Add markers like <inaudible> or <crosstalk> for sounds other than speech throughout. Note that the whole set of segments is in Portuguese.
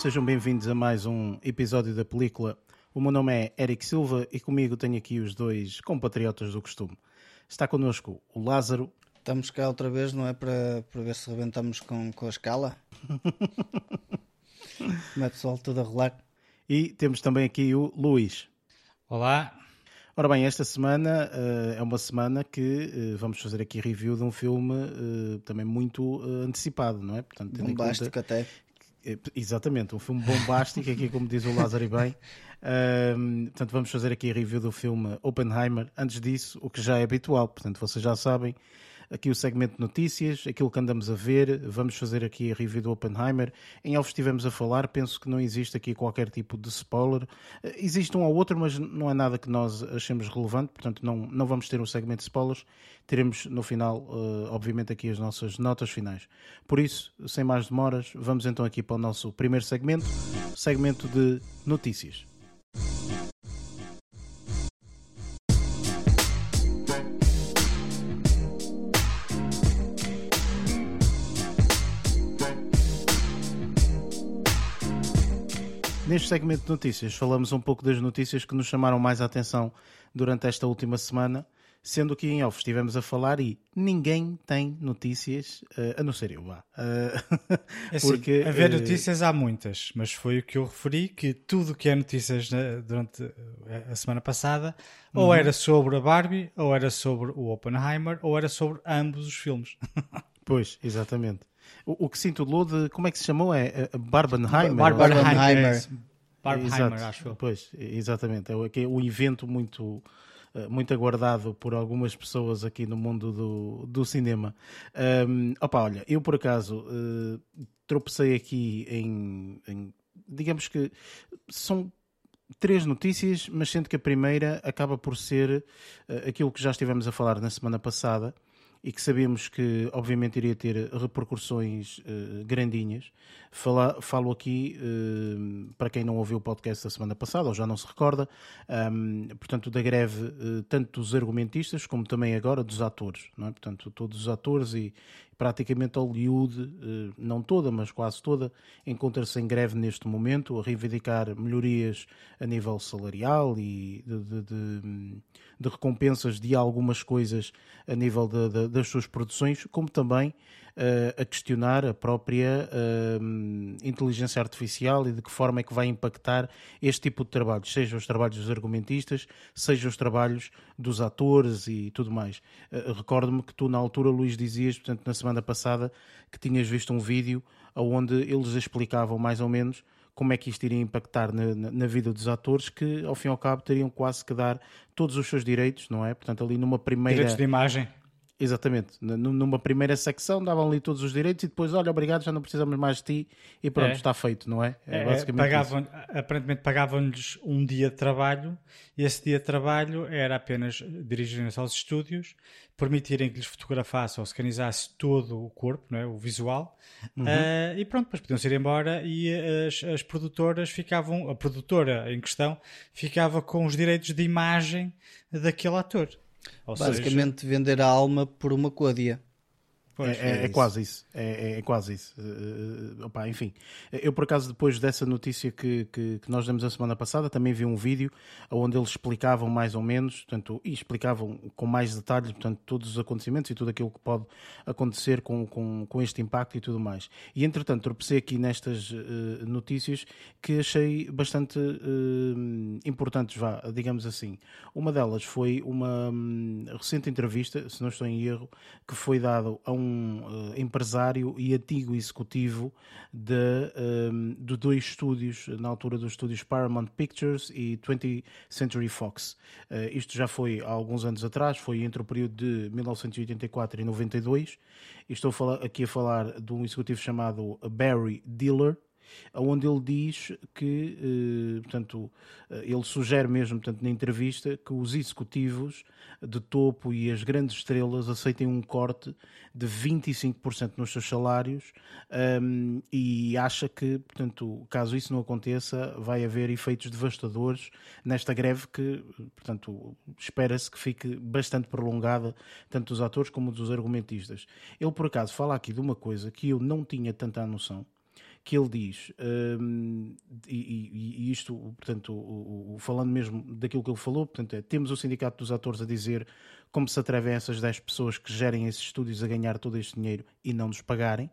sejam bem-vindos a mais um episódio da película. O meu nome é Eric Silva e comigo tenho aqui os dois compatriotas do costume. Está connosco o Lázaro. Estamos cá outra vez, não é? Para, para ver se rebentamos com, com a escala. <laughs> Como é pessoal, tudo a rolar. E temos também aqui o Luís. Olá. Ora bem, esta semana uh, é uma semana que uh, vamos fazer aqui review de um filme uh, também muito antecipado, não é? Portanto, Bombástico conta... até. Exatamente, um filme bombástico, aqui como diz o Lázaro e bem. portanto, vamos fazer aqui a review do filme Oppenheimer. Antes disso, o que já é habitual, portanto, vocês já sabem, aqui o segmento de notícias, aquilo que andamos a ver, vamos fazer aqui a review do Oppenheimer. Em off estivemos a falar, penso que não existe aqui qualquer tipo de spoiler. Eh, existe um ou outro, mas não é nada que nós achemos relevante, portanto não, não vamos ter um segmento de spoilers. Teremos no final, uh, obviamente, aqui as nossas notas finais. Por isso, sem mais demoras, vamos então aqui para o nosso primeiro segmento, segmento de notícias. Neste segmento de notícias, falamos um pouco das notícias que nos chamaram mais a atenção durante esta última semana, sendo que em off estivemos a falar e ninguém tem notícias, uh, a não ser eu, vá. Uh, <laughs> assim, porque, a ver uh, notícias há muitas, mas foi o que eu referi, que tudo que é notícias na, durante a semana passada, ou uhum. era sobre a Barbie, ou era sobre o Oppenheimer, ou era sobre ambos os filmes. <laughs> pois, exatamente. O, o que se intitulou de. Como é que se chamou? É, é Barbenheimer? Barbenheimer. Barbenheimer, acho Pois, exatamente. É, é um evento muito eh, muito aguardado por algumas pessoas aqui no mundo do, do cinema. Um, opa, olha, eu por acaso uh, tropecei aqui em, em, digamos que são três notícias, mas sendo que a primeira acaba por ser uh, aquilo que já estivemos a falar na semana passada, e que sabemos que, obviamente, iria ter repercussões uh, grandinhas. Fala, falo aqui, uh, para quem não ouviu o podcast da semana passada, ou já não se recorda, um, ehm, portanto, da greve uh, tanto dos argumentistas como também agora dos atores. Não é? Portanto, todos os atores e, praticamente Hollywood, não toda, mas quase toda, encontra-se em greve neste momento, a reivindicar melhorias a nível salarial e de, de, de, de recompensas de algumas coisas a nível das suas produções, como também a questionar a própria uh, inteligência artificial e de que forma é que vai impactar este tipo de trabalhos, seja os trabalhos dos argumentistas, seja os trabalhos dos atores e tudo mais. Uh, Recordo-me que tu, na altura, Luís, dizias, portanto, na semana passada, que tinhas visto um vídeo onde eles explicavam mais ou menos como é que isto iria impactar na, na, vida dos atores que, ao fim e ao cabo, teriam quase que dar todos os seus direitos, não é? Portanto, ali numa primeira... Direitos de imagem. Exatamente. Numa primeira secção davam ali todos os direitos e depois, olha, obrigado, já não precisamos mais de ti e pronto, é. está feito, não é? é, é basicamente pagavam, aparentemente pagavam-lhes um dia de trabalho e esse dia de trabalho era apenas dirigirem-se aos estúdios, permitirem que lhes fotografasse ou escanizasse todo o corpo, não é? o visual, uhum. uh, e pronto, depois podiam ir embora e as, as produtoras ficavam, a produtora em questão ficava com os direitos de imagem daquele ator. Ou Basicamente seja... vender a alma por uma côdea. Pois, é, é, é, quase isso. É, é quase isso. Uh, opa, enfim, eu por acaso, depois dessa notícia que, que, que, nós demos a semana passada, também vi um vídeo onde eles explicavam mais ou menos, portanto, e explicavam com mais detalhes portanto, todos os acontecimentos e tudo aquilo que pode acontecer com, com, com este impacto e tudo mais. E entretanto, tropecei aqui nestas uh, notícias que achei bastante uh, importantes, vá, digamos assim. Uma delas foi uma um, recente entrevista, se não estou em erro, que foi dada a um uh, empresário e antigo executivo de, um, de dois estúdios, na altura dos estúdios Paramount Pictures e 20th Century Fox. Uh, isto já foi há alguns anos atrás, foi entre o período de 1984 e 92. E estou aqui a falar de um executivo chamado Barry Diller onde ele diz que, eh, portanto, eh, ele sugere mesmo, portanto, na entrevista, que os executivos de topo e as grandes estrelas aceitem um corte de 25% nos seus salários um, ehm, e acha que, portanto, caso isso não aconteça, vai haver efeitos devastadores nesta greve que, portanto, espera-se que fique bastante prolongada, tanto dos atores como dos argumentistas. Ele, por acaso, fala aqui de uma coisa que eu não tinha tanta noção, que ele diz, um, e, e, isto, portanto, o, o, falando mesmo daquilo que ele falou, portanto, é, temos o Sindicato dos Atores a dizer como se atrevem essas 10 pessoas que gerem esses estúdios a ganhar todo este dinheiro e não nos pagarem.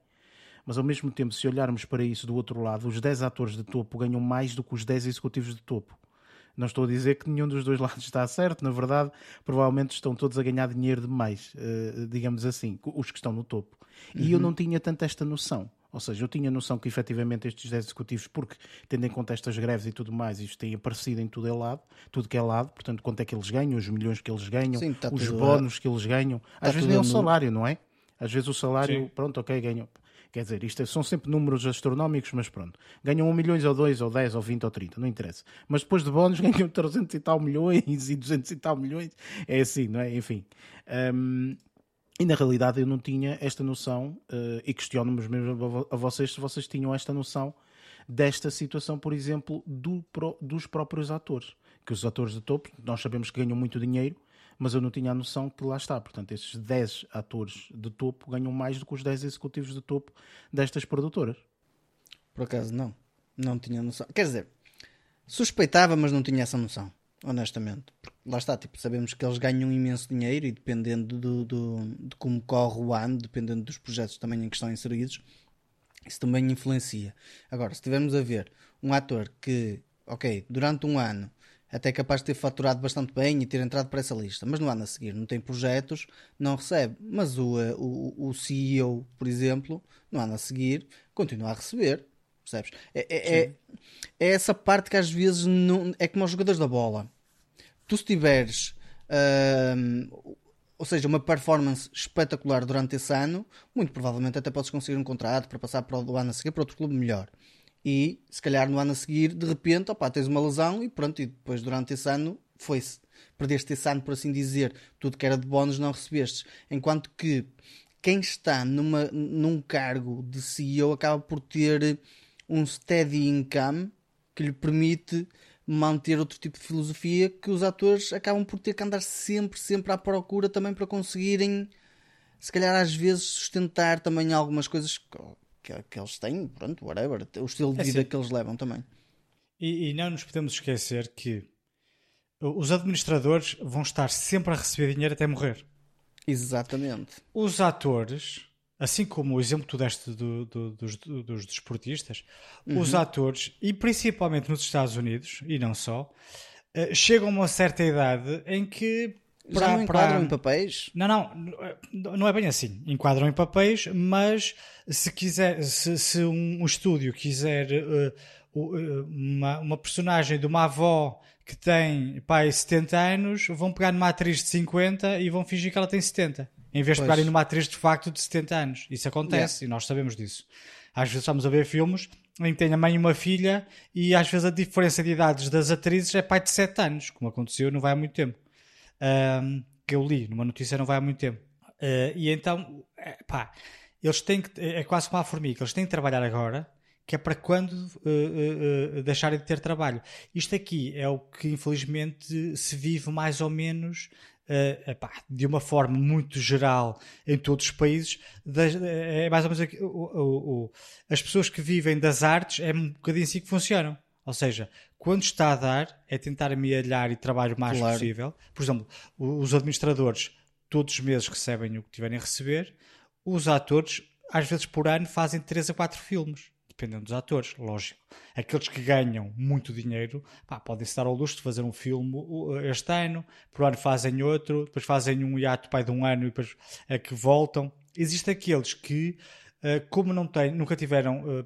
Mas ao mesmo tempo, se olharmos para isso do outro lado, os 10 atores de topo ganham mais do que os 10 executivos de topo. Não estou a dizer que nenhum dos dois <laughs> lados está certo, na verdade, provavelmente estão todos a ganhar dinheiro demais, uh, digamos assim, os que estão no topo. Uhum. E eu uhum. não tinha tanto esta noção. Ou seja, eu tinha noção que efetivamente estes 10 executivos, porque tendo em conta estas greves e tudo mais, isto tem aparecido em tudo é lado, tudo que é lado, portanto, quanto é que eles ganham, os milhões que eles ganham, Sim, tá os bónus que eles ganham. Às vezes nem é o salário, não é? Às vezes o salário, Sim. pronto, ok, ganham. Quer dizer, isto é, são sempre números astronómicos, mas pronto. Ganham 1 milhões ou 2 ou 10 ou 20 ou 30, não interessa. Mas depois de bónus <laughs> ganham 300 e tal milhões e 200 e tal milhões. É assim, não é? Enfim. Um, e na realidade eu não tinha esta noção, uh, e questiono-me mesmo a vocês se vocês tinham esta noção desta situação, por exemplo, do, dos próprios atores. Que os atores de topo, nós sabemos que ganham muito dinheiro, mas eu não tinha a noção que lá está. Portanto, esses 10 atores de topo ganham mais do que os 10 executivos de topo destas produtoras. Por acaso, não. Não tinha noção. Quer dizer, suspeitava, mas não tinha essa noção, honestamente. Porque lá está, tipo, sabemos que eles ganham imenso dinheiro e dependendo do, do, de como corre o ano, dependendo dos projetos também em que estão inseridos, isso também influencia. Agora, se estivermos a ver um ator que, ok, durante um ano até capaz de ter faturado bastante bem e ter entrado para essa lista, mas no ano a seguir não tem projetos, não recebe. Mas o, eh, o, o CEO, por exemplo, no ano a seguir continua a receber, percebes? É, é, é, é, essa parte que às vezes não, é como os jogadores da bola. Tu se tiveres, uh, ou seja, uma performance espetacular durante esse ano, muito provavelmente até podes conseguir um contrato para passar para o ano a seguir para outro clube melhor e se calhar no ano a seguir, de repente, opa, tens uma lesão e pronto, e depois durante esse ano foi-se. Perdeste esse ano, por assim dizer, tudo que era de bónus não recebeste. Enquanto que quem está numa, num cargo de CEO acaba por ter um steady income que lhe permite manter outro tipo de filosofia que os atores acabam por ter que andar sempre, sempre à procura também para conseguirem, se calhar às vezes, sustentar também algumas coisas que, que eles têm, pronto, whatever, o estilo de é vida assim. que eles levam também. E, e, não nos podemos esquecer que os administradores vão estar sempre a receber dinheiro até morrer. Exatamente. Os atores, assim como o exemplo que tu deste do, do, dos, dos desportistas, uhum. os atores, e principalmente nos Estados Unidos, e não só, eh, chegam a uma certa idade em que para, Já não enquadram para... em papéis? Não, não, não é bem assim. Enquadram em papéis, mas se quiser, se, se um, estúdio quiser uh, uh, uma, uma personagem de uma avó que tem pai 70 anos, vão pegar numa atriz de 50 e vão fingir que ela tem 70. Em vez de pegarem numa atriz de facto de 70 anos. Isso acontece yeah. e nós sabemos disso. Às vezes estamos a ver filmes em que tem a mãe e uma filha e às vezes a diferença de idades das atrizes é pai de 7 anos, como aconteceu não vai há muito tempo um, que eu li numa notícia não vai há muito tempo. Uh, e então, é, pá, eles têm que, é quase como a formiga, eles têm que trabalhar agora, que é para quando uh, uh, deixarem de ter trabalho. Isto aqui é o que infelizmente se vive mais ou menos Uh, epá, de uma forma muito geral em todos os países, das, é mais ou menos o, o, o, as pessoas que vivem das artes é um bocadinho assim que funcionam. Ou seja, quando está a dar, é tentar amealhar e trabalhar o mais claro. possível. Por exemplo, os administradores todos os meses recebem o que tiverem a receber. Os atores, às vezes por ano, fazem 3 a 4 filmes. Dependendo dos atores, lógico. Aqueles que ganham muito dinheiro podem-se dar ao luxo de fazer um filme este ano, por ano fazem outro, depois fazem um hiato pai de um ano e depois é que voltam. Existem aqueles que, eh, como não têm, nunca tiveram eh,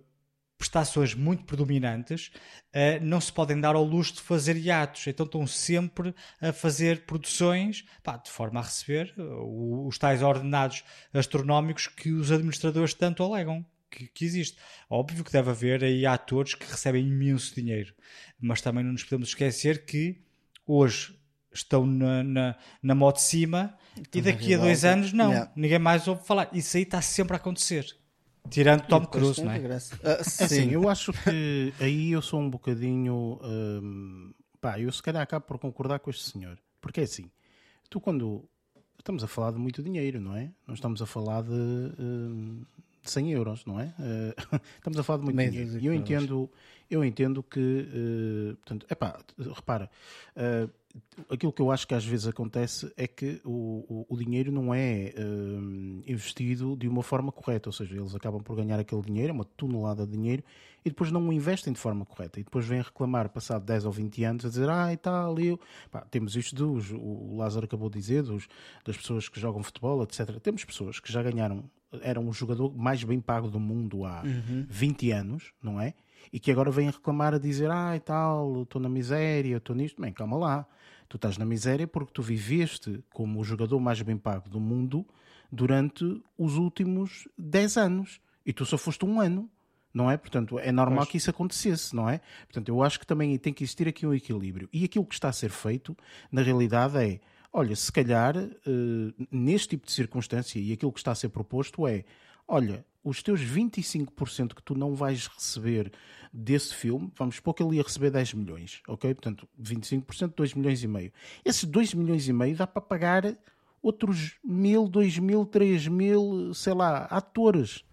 prestações muito predominantes, uh, não se podem dar ao luxo de fazer hiatos. Então estão sempre a fazer produções pá, de forma a receber os tais ordenados astronómicos que os administradores tanto alegam. Que, que, existe. Óbvio que deve haver aí atores que recebem imenso dinheiro, mas também não nos podemos esquecer que hoje estão na, na, na moto de cima então, e daqui a dois anos não, yeah. ninguém mais ouve falar. Isso aí está sempre a acontecer. Tirando Tom Cruise, não é? Uh, sim. Assim, eu acho que aí eu sou um bocadinho. Um, pá, eu se calhar acabo por concordar com este senhor. Porque é assim, tu quando. Estamos a falar de muito dinheiro, não é? Não estamos a falar de, um, 100 euros, não é? Uh, <laughs> estamos a falar de muito dinheiro. E eu entendo, eu entendo que, uh, portanto, epá, repara, uh, aquilo que eu acho que às vezes acontece é que o, o, o dinheiro não é uh, investido de uma forma correta, ou seja, eles acabam por ganhar aquele dinheiro, é uma tonelada de dinheiro, e depois não o investem de forma correta. E depois vêm reclamar, passado 10 ou 20 anos, a dizer, ah, e tal, eu... Pá, temos isto dos, o Lázaro acabou de dizer, dos, das pessoas que jogam futebol, etc. Temos pessoas que já ganharam, eram o jogador mais bem pago do mundo há Uhum. 20 anos, não é? E que agora vêm reclamar a dizer, ah, e tal, estou na miséria, estou nisto. Bem, calma lá. Tu estás na miséria porque tu viveste como o jogador mais bem pago do mundo durante os últimos 10 anos. E tu só foste um ano. Não é? Portanto, é normal Pois. que isso acontecesse, não é? Portanto, eu acho que também tem que existir aqui um equilíbrio. E aquilo que está a ser feito, na realidade, é olha, se calhar, eh, neste tipo de circunstância, e aquilo que está a ser proposto é: olha, os teus 25% que tu não vais receber desse filme, vamos supor que ele ia receber 10 milhões, ok? Portanto, 25%, 2 milhões e meio. Esses 2 milhões e meio dá para pagar outros mil, dois mil, três mil, sei lá, atores,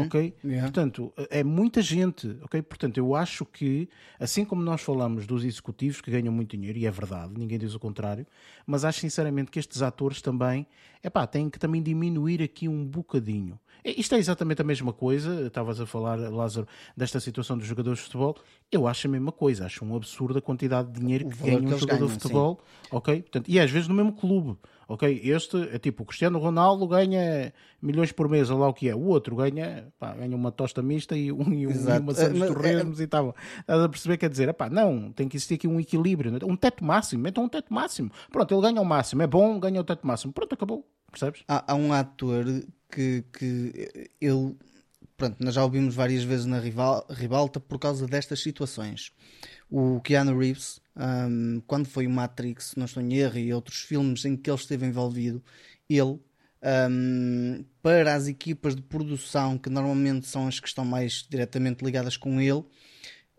ok? Yeah. Portanto, é muita gente, ok? Portanto, eu acho que, assim como nós falamos dos executivos que ganham muito dinheiro, e é verdade, ninguém diz o contrário, mas acho sinceramente que estes atores também, epá, têm que também diminuir aqui um bocadinho. E- Isto é exatamente a mesma coisa, estavas a falar, Lázaro, desta situação dos jogadores de futebol, eu acho a mesma coisa, acho um absurdo a quantidade de dinheiro que ganha um jogador ganham, de futebol, ok? Portanto, e às vezes no mesmo clube, ok? Este é tipo, o Cristiano Ronaldo ganha milhões por mês, ou lá o que é, o outro ganha, pá, ganha uma tosta mista e, um, e, um, e uma Santos Eh, mas, Torresmos e tal. Estás a perceber? Quer dizer, epá, não, tem que existir aqui um equilíbrio, né? um teto máximo, então um teto máximo. Pronto, ele ganha o máximo, é bom, ganha o teto máximo. Pronto, acabou, percebes? Há, há um ator que, que eu. Pronto, nós já ouvimos várias vezes na rival, ribalta por causa destas situações. O Keanu Reeves, hum, quando foi o Matrix, não estou em erro, e outros filmes em que ele esteve envolvido, ele, hum, para as equipas de produção, que normalmente são as que estão mais diretamente ligadas com ele,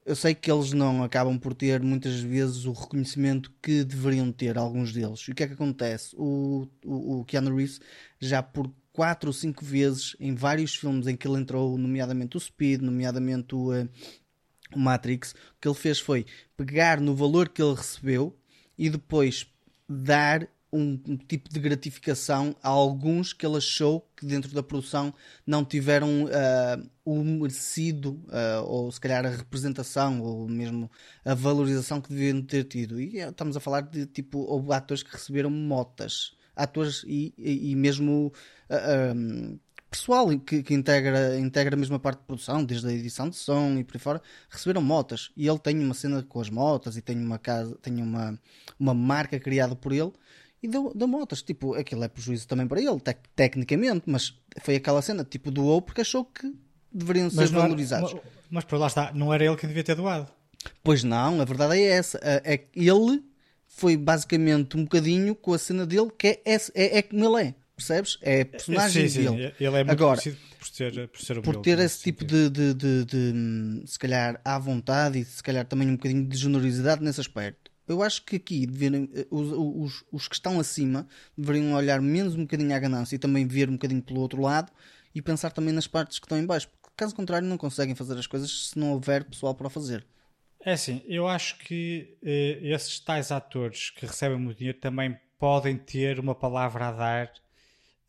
eu sei que eles não acabam por ter muitas vezes o reconhecimento que deveriam ter, alguns deles. E o que é que acontece? O, o, o Keanu Reeves já por quatro ou cinco vezes em vários filmes em que ele entrou, nomeadamente o Speed, nomeadamente o, eh, o Matrix, o que ele fez foi pegar no valor que ele recebeu e depois dar um, tipo de gratificação a alguns que ele achou que dentro da produção não tiveram ah, o merecido, ah, ou se calhar a representação, ou mesmo a valorização que deviam ter tido. E estamos a falar de tipo, houve atores que receberam motas, atores e, e, e mesmo ah, ah, pessoal que, que integra, integra a mesma parte de produção, desde a edição de som e por aí fora, receberam motas. E ele tem uma cena com as motas e tem uma casa, tem uma, uma marca criada por ele e deu, deu motas. Tipo, aquilo é prejuízo também para ele, tec- tecnicamente, mas foi aquela cena, tipo, doou porque achou que deveriam ser não era- valorizados. mas, mas por lá está, não era ele que devia ter doado. Pois não, a verdade é essa. É é que ele foi basicamente um bocadinho com a cena dele, que é, é, é como ele é. Percebes? É a personagem sim, sim, dele. ele é muito Agora, por ser, por ser por ter esse tipo de, de, de, de, hum, se calhar à vontade e se calhar também um bocadinho de generosidade nesse aspecto. Eu acho que aqui deveriam, eh, os, os, os que estão acima deveriam olhar menos um bocadinho à ganância e também ver um bocadinho pelo outro lado e pensar também nas partes que estão em baixo, porque caso contrário não conseguem fazer as coisas se não houver pessoal para o fazer. É assim, eu acho que eh, esses tais atores que recebem muito dinheiro também podem ter uma palavra a dar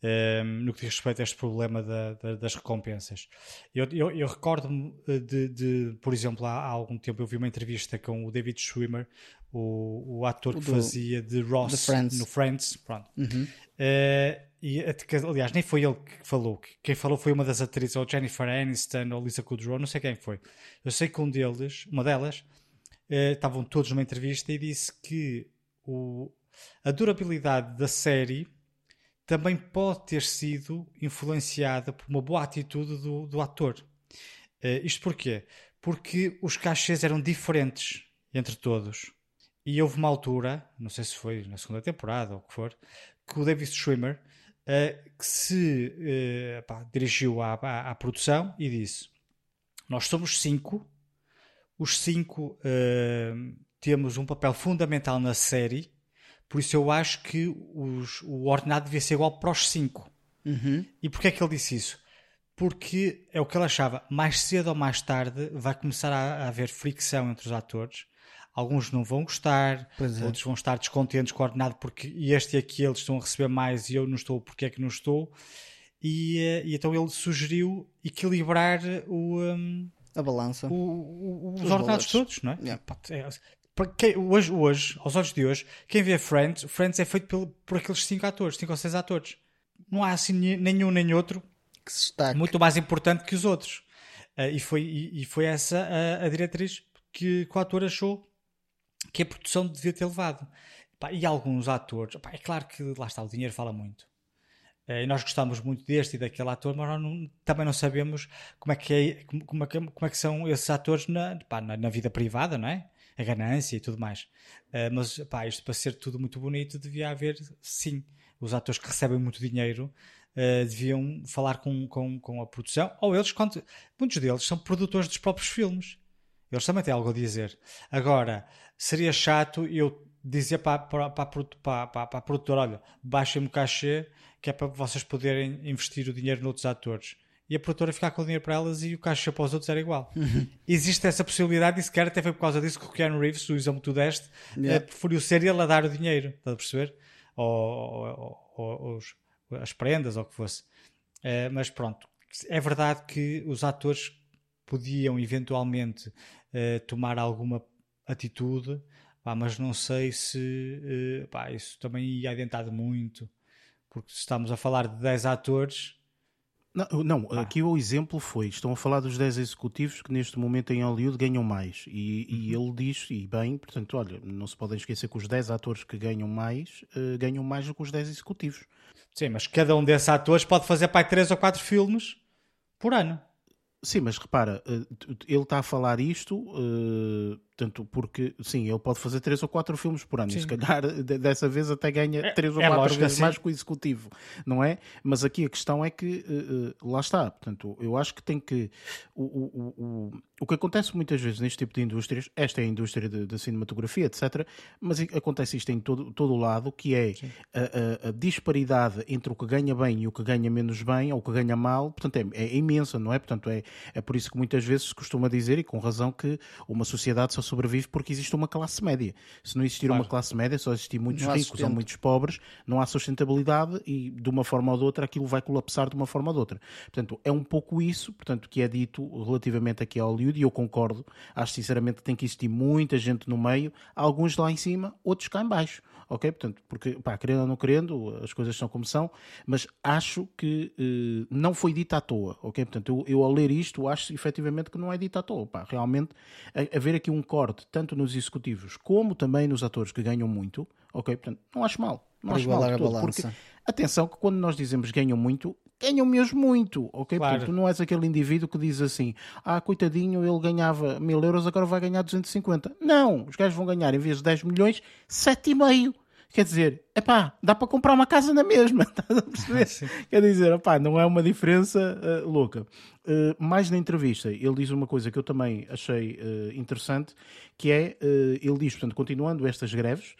eh, no que diz respeito a este problema da- da- das recompensas. Eu, eu- eu recordo-me eh, de, de, por exemplo, há, há algum tempo eu vi uma entrevista com o David Schwimmer, o, o ator que do- fazia de Ross Friends. no Friends. Pronto. Uhum. Eh, e, aliás, nem foi ele que falou. Quem falou foi uma das atrizes, ou Jennifer Aniston, ou Lisa Kudrow, não sei quem foi. Eu sei que um deles, uma delas, eh, estavam todos numa entrevista e disse que o, a durabilidade da série também pode ter sido influenciada por uma boa atitude do, do ator. Eh, isto porquê? Porque os cachês eram diferentes entre todos. E houve uma altura, não sei se foi na segunda temporada ou o que for, que o David Schwimmer eh, que se eh, pá, dirigiu à, à, à produção e disse: Nós somos cinco, os cinco temos um papel fundamental na série, por isso eu acho que os- o ordenado devia ser igual para os cinco. Uhum. E porquê é que ele disse isso? porque é o que ele achava. Mais cedo ou mais tarde vai começar a, a haver fricção entre os atores. Alguns não vão gostar, é. outros vão estar descontentes com o ordenado porque este e aquele estão a receber mais e eu não estou, porque é que não estou? E, eh, e então ele sugeriu equilibrar o, hum, A balança. o- o- os Os ordenados valores. todos, não é? Yeah. Quem- hoje, hoje, aos olhos de hoje, quem vê Friends, Friends é feito pelo- por aqueles cinco atores, cinco ou seis atores. Não há assim nenhum nem outro Que se muito mais importante que os outros. Ah, e, foi, e, e foi essa a, a diretriz que, que o ator achou que a produção devia ter levado. Pá, e alguns atores, pá, é claro que lá está, o dinheiro fala muito. Eh, e nós gostamos muito deste e daquele ator, mas nós não- também não sabemos como é que, é, como, como é, como é que são esses atores na, pá, na, na vida privada, não é? A ganância e tudo mais. Eh, mas pá, isto para ser tudo muito bonito, devia haver, sim, os atores que recebem muito dinheiro eh, deviam falar com, com, com a produção, ou eles, quando, muitos deles são produtores dos próprios filmes. Eles também têm algo a dizer. Agora, seria chato eu dizer para, para, para, para, para a produtora: olha, baixem-me o cachê, que é para vocês poderem investir o dinheiro noutros atores. E a produtora ficar com o dinheiro para elas e o cachê para os outros era igual. Existe essa possibilidade e se calhar até foi por causa disso que o Keanu Reeves, o exemplo que tu deste, Yeah. eh, preferiu ser ele a dar o dinheiro. Estás a perceber? Ou, ou- ou- ou as prendas ou o que fosse. Eh, mas pronto, é verdade que os atores podiam eventualmente eh, tomar alguma atitude, pá, mas não sei se eh, pá, isso também ia adiantado muito, porque se estamos a falar de 10 atores, Não, não, aqui o exemplo foi: estão a falar dos 10 executivos que neste momento em Hollywood ganham mais. E, e ele diz, e bem, portanto, olha, não se podem esquecer que os 10 atores que ganham mais eh, ganham mais do que os 10 executivos. sim, mas cada um desses atores pode fazer para 3 ou 4 filmes por ano. Sim, mas repara, eh, ele está a falar isto, eh, tanto porque, sim, ele pode fazer três ou quatro filmes por ano, e Sim. se calhar de- dessa vez até ganha É- três ou é quatro vezes assim. mais que o executivo, não é? Mas aqui a questão é que, eh, eh, lá está, portanto, eu acho que tem que. O, o, o, o, que acontece muitas vezes neste tipo de indústrias, esta é a indústria da cinematografia, etc., mas acontece isto em todo, todo o lado, que é a, a- a disparidade entre o que ganha bem e o que ganha menos bem, ou o que ganha mal, portanto, é, é imensa, não é? Portanto, é, é por isso que muitas vezes se costuma dizer, e com razão, que uma sociedade só sobrevive porque existe uma classe média. Se não existir Claro. uma classe média, só existir muitos Não ricos ou muitos pobres, não há sustentabilidade e de uma forma ou de outra aquilo vai colapsar de uma forma ou de outra. Portanto, é um pouco isso, portanto, que é dito relativamente aqui a Hollywood e eu concordo. Acho sinceramente que tem que existir muita gente no meio, alguns lá em cima, outros cá em baixo. Ok? Portanto, porque, pá, querendo ou não querendo, as coisas são como são, mas acho que eh, não foi dito à toa, ok? Portanto, eu, eu ao ler isto acho efetivamente que não é dito à toa, pá. Realmente, a- haver aqui um corte, tanto nos executivos como também nos atores que ganham muito, ok? Portanto, não acho mal. Não Para acho mal todo, porque, atenção que quando nós dizemos ganham muito, ganham mesmo muito, ok? Claro. Portanto, tu não és aquele indivíduo que diz assim, ah, coitadinho, ele ganhava mil euros, agora vai ganhar 250. Não, os gajos vão ganhar, em vez de 10 milhões, 7,5. Quer dizer, epá, dá para comprar uma casa na mesma, <laughs> estás a perceber? Sim. Quer dizer, epá, não é uma diferença eh, louca. Eh, mais na entrevista, ele diz uma coisa que eu também achei eh, interessante, que é, ele diz, portanto, continuando estas greves,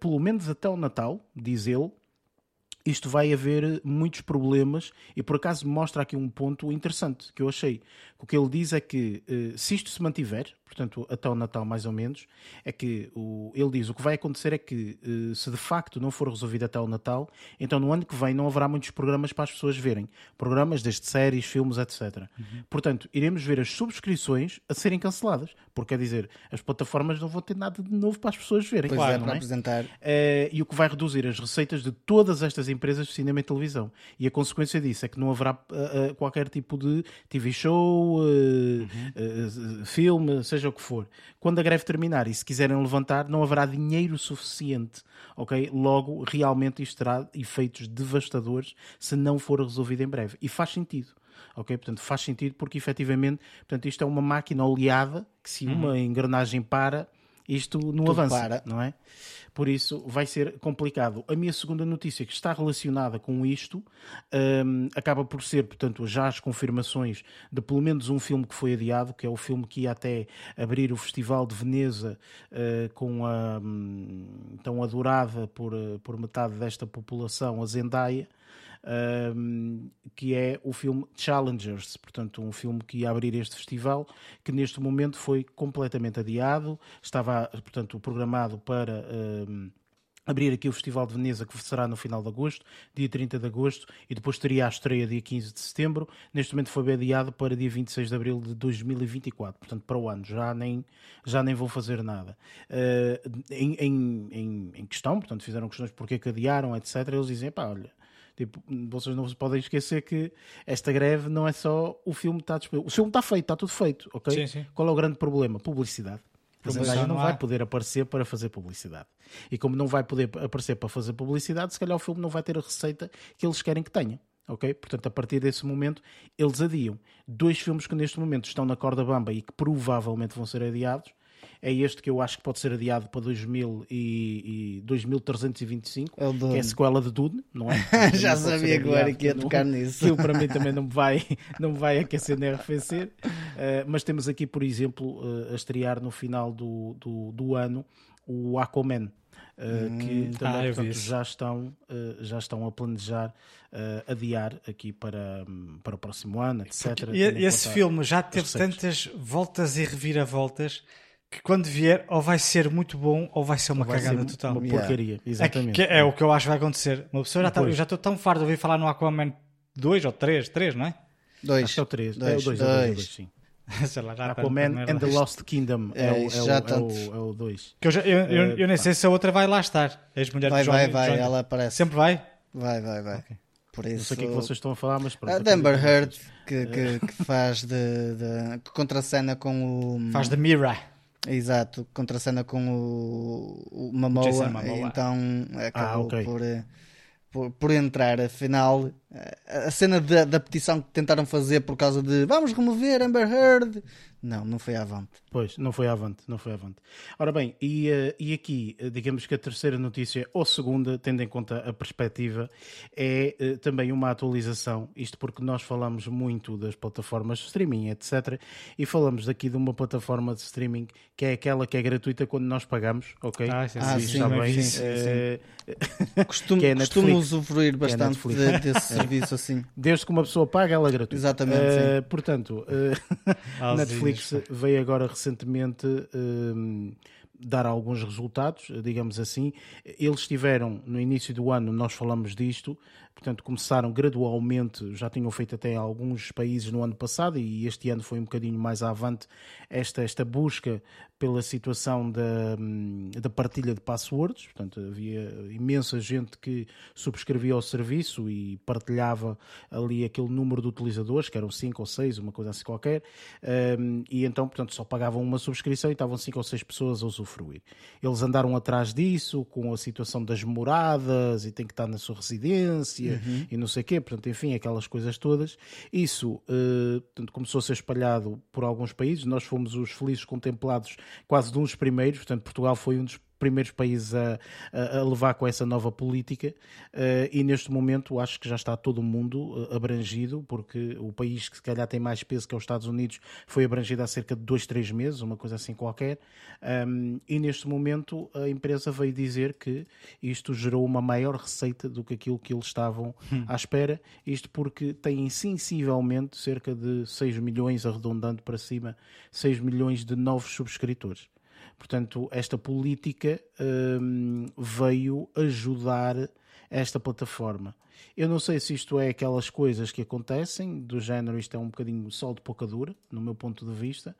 pelo menos até o Natal, diz ele, isto vai haver muitos problemas e por acaso mostra aqui um ponto interessante que eu achei. O que ele diz é que eh, se isto se mantiver, portanto até o Natal mais ou menos, é que o, ele diz o que vai acontecer é que eh, se de facto não for resolvido até o Natal, então no ano que vem não haverá muitos programas para as pessoas verem. Programas desde séries, filmes, etc. Portanto, iremos ver as subscrições a serem canceladas. Porque quer dizer, as plataformas não vão ter nada de novo para as pessoas verem. Pois Claro, é, não para é? apresentar. Eh, e o que vai reduzir as receitas de todas estas empresas de cinema e televisão. E a consequência disso é que não haverá eh, eh, qualquer tipo de TV show, eh, eh, filme, seja o que for. Quando a greve terminar e se quiserem levantar, não haverá dinheiro suficiente. ok? Logo, realmente isto terá efeitos devastadores se não for resolvido em breve. E faz sentido. Ok, portanto faz sentido porque efetivamente, portanto isto é uma máquina oleada que se uma engrenagem para, isto não Tudo avança, para. não é? Por isso vai ser complicado. A minha segunda notícia que está relacionada com isto hum, acaba por ser, portanto, já as confirmações de pelo menos um filme que foi adiado, que é o filme que ia até abrir o Festival de Veneza eh, com a hum, tão adorada por, eh, por metade desta população, a Zendaya. Um, que é o filme Challengers, portanto, um filme que ia abrir este festival, que neste momento foi completamente adiado, estava, portanto, programado para. Um, abrir aqui o Festival de Veneza, que será no final de agosto, dia 30 de agosto, e depois teria a estreia dia 15 de setembro. Neste momento foi adiado para dia 26 de abril de 2024, portanto, para o ano. Já nem, já nem vão fazer nada. Uh, em, em, em, questão, portanto, fizeram questões porque que adiaram, etc. Eles dizem, pá, olha. Tipo, vocês não podem esquecer que esta greve não é só o filme está disponível. O filme está feito, está tudo feito, ok? Sim, sim. Qual é o grande problema? Publicidade. Mas não, não vai poder aparecer para fazer publicidade. E como não vai poder aparecer para fazer publicidade, se calhar o filme não vai ter a receita que eles querem que tenha. Ok? Portanto, a partir desse momento, eles adiam. Dois filmes que neste momento estão na corda bamba e que provavelmente vão ser adiados é este que eu acho que pode ser adiado para 2000 e, e 2325, é que é a sequela de Dune, não é? <laughs> Já sabia agora que ia tocar nisso. Aquilo para mim também não me vai, <laughs> não vai aquecer nem arrefecer. Uh, mas temos aqui, por exemplo, uh, a estrear no final do, do, do ano o Aquaman. Uh, que hum, também ah, portanto, já, estão, uh, já estão a planejar uh, adiar aqui para, um, para o próximo ano, etc. E, esse filme já teve tantas voltas e reviravoltas que quando vier ou vai ser muito bom ou vai ser uma vai cagada ser total. Uma porcaria, yeah. exatamente. É, que, é, o que eu acho que vai acontecer. Uma pessoa já tá, eu já estou tão farto de ouvir falar no Aquaman 2 ou 3, 3, não é? 2. Acho que é o 3. É o 2, é o 2, sim. <laughs> lá, já Aquaman tá, and the Lost Kingdom é, é, o, é, o, 2. Que eu, já, eu, eu, eu, nem sei se a outra vai lá estar. Ex-mulher vai, de vai, vai, Johnny. ela aparece. Sempre vai? Vai, vai, vai. Okay. Por isso... Não sei o que é que vocês estão a falar, mas pronto. A Denver Heard, que, que, que faz de, de. que contracena com o. Faz de Mira. Exato, contracena com o, o Mamoa, então acabou ah, okay. por, eh, por, por, entrar. Afinal, a cena da, da petição que tentaram fazer por causa de vamos remover Amber Heard não, não foi avante. Pois, não foi avante, não foi avante. Ora bem, e, uh, e aqui, uh, digamos que a terceira notícia, ou segunda, tendo em conta a perspectiva, é uh, também uma atualização, isto porque nós falamos muito das plataformas de streaming, etc. E falamos aqui de uma plataforma de streaming que é aquela que é gratuita quando nós pagamos, ok? Ah, sim, ah, sim, bem, sim, sim, sim. Costumo, <laughs> é costumo usufruir é bastante é de, desse <laughs> serviço assim. Desde que uma pessoa paga, ela é gratuita. Exatamente. portanto, <laughs> Netflix Netflix veio agora recentemente um, dar alguns resultados, digamos assim. Eles tiveram, no início do ano, nós falamos disto, portanto começaram gradualmente, já tinham feito até alguns países no ano passado e este ano foi um bocadinho mais avante esta, esta busca pela situação da, da partilha de passwords, portanto havia imensa gente que subscrevia o serviço e partilhava ali aquele número de utilizadores, que eram 5 ou 6, uma coisa assim qualquer, e então, portanto, só pagavam uma subscrição e estavam 5 ou 6 pessoas a usufruir. Eles andaram atrás disso, com a situação das moradas, e tem que estar na sua residência, uhum. e não sei o quê, portanto, enfim, aquelas coisas todas. Isso uh, portanto, começou a ser espalhado por alguns países, nós fomos os felizes contemplados quase de um dos primeiros, portanto, Portugal foi um dos primeiros países a, a, levar com essa nova política uh, e neste momento acho que já está todo o mundo uh, abrangido, porque o país que se calhar tem mais peso que é os Estados Unidos foi abrangido há cerca de dois, três meses, uma coisa assim qualquer, e neste momento a empresa veio dizer que isto gerou uma maior receita do que aquilo que eles estavam hum. à espera, isto porque têm sensivelmente cerca de 6 milhões, arredondando para cima, 6 milhões de novos subscritores. Portanto, esta política um, veio ajudar esta plataforma. Eu não sei se isto é aquelas coisas que acontecem, do género isto é um bocadinho sol de pouca dura, no meu ponto de vista,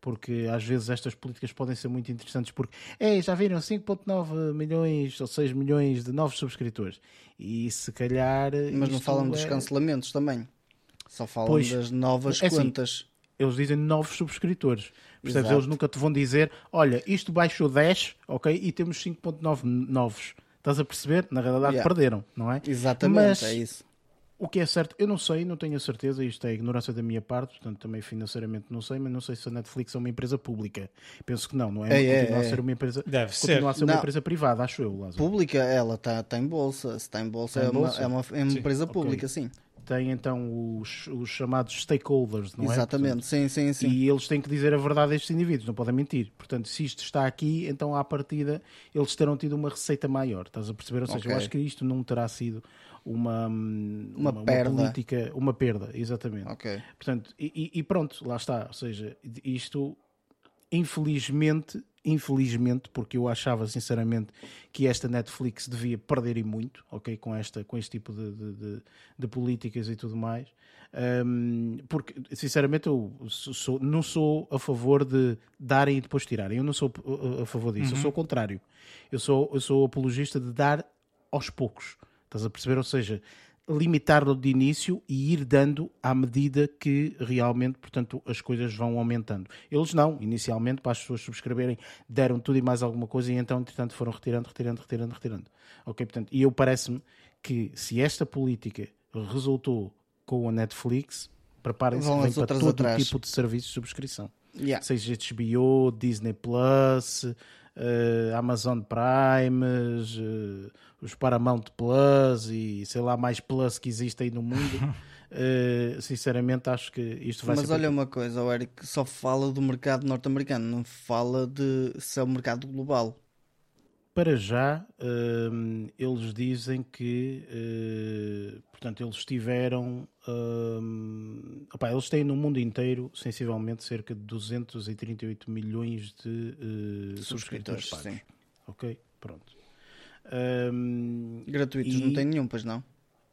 porque às vezes estas políticas podem ser muito interessantes porque é, já viram 5.9 milhões ou 6 milhões de novos subscritores? E se calhar mas não falam é... dos cancelamentos também. Só falam pois, das novas é contas. assim, eles dizem novos subscritores Percebes? Exato. Eles nunca te vão dizer, olha, isto baixou 10, ok, e temos 5.9 novos. Estás a perceber? Na realidade yeah. perderam, não é? Exatamente, Mas, é isso. O que é certo, eu não sei, não tenho a certeza, isto é ignorância da minha parte, portanto também financeiramente não sei, mas não sei se a Netflix é uma empresa pública. Penso que não, não é? é, é continua é, a ser uma empresa, Deve continua ser. a ser uma empresa privada, acho eu, Lázaro. Pública, ela está tá em bolsa, se está em bolsa, é, em é, bolsa? Uma, é, uma, é uma empresa pública, okay. sim. Tem então os, os chamados stakeholders, não é? Exatamente, sim, sim, sim. E eles têm que dizer a verdade a estes indivíduos, não podem mentir. Portanto, se isto está aqui, então à partida eles terão tido uma receita maior. Estás a perceber? Ou seja, Ok. eu acho que isto não terá sido uma, hum, Uma perda. política, uma perda, exatamente. Ok. Portanto, e- e pronto, lá está. Ou seja, isto, infelizmente, infelizmente, porque eu achava sinceramente que esta Netflix devia perder e muito, ok, com, esta, com este tipo de, de, de- de políticas e tudo mais. Hum, porque, sinceramente, eu sou- não sou a favor de darem e depois tirarem. Eu não sou uh, a favor disso. Eu sou o contrário. Eu sou, eu sou apologista de dar aos poucos. Estás a perceber? Ou seja, limitar-lo de início e ir dando à medida que realmente, portanto, as coisas vão aumentando. Eles não, inicialmente, para as pessoas subscreverem, deram tudo e mais alguma coisa e então, entretanto, foram retirando, retirando, retirando, retirando. Ok? Portanto, e eu parece-me que se esta política resultou com a Netflix, preparem-se para todo atrás. tipo de serviços de subscrição Yeah. seja HBO, Disney Plus, eh, Amazon Prime, eh, os Paramount Plus e sei lá mais Plus que existem aí no mundo. <laughs> Eh, sinceramente, acho que isto vai Mas ser. olha uma coisa, o Eric só fala do mercado norte-americano, não fala de se é o mercado global. Para já, hum, eles dizem que, eh, portanto, eles tiveram, hum, opá, eles têm no mundo inteiro, sensivelmente, cerca de 238 milhões de eh, subscritores Subscritores, pagos. sim. Ok, pronto. Gratuitos E- não tem nenhum, pois não?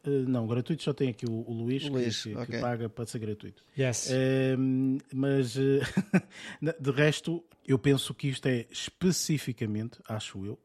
eh, não, gratuito só tem aqui o, o Luís, que- Luís, que, que ok. paga para ser gratuito. Yes. Hum, mas eh, <laughs> de resto, eu penso que isto é especificamente, acho eu,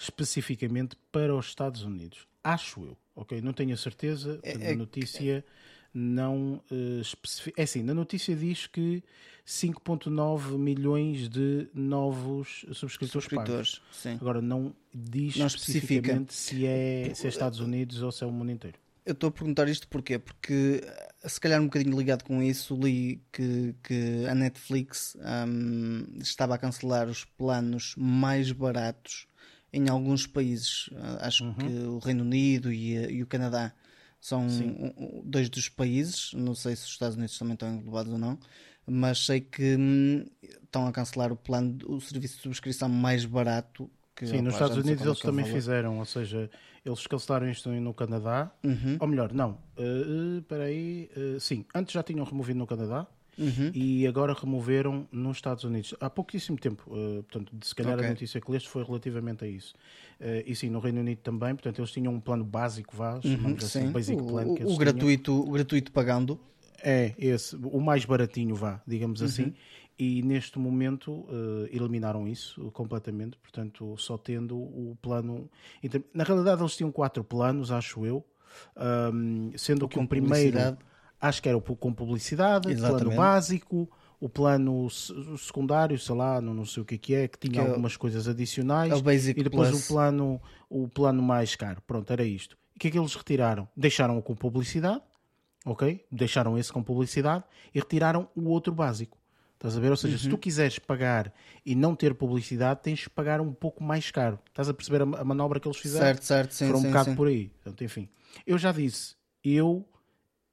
especificamente para os Estados Unidos. Acho eu, ok? Não tenho a certeza, é a notícia não eh, especifica. É assim, na notícia diz que 5,9 milhões de novos subscritores. Subscritores. Agora, não diz Não especifica. especificamente se é, se é Estados Unidos ou se é o mundo inteiro. Eu estou a perguntar isto porquê? Porque eh, se calhar um bocadinho ligado com isso, li que, que a Netflix hum, estava a cancelar os planos mais baratos em alguns países. Ah, Acho Uhum. que o Reino Unido e, eh, e o Canadá são um- dois dos países. Não sei se os Estados Unidos também estão englobados ou não, mas sei que hum, estão a cancelar o plano, o serviço de subscrição mais barato. Que, Sim, nos opá, já Estados Unidos é eles é também valor. fizeram, ou seja, eles cancelaram isto no Canadá, ou melhor, não, eh, espera aí, eh, sim, antes já tinham removido no Canadá Uhum. e agora removeram nos Estados Unidos, há pouquíssimo tempo, eh, portanto, se calhar Ok. a notícia que leste foi relativamente a isso. Eh, e sim, no Reino Unido também, portanto, eles tinham um plano básico, vá, chamamos assim, basic plan que o- o tinham. gratuito, o gratuito pagando. É, esse, o mais baratinho, vá, Uhum. digamos assim. E neste momento eh, eliminaram isso completamente, portanto, só tendo o plano. então, Na realidade, eles tinham quatro planos, acho eu, ahm, sendo que o primeiro. Acho que era com publicidade, o plano Exatamente. básico, o plano secundário, sei lá, não, não sei o que é que é, que tinha Que é algumas coisas adicionais, é o Basic e depois Plus. o plano, o plano mais caro. Pronto, era isto. O que é que eles retiraram? Deixaram-o com publicidade, ok? Deixaram esse com publicidade e retiraram o outro básico. Estás a ver? Ou seja, se tu Uhum. quiseres pagar e não ter publicidade, tens que pagar um pouco mais caro. Estás a perceber a, a manobra que eles fizeram? Certo, certo, sim, Foram um sim, bocado sim. por aí. Portanto, enfim, eu já disse, eu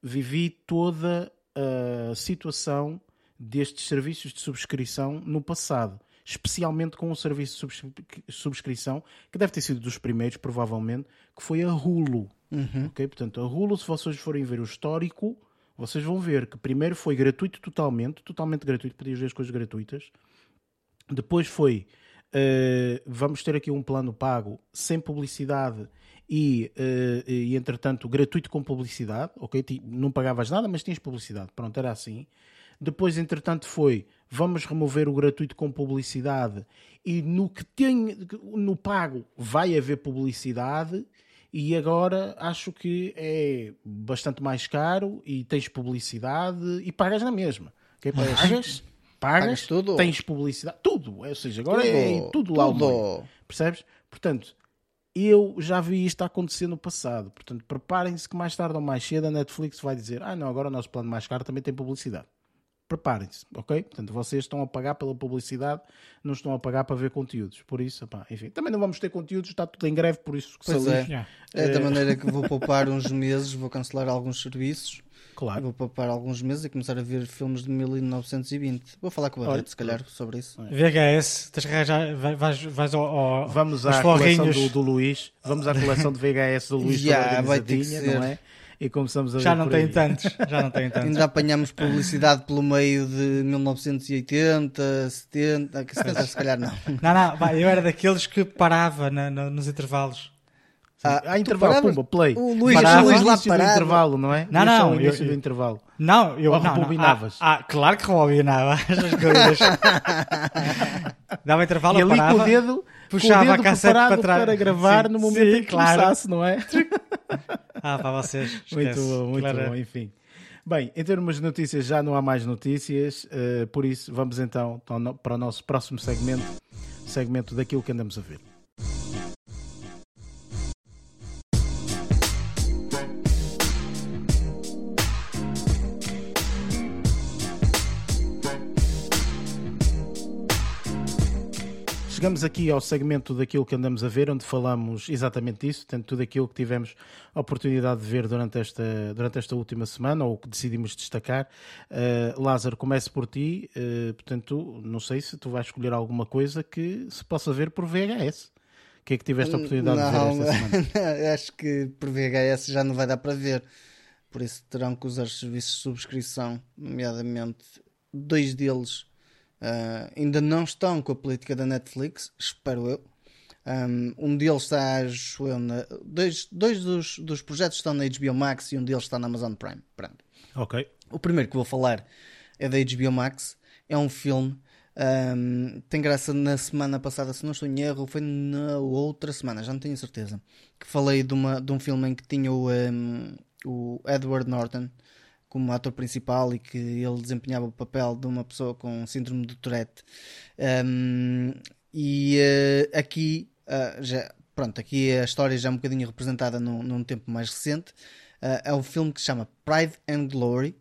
vivi toda a situação destes serviços de subscrição no passado, especialmente com o serviço de subscri- subscrição, que deve ter sido dos primeiros, provavelmente, que foi a Hulu. Uhum. Ok? Portanto, a Hulu, se vocês forem ver o histórico, vocês vão ver que primeiro foi gratuito totalmente, totalmente gratuito, podias ver as coisas gratuitas. Depois foi, eh, vamos ter aqui um plano pago sem publicidade e, eh, e entretanto, gratuito com publicidade, ok? Não pagavas nada, mas tinhas publicidade. Pronto, era assim. Depois, entretanto, foi, vamos remover o gratuito com publicidade e no que tem, no pago vai haver publicidade e agora acho que é bastante mais caro e tens publicidade e pagas na mesma. ok? <laughs> Pagas, pagas, Pagas tudo. tens publicidade, tudo. Ou seja, agora Tudo, é tudo lá. meio. Percebes? Portanto, eu já vi isto acontecer no passado. Portanto, preparem-se que mais tarde ou mais cedo a Netflix vai dizer: Ah, não, agora o nosso plano mais caro também tem publicidade. preparem-se, ok? Portanto, vocês estão a pagar pela publicidade, não estão a pagar para ver conteúdos. Por isso, enfim, também não vamos ter conteúdos, está tudo em greve, por isso que é. É da maneira que vou poupar uns meses, vou cancelar alguns serviços, Claro. vou poupar alguns meses e começar a ver filmes de 1920. Vou falar com o Olha, Barreto, se calhar, sobre isso. VHS, tens que arranjar, vai- vais, vais ao, ao, Vamos à coleção do, do Luís, vamos à coleção de VHS do Luís toda vai ter que organizadinha, não ser. é? E começamos a Já ver não tem tantos, já não tem <laughs> tantos. Ainda apanhamos publicidade pelo meio de 1980, 70, que 70 se calhar não. Não, não, vai, eu era daqueles que parava na- na- nos intervalos. Ah, Há intervalo, paravas? pumba, play. O Luís, Parava. o Luís lá parado. intervalo, não é? Não, não, início eu- do eu- intervalo. Não, eu Ou não, não. rebobinavas? Ah, ah, claro que rebobinava <laughs> essas coisas. <laughs> Dava intervalo, E eu ali com parava, o dedo, puxava com o a dedo cassete preparado para trás. para gravar Sim, no momento sim, em que claro. começasse, não é? Ah, para vocês. <laughs> Muito esquece. bom, muito Claro. bom, enfim. Bem, em termos de notícias já não há mais notícias, eh, por isso vamos então no- para o nosso próximo segmento, segmento daquilo que andamos a ver. Chegamos aqui ao segmento daquilo que andamos a ver, onde falamos exatamente disso, portanto, tudo aquilo que tivemos a oportunidade de ver durante esta, durante esta última semana, ou que decidimos destacar. Uh, Lázaro, começo por ti, uh, portanto, não sei se tu vais escolher alguma coisa que se possa ver por VHS. O que é que tiveste a oportunidade de ver esta semana? <laughs> acho que por VHS já não vai dar para ver. Por isso terão que usar os serviços de subscrição, nomeadamente dois deles ah, ainda não estão com a política da Netflix, espero eu. Um, um deles está, acho eu, na, dois, dois dos, dos projetos estão na HBO Max e um deles está na Amazon Prime. Pronto. Ok. O primeiro que vou falar é da HBO Max. É um filme. um, tem graça na semana passada, se não estou em erro, foi na outra semana, já não tenho certeza. Que falei de, uma, de um filme em que tinha o, um, o Edward Norton como ator principal e que ele desempenhava o papel de uma pessoa com síndrome de Tourette. Um, e uh, aqui, uh, já, pronto, aqui a história já é um bocadinho representada num, num tempo mais recente. Uh, é um filme que se chama Pride and Glory,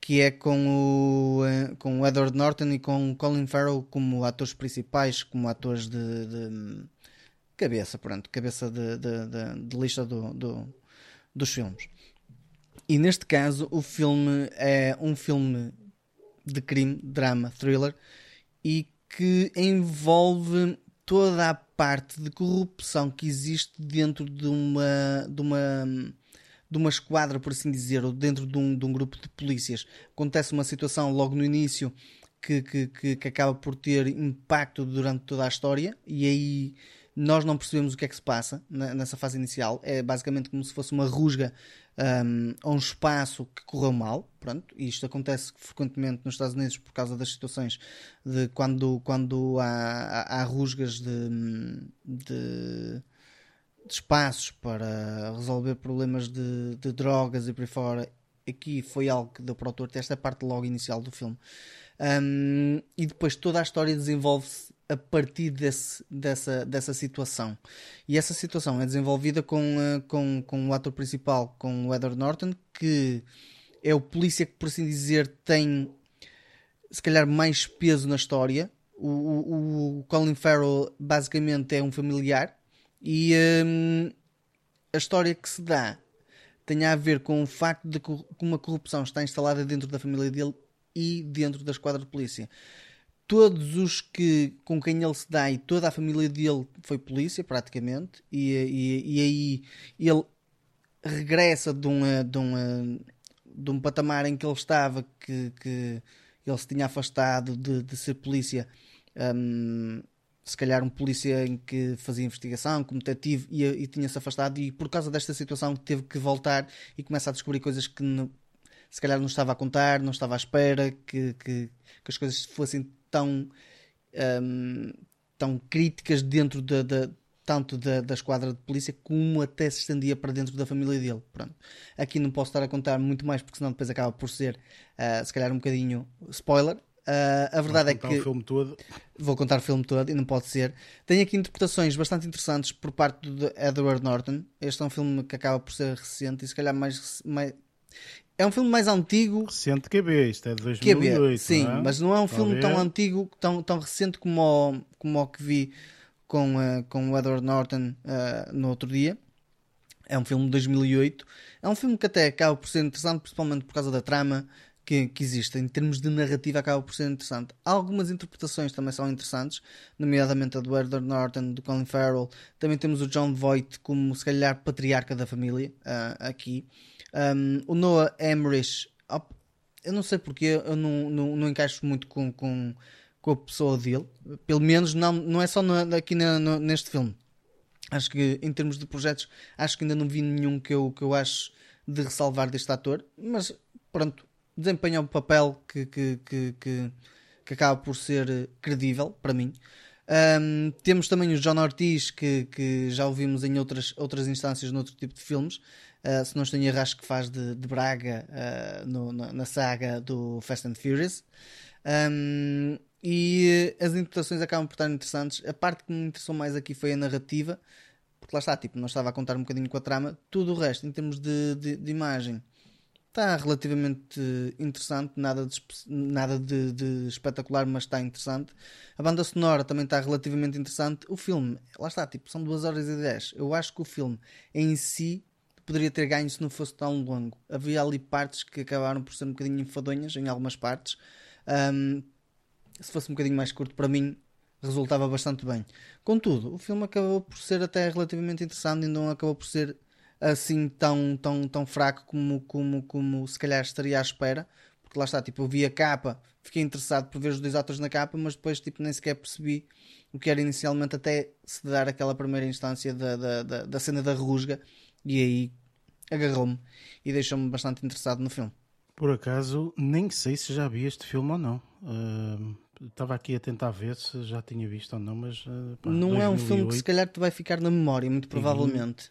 que é com o, uh, com o Edward Norton e com Colin Farrell como atores principais, como atores de, de cabeça, pronto, cabeça de, de, de lista do, do, dos filmes. E neste caso, o filme é um filme de crime, drama, thriller e que envolve toda a parte de corrupção que existe dentro de uma, de uma, de uma esquadra, por assim dizer, ou dentro de um, de um grupo de polícias. Acontece uma situação logo no início que, que, que, que acaba por ter impacto durante toda a história e aí nós não percebemos o que é que se passa nessa fase inicial. É basicamente como se fosse uma rusga um, a um espaço que correu mal. Pronto, e isto acontece frequentemente nos Estados Unidos por causa das situações de quando, quando há, há, há rusgas de, de, de, espaços para resolver problemas de, de drogas e por aí fora. Aqui foi algo que deu para o autor, esta parte logo inicial do filme. Um, e depois toda a história desenvolve-se a partir desse, dessa, dessa situação. E essa situação é desenvolvida com, uh, com, com o ator principal, com o Edward Norton, que é o polícia que, por assim dizer, tem se calhar mais peso na história. O, o, o Colin Farrell basicamente é um familiar e um, a história que se dá tem a ver com o facto de que uma corrupção está instalada dentro da família dele e dentro da esquadra de polícia todos os que com quem ele se dá e toda a família dele foi polícia praticamente e, e, e aí ele regressa de um, de, um, de um patamar em que ele estava que, que ele se tinha afastado de, de ser polícia um, se calhar um polícia em que fazia investigação como detetive e, e tinha-se afastado e por causa desta situação teve que voltar e começa a descobrir coisas que não, se calhar não estava a contar, não estava à espera que, que, que as coisas fossem tão, um, tão críticas dentro da, da tanto da, da, esquadra de polícia como até se estendia para dentro da família dele. Pronto. Aqui não posso estar a contar muito mais porque senão depois acaba por ser uh, se calhar um bocadinho spoiler. Uh, a verdade é que o filme todo. vou contar o filme todo e não pode ser. Tem aqui interpretações bastante interessantes por parte de Edward Norton. Este é um filme que acaba por ser recente e se calhar mais, mais é um filme mais antigo Recente QB, isto é de 2008. QB, sim, não é? mas não é um filme tão antigo, tão, tão recente como o, como o que vi com, eh, com o Edward Norton eh, no outro dia. É um filme de 2008. É um filme que até acaba por ser interessante, principalmente por causa da trama que, que existe. Em termos de narrativa, acaba por ser interessante. Algumas interpretações também são interessantes, nomeadamente a do Edward Norton, do Colin Farrell. Também temos o John Voight como, se calhar, patriarca da família ah, aqui. Um, o Noah Emmerich, eu não sei porque eu não, não, não encaixo muito com, com, com a pessoa dele. Pelo menos não, não é só aqui na- no- neste filme. Acho que em termos de projetos, acho que ainda não vi nenhum que eu, que eu acho de ressalvar deste ator, mas pronto, desempenha um papel que, que, que, que, que acaba por ser credível para mim. Ahm, temos também o John Ortiz, que, que já ouvimos em outras, outras instâncias, noutro tipo de filmes. Ah, se não estou em erro, acho que faz de, de Braga ah, no- na, saga do Fast and Furious. Um, e as interpretações acabam por estar interessantes. A parte que me interessou mais aqui foi a narrativa, porque lá está, tipo, não estava a contar um bocadinho com a trama. Tudo o resto, em termos de, de, de imagem, está relativamente interessante. Nada de, nada de, de espetacular, mas está interessante. A banda sonora também está relativamente interessante. O filme, lá está, tipo, são 2 horas e 10. Eu acho que o filme em si poderia ter ganho se não fosse tão longo. Havia ali partes que acabaram por ser um bocadinho enfadonhas em algumas partes. Um, se fosse um bocadinho mais curto para mim, resultava bastante bem. Contudo, o filme acabou por ser até relativamente interessante e não acabou por ser assim tão, tão, tão fraco como, como, como se calhar estaria à espera. Porque lá está, tipo, eu vi a capa, fiquei interessado por ver os dois atores na capa, mas depois tipo, nem sequer percebi o que era inicialmente até se dar aquela primeira instância da, da, da, da cena da rusga e aí agarrou-me e deixou-me bastante interessado no filme. Por acaso, nem sei se já vi este filme ou não. Ahm, Estava aqui a tentar ver se já tinha visto ou não, mas. ah, pá, não é um filme que 2008. se calhar te vai ficar na memória, muito provavelmente. Se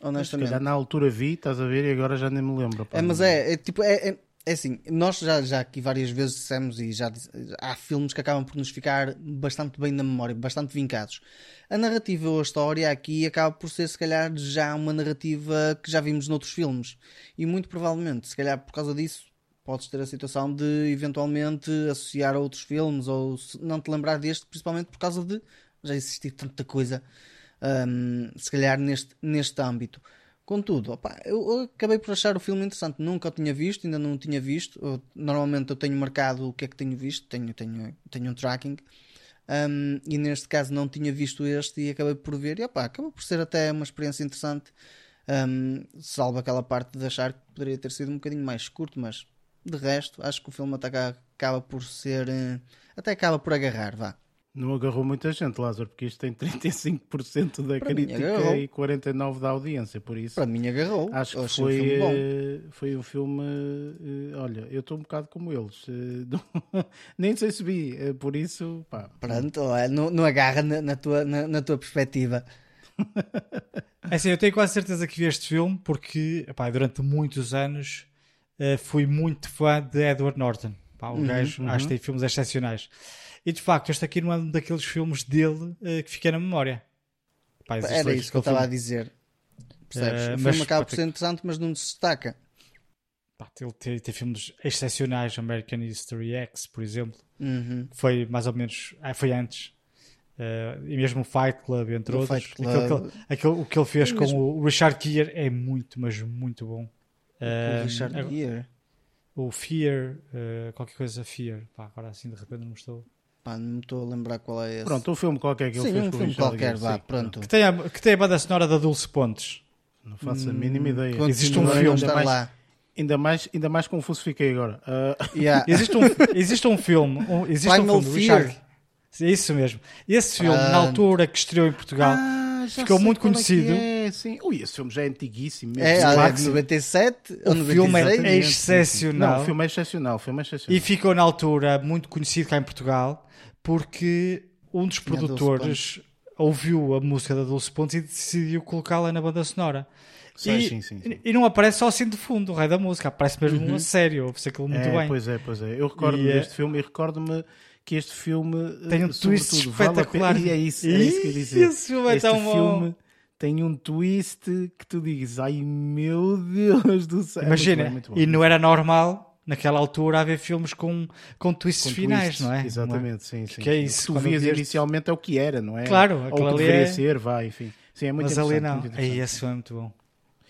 Honestamente. calhar na altura vi, estás a ver, e agora já nem me lembro. pá. É, mas é, é tipo, é, é, é assim, nós já, já aqui várias vezes dissemos e já há filmes que acabam por nos ficar bastante bem na memória, bastante vincados. A narrativa ou a história aqui acaba por ser, se calhar, já uma narrativa que já vimos noutros filmes. E muito provavelmente, se calhar por causa disso, podes ter a situação de eventualmente associar a outros filmes ou não te lembrar deste, principalmente por causa de já existir tanta coisa, hum, se calhar, neste, neste âmbito. Contudo, opá, eu, acabei por achar o filme interessante. Nunca o tinha visto, ainda não o tinha visto. Eu- normalmente eu tenho marcado o que é que tenho visto, tenho, tenho, tenho um tracking. Um, e neste caso não tinha visto este e acabei por ver. E opá, acabou por ser até uma experiência interessante. Um, salvo aquela parte de achar que poderia ter sido um bocadinho mais curto, mas de resto, acho que o filme até acaba, acaba por ser. eh, Até acaba por agarrar, vá. Não agarrou muita gente, Lázaro, porque isto tem <laughs> 35% da Para crítica e 49% da audiência, por isso. Para mim agarrou. Acho que achei foi, filme bom. eh, foi um filme. eh, olha, eu estou um bocado como eles. eh, <laughs> não- nem sei se vi, por isso, pá. Pronto, não, não agarra na, na tua, na, na tua perspectiva. É assim, eu tenho quase certeza que vi este filme porque epá, durante muitos anos fui muito fã de Edward Norton. Pá, o gajo acho que tem filmes excepcionais. E de facto, este aqui não é um daqueles filmes dele eh, que fiquei na memória. Pá, Era isso que eu estava a dizer. Percebes? Eh, o mas, filme acaba pá, por ser interessante, mas não se destaca. pá, Ele tem, tem filmes excepcionais, American History X, por exemplo. Uhum. Foi mais ou menos. ah, foi antes. Eh, e mesmo o Fight Club, entre O outros. Club. Aquele, que- aquele- o que ele fez E com o Richard Gere é muito, mas muito bom. Eh, o Richard Gere. O Fear, eh, qualquer coisa Fear. Pá, agora assim de repente não estou. Pá, não me estou a lembrar qual é esse. Pronto, um filme qualquer que ele fez um com o filme Richard qualquer, Gere, vá, sim. pronto. Que tem a, que tem a banda sonora da Dulce Pontes. Não faço a mínima ideia. Continua Existe um filme, estar ainda mais, lá. ainda, mais, ainda mais confuso fiquei agora. Ah, Yeah. <laughs> Existe um, existe um filme. Um, existe Primal um filme do Fear. Richard. É isso mesmo. Esse filme, Pronto. na altura que estreou em Portugal, ah, ficou sei muito é conhecido. É, sim. Ui, esse filme já é antiguíssimo. mesmo. É, Claro é de sim. 97 ou o filme é 96? Exatamente, sim, sim. excepcional. Não, o filme é excepcional. O filme é excepcional. E ficou na altura muito conhecido cá em Portugal porque um dos Tinha produtores ouviu a música da Dulce Pontes e decidiu colocá-la na banda sonora. Sim, e, sim, sim, sim. e não aparece só assim de fundo, o rei da música, aparece mesmo a sério, ouve-se aquilo muito é, bem. Pois é, pois é. Eu recordo-me eh, deste filme e recordo-me que este filme Tem um eh, twist vale espetacular. E é isso, é isso que eu dizer. esse filme é este tão bom. filme tem um twist que tu dizes, ai meu Deus do céu. É Imagina, bom. e não era normal naquela altura haver filmes com, com twists Com finais, twists, não é? Exatamente, sim, sim. que é isso, tu vias vias- inicialmente é o que era, não é? Claro, que ali deveria é- ser, vai, enfim. Sim, é muito Mas ali não. muito Aí esse foi muito bom.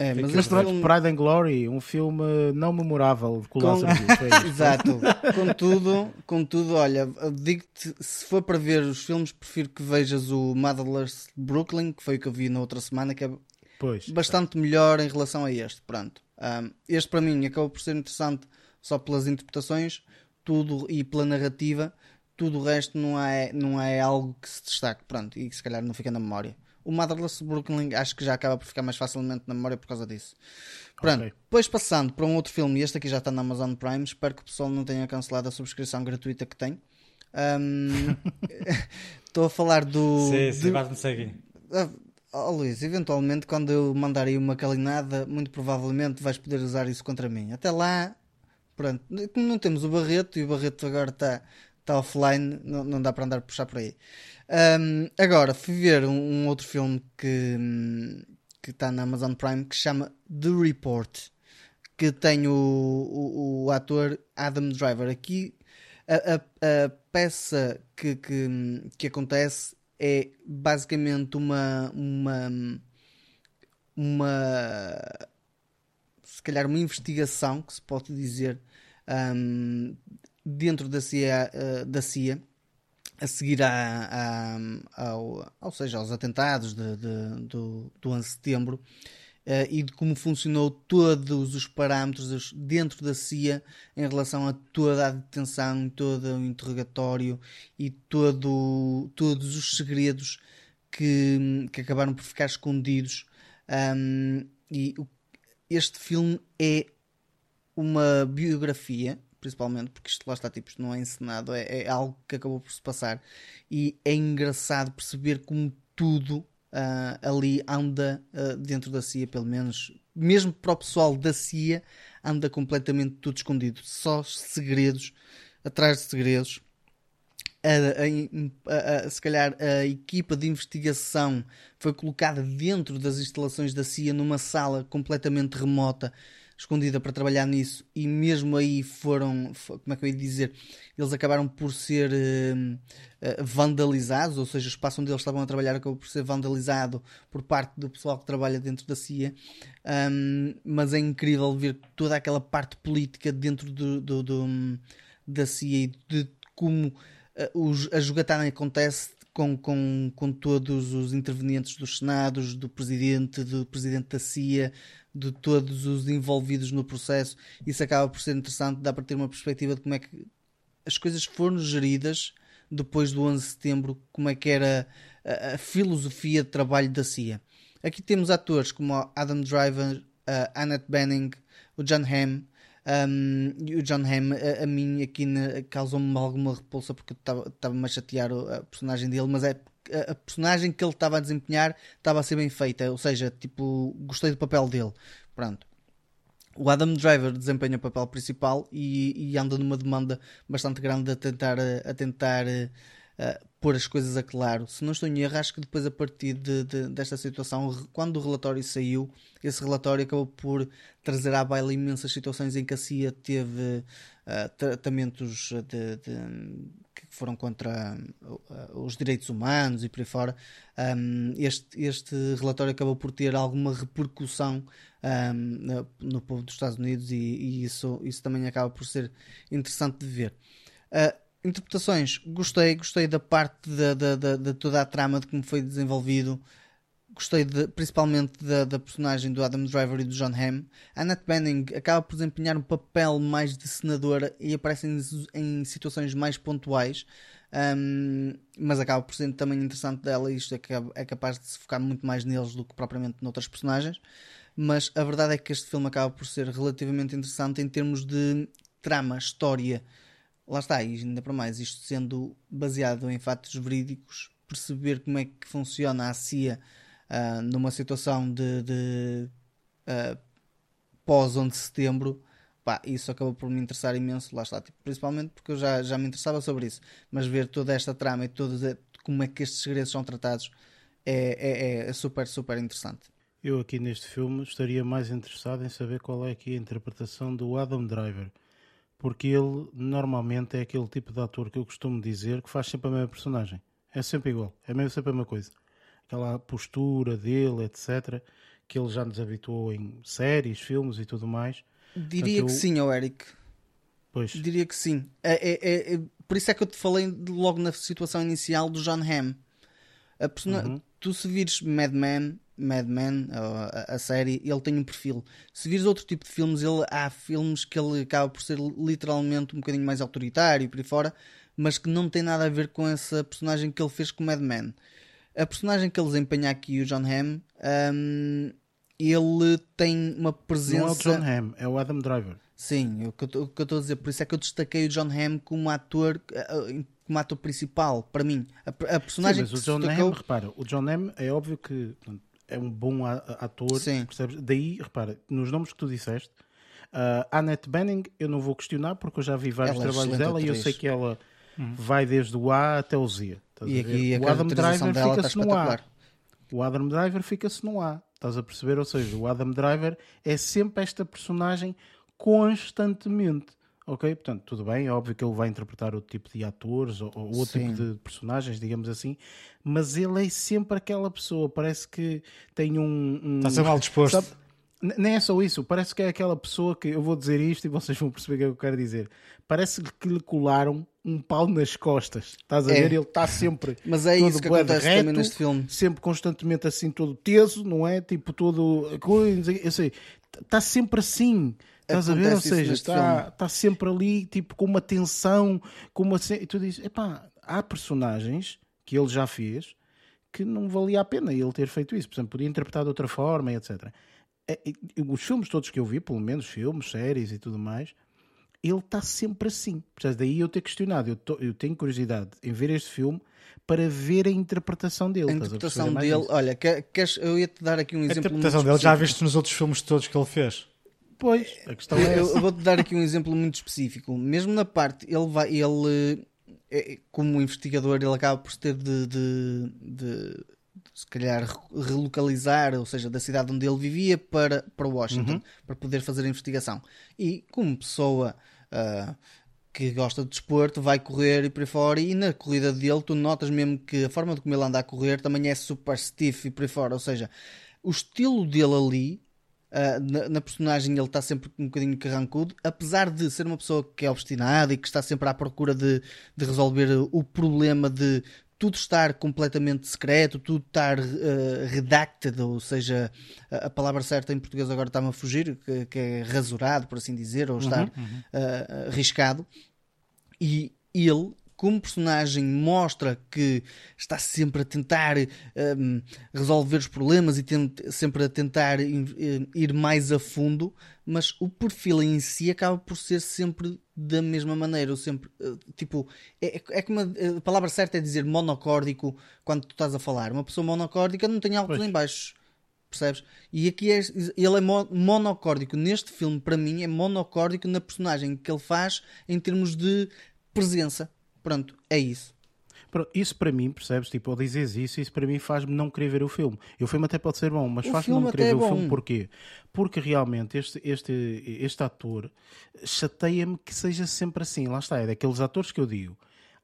É, mas Mas este pronto, filme- Pride and Glory, um filme não memorável de Com- isto. <laughs> Exato. Contudo, contudo, olha, digo-te, se for para ver os filmes, prefiro que vejas o Motherless Brooklyn, que foi o que eu vi na outra semana, que é Pois. bastante melhor em relação a este. Pronto. Um, este para mim acabou por ser interessante só pelas interpretações, tudo e pela narrativa. Tudo o resto não é, não é algo que se destaque. Pronto, e que se calhar não fica na memória. O Motherless Brooklyn acho que já acaba por ficar mais facilmente na memória por causa disso. Pronto, Ok. depois passando para um outro filme, e este aqui já está na Amazon Prime, espero que o pessoal não tenha cancelado a subscrição gratuita que tem. Um, <laughs> Estou a falar do. Sim, sim, de- vais-me seguir. ah, oh, Luís, eventualmente quando eu mandar aí uma calinada, muito provavelmente vais poder usar isso contra mim. Até lá, pronto, como não temos o Barreto e o Barreto agora está tá offline, não, não dá para andar a puxar por aí. Ahm, agora, fui ver um, um outro filme que está na Amazon Prime que chama The Report, que tem o, o, o ator Adam Driver. Aqui a, a- a peça que, que, que acontece é basicamente uma, uma, uma se calhar uma investigação que se pode dizer ahm, dentro da CIA, ah, da CIA a seguir a, a- ao, ou seja, aos atentados de, de- do, do 11 de setembro eh, e de como funcionou todos os parâmetros dentro da CIA em relação a toda a detenção, todo o interrogatório e todo, todos os segredos que, que acabaram por ficar escondidos. Ahm, e este filme é uma biografia, principalmente porque isto lá está, tipo, isto não é encenado, é, é algo que acabou por se passar e é engraçado perceber como tudo ah, ali anda ah, dentro da CIA, pelo menos, mesmo para o pessoal da CIA, anda completamente tudo escondido, só segredos atrás de segredos. A- a- a- se calhar a equipa de investigação foi colocada dentro das instalações da CIA numa sala completamente remota, escondida para trabalhar nisso, e mesmo aí foram, fo- como é que eu ia dizer, eles acabaram por ser eh, eh, vandalizados, ou seja, o espaço onde eles estavam a trabalhar acabou por ser vandalizado por parte do pessoal que trabalha dentro da CIA. Um, mas é incrível ver toda aquela parte política dentro do, do- do- da CIA e de como eh, os- a jogatana acontece com, com, com todos os intervenientes dos senados, do presidente, do presidente da CIA, de todos os envolvidos no processo. Isso acaba por ser interessante, dá para ter uma perspectiva de como é que as coisas foram geridas depois do 11 de setembro, como é que era a, a filosofia de trabalho da CIA. Aqui temos atores como Adam Driver, a Annette Bening, o John Hamm. Um, e o John Hamm, a, a mim, aqui causou-me alguma repulsa porque estava-me a chatear a personagem dele, mas é a, personagem que ele estava a desempenhar estava a ser bem feita, ou seja, tipo, gostei do papel dele. Pronto. O Adam Driver desempenha o papel principal e, e anda numa demanda bastante grande a tentar, a tentar eh, pôr as coisas a claro. Se não estou em erro, acho que depois, a partir de- de- desta situação, quando o relatório saiu, esse relatório acabou por trazer à baila imensas situações em que a CIA teve eh, tratamentos de, de- que foram contra eh, os direitos humanos e por aí fora. Um, este, este relatório acabou por ter alguma repercussão um, no povo dos Estados Unidos e, e isso, isso também acaba por ser interessante de ver. Uh, interpretações, gostei, gostei da parte da, da, de toda a trama de como foi desenvolvido. Gostei de- principalmente da, da personagem do Adam Driver e do John Hamm. A Annette Bening acaba por desempenhar um papel mais de senadora e aparece em, em situações mais pontuais. Um, mas acaba por ser também interessante dela. Isto é, ca- é capaz de se focar muito mais neles do que propriamente noutras personagens. Mas a verdade é que este filme acaba por ser relativamente interessante em termos de trama, história. Lá está, e ainda para mais, isto sendo baseado em fatos verídicos, perceber como é que funciona a CIA ah, numa situação de, de ah, pós-11 de setembro, pá, isso acabou por me interessar imenso, lá está, tipo, principalmente porque eu já, já me interessava sobre isso, mas ver toda esta trama e todos, como é que estes segredos são tratados é, é, é super, super interessante. Eu aqui neste filme estaria mais interessado em saber qual é aqui a interpretação do Adam Driver. Porque ele normalmente é aquele tipo de ator que eu costumo dizer que faz sempre a mesma personagem. É sempre igual, é mesmo sempre a mesma coisa. Aquela postura dele, etc., que ele já nos habituou em séries, filmes e tudo mais. Diria Portanto, que eu... sim, oh Eric. Pois. Diria que sim. É, é, é, é, por isso é que eu te falei logo na situação inicial do John Hamm. A persona... Uhum. Tu se vires Mad Men, Mad Men, a, a, série, ele tem um perfil. Se vires outro tipo de filmes, ele, há filmes que ele acaba por ser literalmente um bocadinho mais autoritário e por aí fora, mas que não tem nada a ver com essa personagem que ele fez com Mad Men. A personagem que ele desempenha aqui, o John Hamm, um, ele tem uma presença. Não é o John Hamm, é o Adam Driver. Sim, o que eu estou a dizer, por isso é que eu destaquei o John Hamm como ator, eh, como ator principal, para mim. A, a personagem Sim, mas o John destacou... Hamm, repara, o John Hamm é óbvio que portanto, é um bom ator, Sim. percebes? Daí, repara, nos nomes que tu disseste, uh, Annette Bening eu não vou questionar porque eu já vi vários ela é trabalhos dela e eu sei que ela uhum. vai desde o A até o Z. E a o Adam Driver fica-se no A. O Adam Driver fica-se no A. Estás a perceber? Ou seja, o Adam Driver é sempre esta personagem constantemente. Ok? Portanto, tudo bem, é óbvio que ele vai interpretar outro tipo de atores ou, ou outro Sim. tipo de personagens, digamos assim, mas ele é sempre aquela pessoa, parece que tem um. um Está a ser mal disposto. Sabe? Nem é só isso, parece que é aquela pessoa que eu vou dizer isto e vocês vão perceber o que eu quero dizer. Parece que lhe colaram um pau nas costas. Estás a é. ver? Ele está sempre. <laughs> Mas é isso que acontece reto, também neste filme. Sempre constantemente assim, todo teso, não é? Tipo, todo. Eu sei, está sempre assim. Estás a ver? Ou seja, está, está sempre ali, tipo, com uma tensão, com uma. E tu dizes, epá, há personagens que ele já fez que não valia a pena ele ter feito isso. Por exemplo, podia interpretar de outra forma, etc. É, os filmes todos que eu vi, pelo menos filmes, séries e tudo mais, ele está sempre assim. Portanto, daí eu ter questionado. Eu, tô, eu, tenho curiosidade em ver este filme para ver a interpretação dele. A interpretação a dele, olha, queres, eu ia-te dar aqui um exemplo. A interpretação dele já viste nos outros filmes todos que ele fez. Pois, a questão é eu, eu vou-te dar aqui um exemplo muito específico. Mesmo na parte, ele vai, ele, é, como investigador, ele acaba por ter de, de, de se calhar relocalizar, ou seja, da cidade onde ele vivia para, para Washington, uhum. para poder fazer a investigação. E como pessoa uh, que gosta de desporto, vai correr e por aí fora, e na corrida dele tu notas mesmo que a forma de como ele anda a correr também é super stiff e por aí fora, ou seja, o estilo dele ali Uh, na, na, personagem ele está sempre um bocadinho carrancudo, apesar de ser uma pessoa que é obstinada e que está sempre à procura de, de resolver o problema de tudo estar completamente secreto, tudo estar uh, redacted, ou seja, a, a, palavra certa em português agora está-me a fugir, que, que, é rasurado, por assim dizer, ou uhum, estar uhum. Uh, riscado. E ele como personagem mostra que está sempre a tentar um, resolver os problemas e sempre a tentar ir mais a fundo, mas o perfil em si acaba por ser sempre da mesma maneira, ou sempre eh, tipo, é, é como a, a, palavra certa é dizer monocórdico quando tu estás a falar. Uma pessoa monocórdica não tem altos em baixos. Percebes? E aqui é, ele é monocórdico. Neste filme, para mim, é monocórdico na personagem que ele faz em termos de presença. Pronto, é isso. Isso para mim, percebes? Tipo, ao dizeres isso, isso para mim faz-me não querer ver o filme. O filme até pode ser bom, mas faz-me não querer ver é o filme porquê? Porque realmente este, este, este ator chateia-me que seja sempre assim. Lá está, é daqueles atores que eu digo.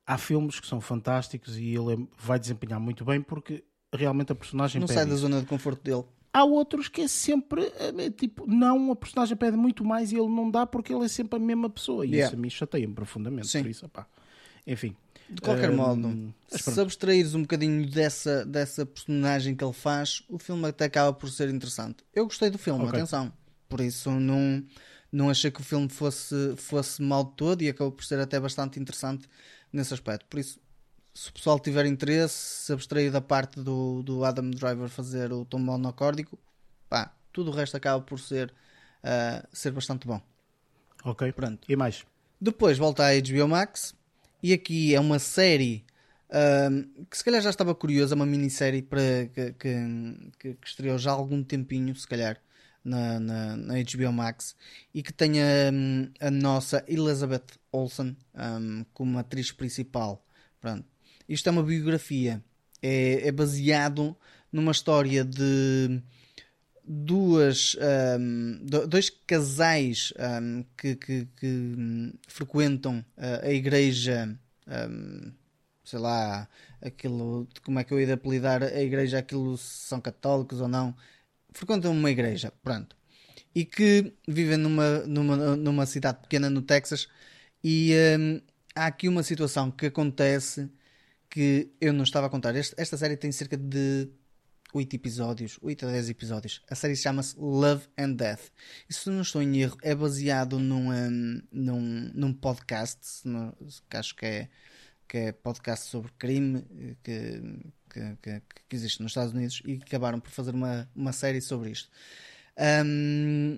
Há filmes que são fantásticos e ele é, vai desempenhar muito bem porque realmente a personagem não sai da zona de conforto dele. Há outros que é sempre é, tipo, não, a personagem pede muito mais e ele não dá porque ele é sempre a mesma pessoa. E yeah. isso a mim chateia-me profundamente. Sim. Por isso, opá. Enfim. De qualquer um, modo, se abstraíres um bocadinho dessa, dessa personagem que ele faz, o filme até acaba por ser interessante. Eu gostei do filme, okay. atenção. Por isso não, não achei que o filme fosse, fosse mal de todo e acabou por ser até bastante interessante nesse aspecto. Por isso, se o pessoal tiver interesse, se abstrair da parte do, do Adam Driver fazer o tom monocórdico, pá, tudo o resto acaba por ser, uh, ser bastante bom. Ok. Pronto. E mais? Depois volta à HBO Max e aqui é uma série um, que se calhar já estava curiosa, uma minissérie para, que, que, que, estreou já há algum tempinho, se calhar, na, na, na HBO Max, e que tem a, a nossa Elizabeth Olsen um, como atriz principal. Pronto. Isto é uma biografia É, é baseado numa história de duas um, dois casais um, que, que, que um, frequentam a, a igreja hum, sei lá aquilo como é que eu ia apelidar a igreja aquilo são católicos ou não frequentam uma igreja pronto e que vivem numa, numa, numa cidade pequena no Texas e hum, há aqui uma situação que acontece que eu não estava a contar. Esta, esta série tem cerca de 8 episódios, 8 a 10 episódios. A série chama-se Love and Death. E se não estou em erro, é baseado num, um, num, num podcast, que acho que é, que é podcast sobre crime, que, que, que, que existe nos Estados Unidos, e acabaram por fazer uma, uma série sobre isto. Um,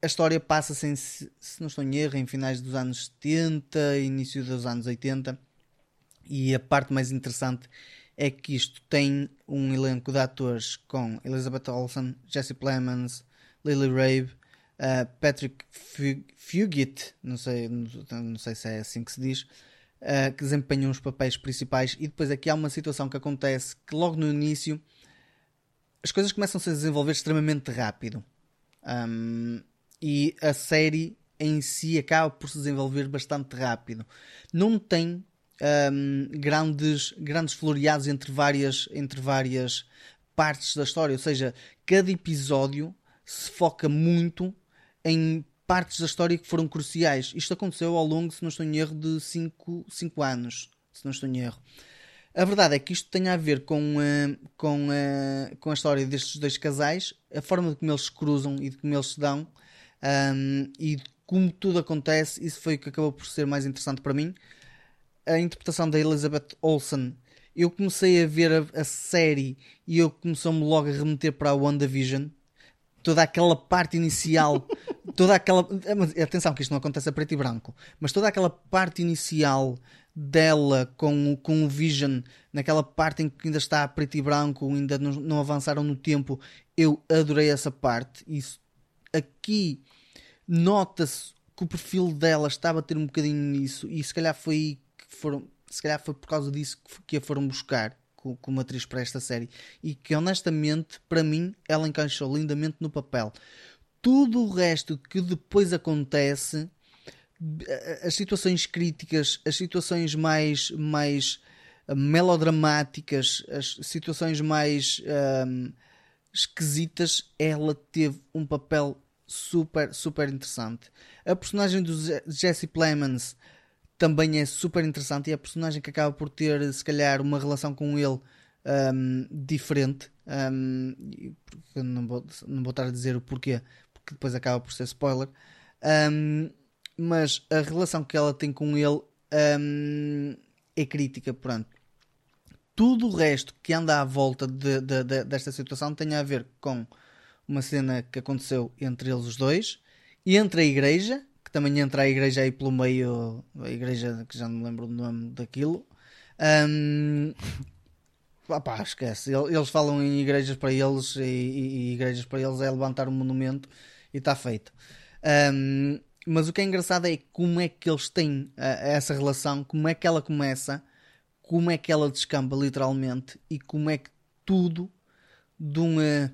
a história passa-se, se não estou em erro, em finais dos anos 70, início dos anos 80. E a parte mais interessante é que isto tem um elenco de atores com Elizabeth Olsen, Jesse Plemons, Lily Rabe, uh, Patrick Fugit, não sei, não sei se é assim que se diz, uh, que desempenham os papéis principais. E depois aqui há uma situação que acontece que logo no início as coisas começam -se a desenvolver extremamente rápido. Um, e a série em si acaba por se desenvolver bastante rápido. Não tem um, grandes, grandes floreados entre várias, entre várias partes da história, ou seja, cada episódio se foca muito em partes da história que foram cruciais. Isto aconteceu ao longo, se não estou em erro, de 5 anos, se não estou em erro. A verdade é que isto tem a ver com, uh, com, uh, com a história destes dois casais, a forma como eles se cruzam e de como eles se dão, um, e como tudo acontece, isso foi o que acabou por ser mais interessante para mim. A interpretação da Elizabeth Olsen, eu comecei a ver a, a série e eu começou-me logo a remeter para a WandaVision. Toda aquela parte inicial, <laughs> toda aquela. Atenção, que isto não acontece a preto e branco, mas toda aquela parte inicial dela com, com o Vision, naquela parte em que ainda está preto e branco, ainda não, não avançaram no tempo, eu adorei essa parte. Isso aqui nota-se que o perfil dela estava a ter um bocadinho nisso, e se calhar foi foram, se calhar foi por causa disso que a foram buscar como atriz para esta série e que honestamente para mim ela encaixou lindamente no papel tudo o resto que depois acontece as situações críticas, as situações mais, mais ah, melodramáticas, as situações mais um, esquisitas, ela teve um papel super, super interessante. A personagem do Jesse Plemons também é super interessante e é a personagem que acaba por ter, se calhar, uma relação com ele um, diferente. Um, não, vou, não vou estar a dizer o porquê, porque depois acaba por ser spoiler. Um, mas a relação que ela tem com ele hum, é crítica, pronto. Tudo o resto que anda à volta de, de, de, desta situação tem a ver com uma cena que aconteceu entre eles os dois e entre a igreja, também entra a igreja aí pelo meio, a igreja que já não me lembro do nome daquilo. Um, <laughs> opá, esquece. Eles falam em igrejas para eles e, e, igrejas para eles é levantar um monumento e está feito. Um, mas o que é engraçado é como é que eles têm uh, essa relação, como é que ela começa, como é que ela descamba literalmente e como é que tudo de um, uh,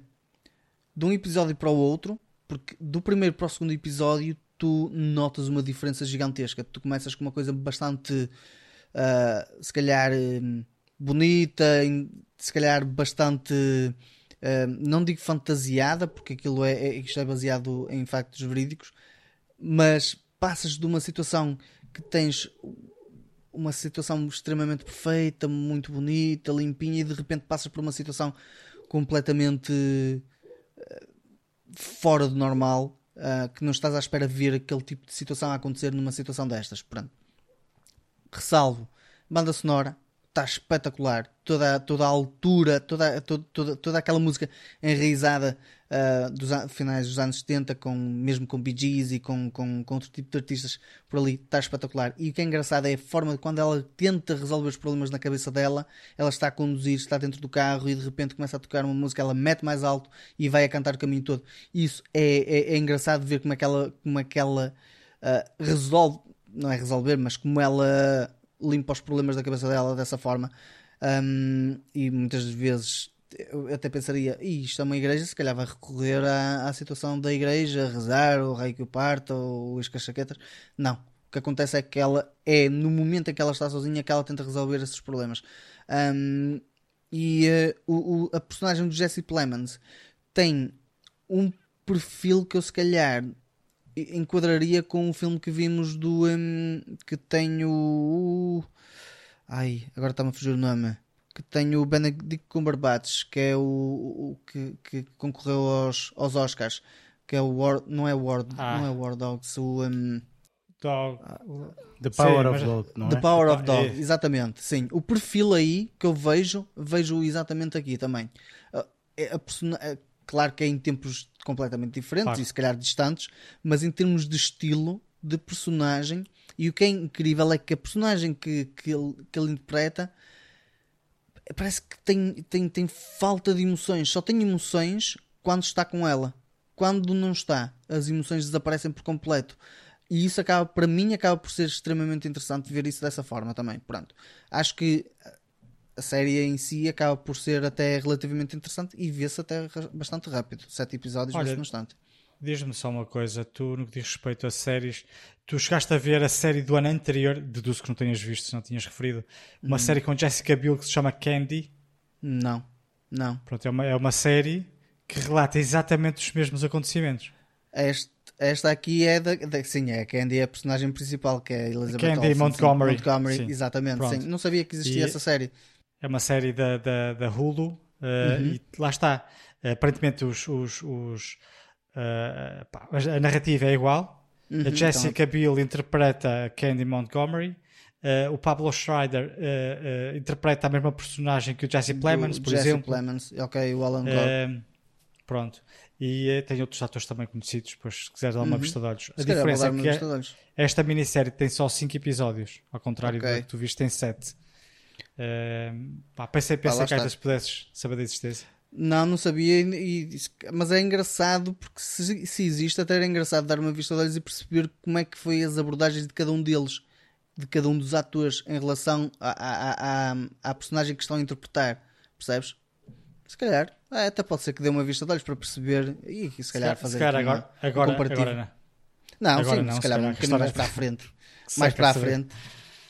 de um episódio para o outro, porque do primeiro para o segundo episódio tu notas uma diferença gigantesca. Tu começas com uma coisa bastante, uh, se calhar, bonita, se calhar bastante. não digo fantasiada, porque aquilo é, é, isto é baseado em factos verídicos, mas passas de uma situação que tens uma situação extremamente perfeita, muito bonita, limpinha, e de repente passas por uma situação completamente uh, fora do normal, uh, que não estás à espera de ver aquele tipo de situação a acontecer numa situação destas. Pronto. Ressalvo, banda sonora, está espetacular. Toda, toda a altura, toda, toda, toda, aquela música enraizada uh, dos finais dos anos 70, com, mesmo com Bee Gees e com, com, com outro tipo de artistas por ali, está espetacular. E o que é engraçado é a forma de quando ela tenta resolver os problemas na cabeça dela, ela está a conduzir, está dentro do carro e de repente começa a tocar uma música, ela mete mais alto e vai a cantar o caminho todo. Isso é, é, é engraçado ver como é que ela, como é que ela uh, resolve, não é resolver, mas como ela limpa os problemas da cabeça dela dessa forma. Um, e muitas vezes eu até pensaria, "Ih, isto é uma igreja, se calhar vai recorrer à, à situação da igreja, rezar, o rei que o parta, ou as cachaquetas. Não. O que acontece é que ela é no momento em que ela está sozinha que ela tenta resolver esses problemas. Um, e eh, o, o- a personagem do Jesse Plemons tem um perfil que eu se calhar enquadraria com o filme que vimos do hum, que tem o ai, agora está-me a fugir o nome que tem o Benedict Cumberbatch que é o, o que, que concorreu aos, aos Oscars que é o War, não é War, Ah. não é War Dogs o hum, Dog. The Power Sim, of Dog, não The é? Power of É. Dog, exatamente, sim. O perfil aí que eu vejo, vejo exatamente aqui também. A- é a persona- é claro que é em tempos completamente diferentes Claro. e se calhar distantes, mas em termos de estilo, de personagem, e o que é incrível é que a personagem que, que, ele, que ele interpreta parece que tem, tem, tem falta de emoções, só tem emoções quando está com ela. Quando não está, as emoções desaparecem por completo. E isso acaba, para mim, acaba por ser extremamente interessante ver isso dessa forma também. Pronto. Acho que a série em si acaba por ser até relativamente interessante e vê-se até bastante rápido. Sete episódios Olha, vê-se no instante. Diz-me só uma coisa, tu no que diz respeito a séries, tu chegaste a ver a série do ano anterior, deduzo que não tenhas visto, se não tinhas referido, uma Hum. série com Jessica Biel que se chama Candy. Não, não. Pronto, é uma, é uma série que relata exatamente os mesmos acontecimentos. Este- esta aqui é da, da- Sim, é a Candy é a personagem principal, que é a Elizabeth Candy Olsen. Montgomery. Montgomery, Sim. exatamente. Sim. Não sabia que existia E- essa série. É uma série da, da, da Hulu uh, e lá está. Aparentemente os, os, os, uh, pá, a narrativa é igual. Uhum, a então Jessica Biel interpreta a Candy Montgomery. Uh, o Pablo Schreider uh, uh, interpreta a mesma personagem que o Jesse Plemons, por Jesse exemplo. Plemons, ok, o Alan Gore. Pronto. E tem outros atores também conhecidos, depois se quiseres dar uma vista de olhos. A Uhum. Se diferença é que é- esta minissérie tem só 5 episódios, ao contrário Ok. do que tu viste tem 7. Pá, pensei, pensei lá que vezes pudesses saber da existência. Não, não sabia, e- e- mas é engraçado porque se, se existe, até era engraçado dar uma vista de olhos e perceber como é que foi as abordagens de cada um deles, de cada um dos atores em relação à, à, à, à personagem que estão a interpretar, percebes? Se calhar, é, até pode ser que dê uma vista de olhos para perceber e se calhar Se fazer calhar aqui uma- agora, um agora, agora não. Não, Agora sim, não, se se calhar um calhar, bocadinho mais para a <laughs> frente. Se mais para a frente.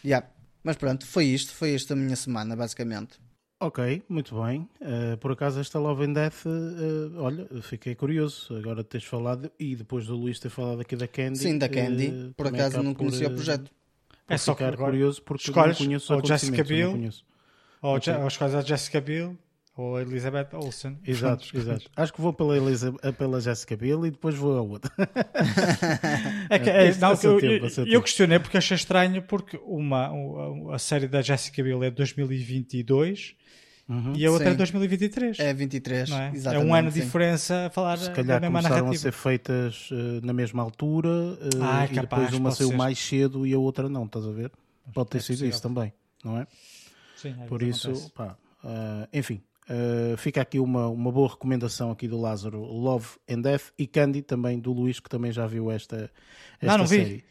Yeah. Mas pronto, foi isto. Foi esta a minha semana, basicamente. Ok, muito bem. Uh, por acaso esta Love and Death, uh, olha, fiquei curioso. Agora teres falado, e depois do Luís ter falado aqui da Candy. Sim, da Candy. uh, por acaso não por, conhecia o projeto. É só que ficar curioso porque escolhes não conheço ou o Jessica Biel, conheço. Ou, Ok. ja, ou escolhes a Jessica Biel ou a Elizabeth Olsen. Exato, exato. <laughs> Acho que vou pela, Elisa, pela Jessica Biel e depois vou a outra. <laughs> É que, é, Isso não, a seu eu, tempo, eu- tempo. questionei porque achei estranho porque uma, a, a série da Jessica Biel é de 2022 Uhum. e a outra é Sim. de 2023. É 23, não é? é exatamente. um ano de diferença a falar Se da calhar mesma começaram narrativa. a ser feitas uh, na mesma altura uh, Ah, é e capaz, depois uma saiu ser. mais cedo e a outra não, estás a ver? Pode ter é sido possível. isso também, não é? Sim, às Por isso, acontece. pá, uh, enfim, uh, fica aqui uma, uma boa recomendação aqui do Lázaro, Love and Death e Candy também do Luís que também já viu esta, esta Não, não vi. série.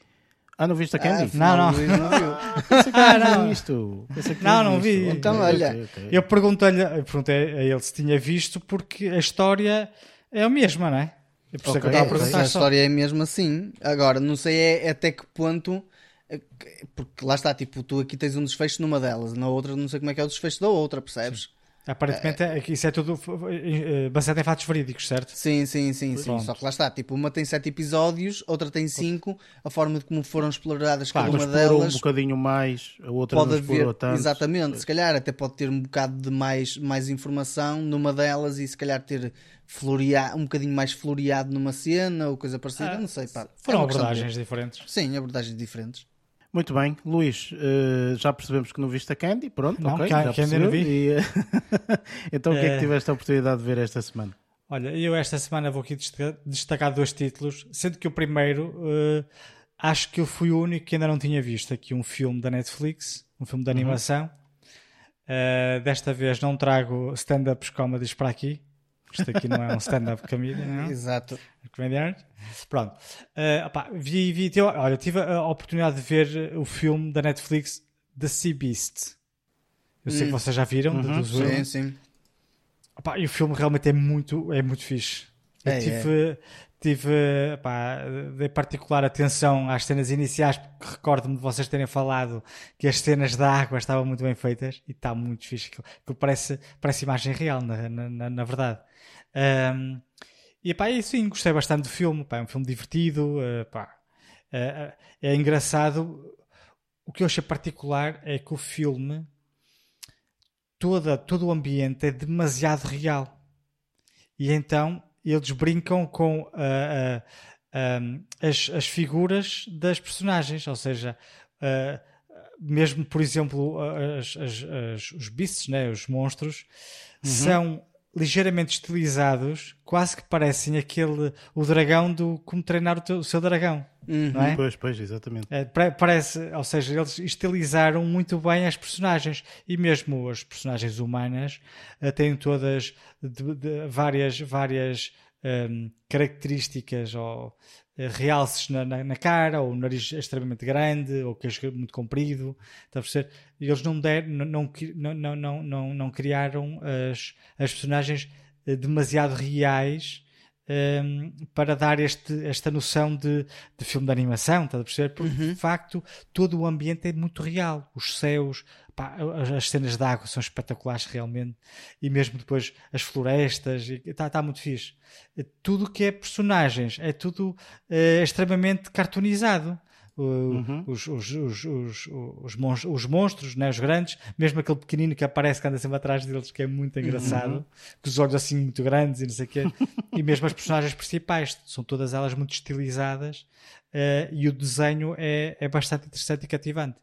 Ah, não viste a Ah, Candy? afinal, Não, não. Luís não viu. <laughs> Pensei que Ah, não. visto. Não, não vi. Então, olha. Eu perguntei-lhe eu perguntei a ele se tinha visto porque a história é a mesma, não é? E isso é que eu estava a É, perguntar a só. história é mesmo assim. Agora, não sei é até que ponto. é que- Porque lá está, tipo, tu aqui tens um desfecho numa delas, na outra não sei como é que é o desfecho da outra, percebes? Aparentemente é, isso é tudo eh, baseado em fatos verídicos, certo? Sim, sim, sim, sim. Só que lá está, tipo, uma tem sete episódios, outra tem cinco, a forma de como foram exploradas Claro, cada Uma explorou um delas bocadinho mais, a outra pode não haver, tanto. exatamente, se calhar até pode ter um bocado de mais, mais informação numa delas e se calhar ter florear, um bocadinho mais floreado numa cena ou coisa parecida, Ah, não sei, pá. Foram É questão de abordagens diferentes. Sim, abordagens diferentes. Muito bem, Luís, eh, já percebemos que não viste a Candy, pronto, Não, ok, já Candy não percebeu. E, eh, <laughs> então o que é que Eh. tiveste a oportunidade de ver esta semana? Olha, eu esta semana vou aqui destaca- destacar dois títulos, sendo que o primeiro eh, acho que eu fui o único que ainda não tinha visto aqui um filme da Netflix, um filme de animação. Eh, desta vez não trago stand-ups comedies para aqui. Isto aqui não é um stand-up comedy, não? Exato. Comediante. Pronto. Eh, opá, vi, vi, tive- olha, tive a oportunidade de ver o filme da Netflix The Sea Beast. Eu sei que vocês já viram, Uhum. Sim, sim. Opá, e o filme realmente é muito, é muito fixe. Eu É, tive, tive pá, de particular atenção às cenas iniciais, porque recordo-me de vocês terem falado que as cenas da água estavam muito bem feitas e está muito fixe. Aquilo, aquilo parece, parece imagem real, na, na- na verdade. Ahm, e pá, e sim, gostei bastante do filme. Pá, é um filme divertido. eh, pá, eh, é engraçado. O que eu achei particular é que o filme toda, todo o ambiente é demasiado real. E então eles brincam com ah, as, as figuras das personagens, ou seja, mesmo por exemplo, as- as- as- os beasts, né, os monstros, são ligeiramente estilizados, quase que parecem aquele o dragão do como treinar o, teu- o seu dragão, não é? Pois, pois, exatamente. É, pa- parece, ou seja, eles estilizaram muito bem as personagens e mesmo as personagens humanas eh, têm todas de- de- várias, várias hum, características ou realces na, na, na cara, ou o nariz extremamente grande, ou queixo muito comprido. Está a perceber? Eles não, der, não, não, não, não, não criaram as, as personagens eh, demasiado reais hum, para dar este, esta noção de, de filme de animação, estás a perceber? Porque de facto todo o ambiente é muito real. Os céus, pá, as, as cenas de água são espetaculares realmente, e mesmo depois as florestas, está tá muito fixe. Tudo que é personagens é tudo eh, extremamente cartoonizado. O- os, os, os, os, os, mons- os monstros, né, os grandes, mesmo aquele pequenino que aparece que anda sempre atrás deles, que é muito engraçado, com os olhos assim muito grandes e não sei o quê, e mesmo as personagens principais, são todas elas muito estilizadas eh, e o desenho é, é bastante interessante e cativante.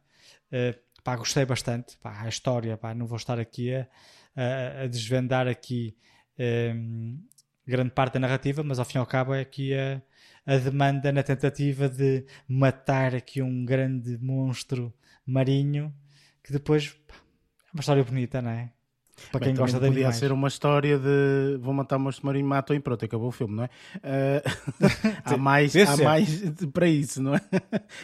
Eh, pá, gostei bastante. Pá, a história, pá, não vou estar aqui a, a- a desvendar aqui em, grande parte da narrativa, mas ao fim e ao cabo é aqui a, a demanda na tentativa de matar aqui um grande monstro marinho que depois pá, é uma história bonita, não é? Para Bem, quem gosta de podia animais. ser uma história de vou matar o monstro marinho, matam e pronto, acabou o filme, não é? <laughs> Ah, <laughs> há mais, há mais para isso, não é?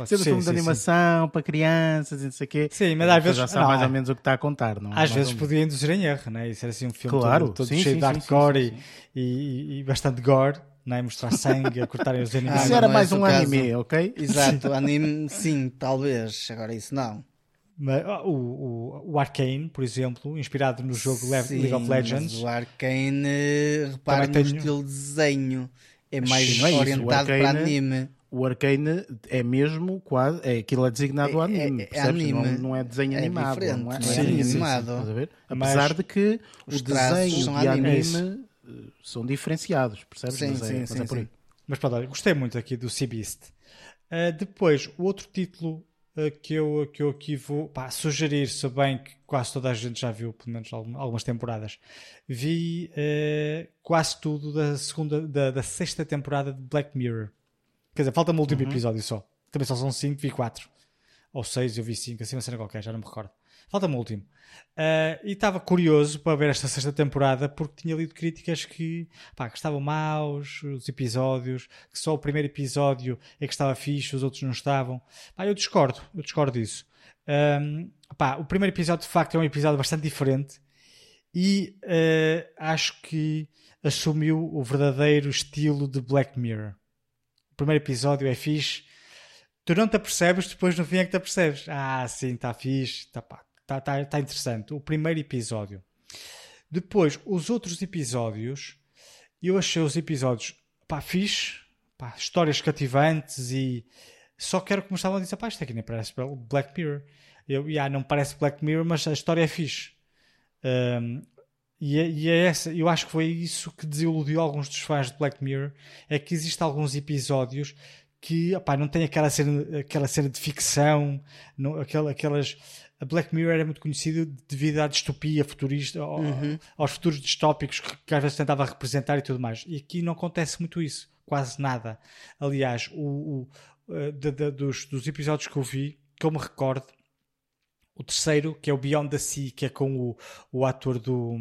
Ser um Sim, filme sim, de animação para crianças e não sei o quê. Sim, mas às vezes- já sabe não, mais é- ou menos o que está a contar, não é? Às Mais vezes podia induzir em erro, né? Isso era assim um filme Claro, todo, todo sim, cheio sim, de sim, hardcore sim, sim, e, e- e bastante gore, né? mostrar sangue, a cortarem os <laughs> animais. Ah, Isso mas era não é mais esse um o caso. anime, ok? Exato, <laughs> anime sim, talvez. Agora isso não. Mas, ah, o, o, o Arcane, por exemplo, inspirado no jogo Le- Sim, League of Legends, mas o Arcane, repara no tenho- estilo de desenho. É mais Sim, não é isso, o orientado para Arcane- anime. O Arcane é mesmo quase, é aquilo é designado É- anime, é- é percebes? anime. Não, não é desenho É animado, não é, não não é desenho animado. Mas Apesar de que desenhos são de anime. anime eh, são diferenciados, percebes? Sim, mas é, sim, mas sim, é por aí. sim. Mas pronto, olha, gostei muito aqui do Sea Beast. Uh, depois, o outro título uh, que, eu, que eu aqui vou pá, sugerir, se bem que quase toda a gente já viu, pelo menos algum- algumas temporadas, vi uh, quase tudo da segunda, da, da sexta temporada de Black Mirror. Quer dizer, falta-me o último episódio só. Também só são cinco, vi quatro. Ou seis, eu vi cinco, assim uma cena qualquer, já não me recordo. Falta-me o último. Uh, e estava curioso para ver esta sexta temporada porque tinha lido críticas que, pá, que estavam maus os episódios, que só o primeiro episódio é que estava fixe, os outros não estavam. Pá, eu discordo, eu discordo disso. Um, pá, o primeiro episódio de facto é um episódio bastante diferente e uh, acho que assumiu o verdadeiro estilo de Black Mirror. O primeiro episódio é fixe, tu não te apercebes, depois no fim é que te apercebes. Ah, sim, está fixe, está pá, tá, tá, tá interessante. O primeiro episódio. Depois, os outros episódios, eu achei os episódios pá, fixe, pá, histórias cativantes e só quero que a dizer, pá, isto aqui nem parece Black Mirror. Eu, yeah, não parece Black Mirror, mas a história é fixe. Um, e, é, e é essa, eu acho que foi isso que desiludiu alguns dos fãs de Black Mirror, é que existem alguns episódios que opá, não tem aquela cena, aquela cena de ficção, não, aquela, aquelas. A Black Mirror era muito conhecido devido à distopia futurista, ao- aos futuros distópicos que, às vezes tentava representar e tudo mais. E aqui não acontece muito isso, quase nada. Aliás, o, o, eh, de- de- dos, dos episódios que eu vi, que eu me recordo, o terceiro, que é o Beyond the Sea, que é com o, o ator do,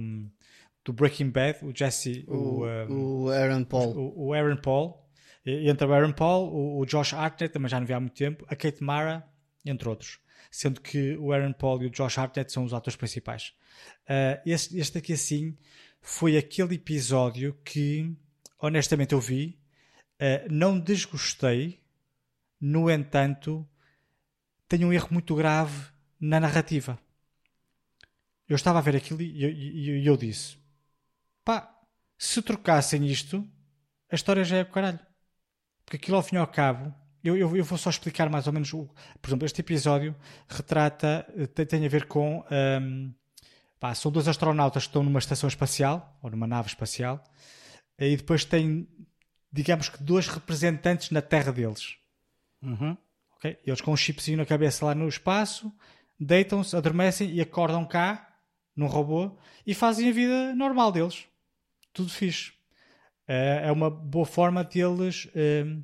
do Breaking Bad, o Jesse, o, O, um, o Aaron Paul. o, Aaron Paul, entre o Aaron Paul, o, o Josh Hartnett, também já não vi há muito tempo, a Kate Mara, entre outros. Sendo que o Aaron Paul e o Josh Hartnett são os atores principais. Uh, este, este aqui, assim, foi aquele episódio que, honestamente, eu vi, uh, não desgostei, no entanto, tenho um erro muito grave na narrativa. Eu estava a ver aquilo e eu, eu, eu disse: pá, se trocassem isto, a história já é o caralho. Porque aquilo ao fim e ao cabo, eu, eu, eu, vou só explicar mais ou menos. O, por exemplo, este episódio retrata, tem, tem a ver com. Um, pá, são dois astronautas que estão numa estação espacial, ou numa nave espacial, e depois tem, digamos que, dois representantes na Terra deles. Uhum. Okay? Eles com um chipzinho na cabeça lá no espaço, deitam-se, adormecem e acordam cá, num robô, e fazem a vida normal deles. Tudo fixe. É, é uma boa forma de eles. Um,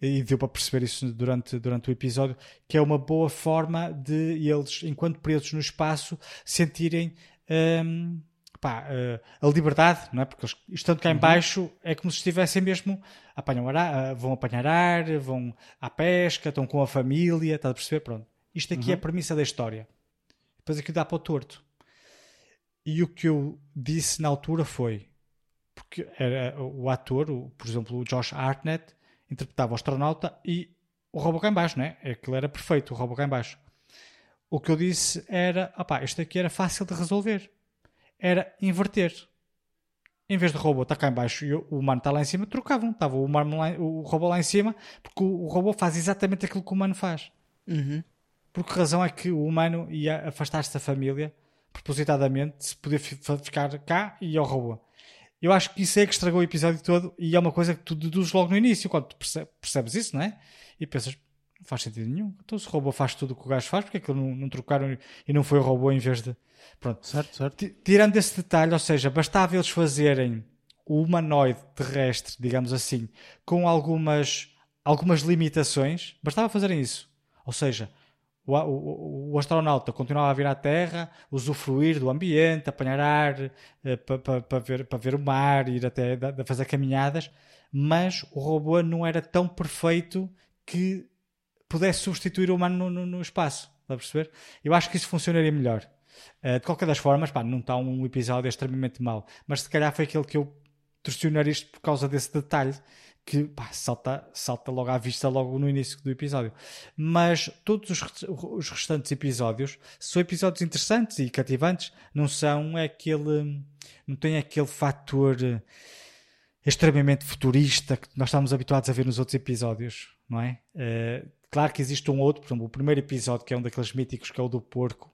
e deu para perceber isso durante, durante o episódio, que é uma boa forma de eles, enquanto presos no espaço, sentirem um, pá, uh, a liberdade, não é? Porque eles, estando cá uhum. em baixo é como se estivessem mesmo apanham ar, vão apanhar ar, vão à pesca, estão com a família, está a perceber? Pronto. Isto aqui uhum. é a uhum. premissa da história. Depois aqui dá para o torto. E o que eu disse na altura foi porque era o ator, o, por exemplo, o Josh Hartnett, interpretava o astronauta e o robô cá em baixo, né? Aquilo era perfeito, o robô cá em baixo. O que eu disse era, opá, isto aqui era fácil de resolver. Era inverter. Em vez do robô estar cá em baixo e o humano está lá em cima, trocavam. Estava o, humano lá, o robô lá em cima, porque o, o robô faz exatamente aquilo que o humano faz. Uhum. Por que razão é que o humano ia afastar-se da família, propositadamente, se podia ficar cá e ao robô? Eu acho que isso é que estragou o episódio todo e é uma coisa que tu deduzes logo no início, quando tu percebes isso, não é? E pensas, não faz sentido nenhum. Então se o robô faz tudo o que o gajo faz, porque é que não, não trocaram e não foi o robô em vez de. Pronto. Certo, certo. Tirando esse detalhe, ou seja, bastava eles fazerem o humanoide terrestre, digamos assim, com algumas, algumas limitações, bastava fazerem isso. Ou seja, o, o, o, astronauta continuava a vir à Terra, usufruir do ambiente, apanhar ar eh, para pa, pa ver, ver o mar, ir até da, fazer caminhadas, mas o robô não era tão perfeito que pudesse substituir o humano no, no, no espaço. Está a perceber? Eu acho que isso funcionaria melhor. Uh, de qualquer das formas, pá, não está um episódio extremamente mau, mas se calhar foi aquele que eu torcionar isto por causa desse detalhe que pá, salta, salta logo à vista logo no início do episódio. Mas todos os, os restantes episódios são episódios interessantes e cativantes, não são aquele. não tem aquele fator extremamente futurista que nós estamos habituados a ver nos outros episódios, não é? Uh, claro que existe um outro, por exemplo, o primeiro episódio, que é um daqueles míticos, que é o do porco,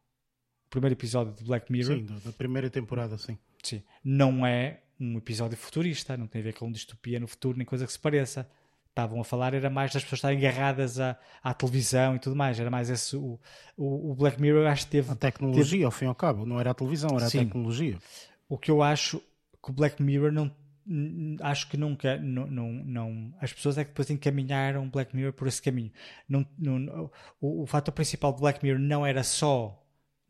o primeiro episódio de Black Mirror. Sim, da primeira temporada, sim. Sim. Não é um episódio futurista, não tem a ver com distopia no futuro, nem coisa que se pareça. Estavam a falar, era mais das pessoas estarem agarradas à, à televisão e tudo mais. Era mais esse. O, o, o Black Mirror acho que teve. A tecnologia, teve... ao fim e ao cabo, não era a televisão, era Sim. a tecnologia. O que eu acho que o Black Mirror não. Acho que nunca. Não, não, não, as pessoas é que depois encaminharam Black Mirror por esse caminho. Não, não, o, o fator principal do Black Mirror não era só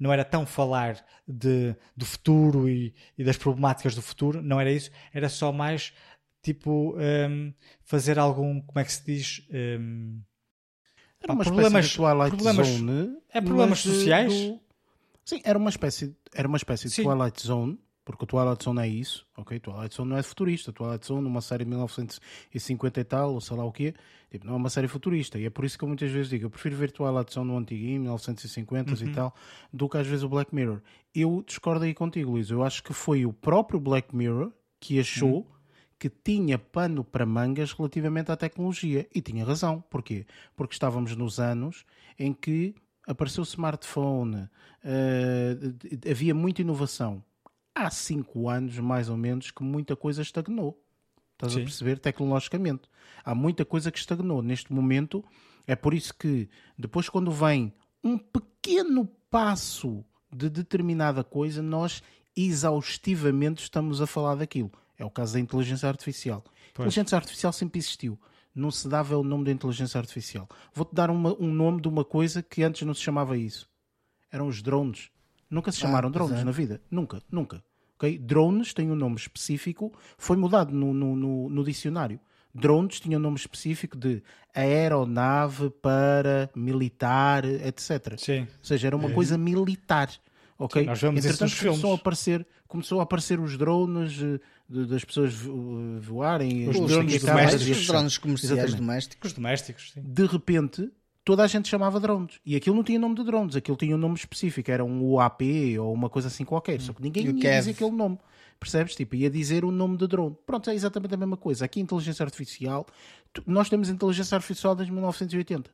não era tão falar de, do futuro e, e, das problemáticas do futuro, não era isso, era só mais tipo um, fazer algum, como é que se diz? Um, era uma problemas, espécie de Twilight problemas, Zone. É problemas sociais? Do... Sim, era uma espécie, era uma espécie de. Twilight Zone porque o Twilight Zone é isso, ok? Twilight Zone não é futurista. Twilight Zone, uma série de 1950 e tal, ou sei lá o quê, tipo, não é uma série futurista. E é por isso que eu muitas vezes digo, eu prefiro ver Twilight Zone no antiguinho, 1950 uhum. e tal, do que às vezes o Black Mirror. Eu discordo aí contigo, Luís. Eu acho que foi o próprio Black Mirror que achou uhum. que tinha pano para mangas relativamente à tecnologia. E tinha razão. Porquê? Porque estávamos nos anos em que apareceu o smartphone, uh, havia muita inovação há cinco anos, mais ou menos, que muita coisa estagnou. Estás Sim. a perceber? Tecnologicamente. Há muita coisa que estagnou. Neste momento, é por isso que depois, quando vem um pequeno passo de determinada coisa, nós exaustivamente estamos a falar daquilo. É o caso da inteligência artificial. Pois. A inteligência artificial sempre existiu. Não se dava o nome da inteligência artificial. Vou-te dar uma, um nome de uma coisa que antes não se chamava isso. Eram os drones. Nunca se chamaram ah, drones é. na vida. Nunca, nunca. Okay? Drones têm um nome específico, foi mudado no, no, no, no dicionário. Drones tinham um nome específico de aeronave para militar, etc. Sim. Ou seja, era uma coisa militar. Ok? Sim, nós isso Entretanto, nos começou a, filmes. aparecer, começou a aparecer os drones eh, de- das pessoas vo- voarem, Os as drones domésticos, os drones comerciais Exatamente. domésticos. Os domésticos, sim. de repente toda a gente chamava drones e aquilo não tinha nome de drones, aquilo tinha um nome específico, era um UAP ou uma coisa assim qualquer, só que ninguém E o ia dizer aquele nome. Percebes? Tipo, ia dizer o nome de drone. Pronto, é exatamente a mesma coisa. Aqui, inteligência artificial, nós temos inteligência artificial desde 1980.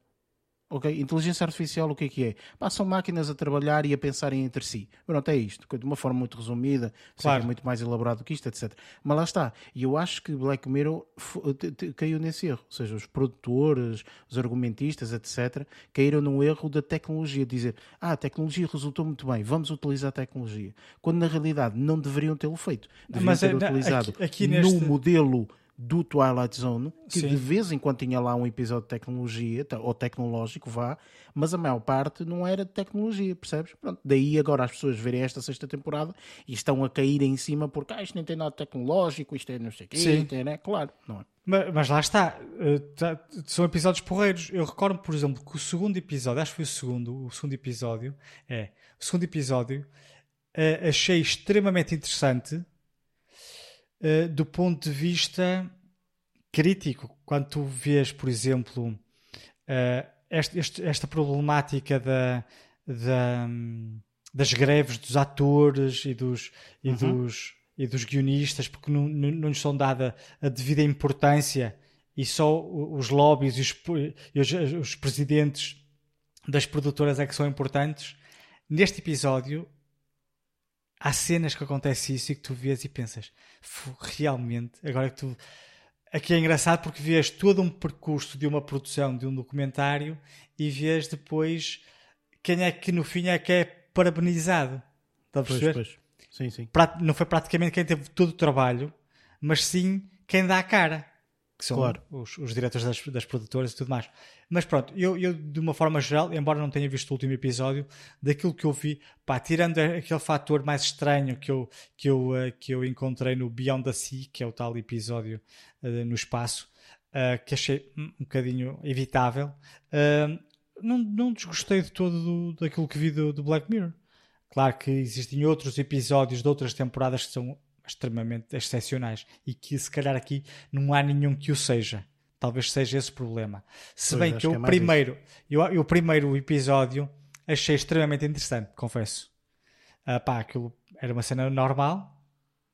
Ok? Inteligência artificial, o que é que é? Pá, são máquinas a trabalhar e a pensarem entre si. Pronto, é isto. De uma forma muito resumida, que Claro. é muito mais elaborado do que isto, etc. Mas lá está. E eu acho que Black Mirror caiu nesse erro. Ou seja, os produtores, os argumentistas, etc., caíram no erro da tecnologia. Dizer, ah, a tecnologia resultou muito bem, vamos utilizar a tecnologia. Quando na realidade não deveriam tê-lo feito. Deveriam Mas é- ter utilizado aqui- aqui no neste- modelo do Twilight Zone, que Sim. de vez em quando tinha lá um episódio de tecnologia, te- ou tecnológico, vá, mas a maior parte não era de tecnologia, percebes? Pronto, daí agora as pessoas verem esta sexta temporada e estão a cair em cima porque ah, isto nem tem nada tecnológico, isto é não sei o quê, tem, né? claro, não é? Mas, mas lá está, eh, tá- são episódios porreiros. Eu recordo, por exemplo, que o segundo episódio, acho que foi o segundo, o segundo episódio, é, o segundo episódio, eh, achei extremamente interessante eh, do ponto de vista crítico. Quando tu vês, por exemplo, eh, este- este- esta problemática da, da, das greves dos atores e dos, e dos, e dos guionistas, porque não, não, não lhes são dada a devida importância e só os lobbies e os, e os, os presidentes das produtoras é que são importantes. Neste episódio, há cenas que acontece isso e que tu vês e pensas, "Fu, realmente, agora que tu. Aqui é engraçado porque vês todo um percurso de uma produção de um documentário e vês depois quem é que no fim é que é parabenizado. A Pois, perceber? pois. Sim, sim. Não foi praticamente quem teve todo o trabalho, mas sim quem dá a cara. Que são Claro. os, os diretores das, das produtoras e tudo mais. Mas pronto, eu, eu, de uma forma geral, embora não tenha visto o último episódio, daquilo que eu vi, pá, tirando aquele fator mais estranho que eu, que eu, eh, que eu encontrei no Beyond the Sea, que é o tal episódio eh, no espaço, eh, que achei um bocadinho evitável, eh, não, não desgostei de todo do, daquilo que vi do, do Black Mirror. Claro que existem outros episódios de outras temporadas que são extremamente excepcionais e que se calhar aqui não há nenhum que o seja. Talvez seja esse o problema. Se Pois, bem que eu que é primeiro, eu, eu o primeiro episódio achei extremamente interessante, confesso. Ah, pá, aquilo era uma cena normal,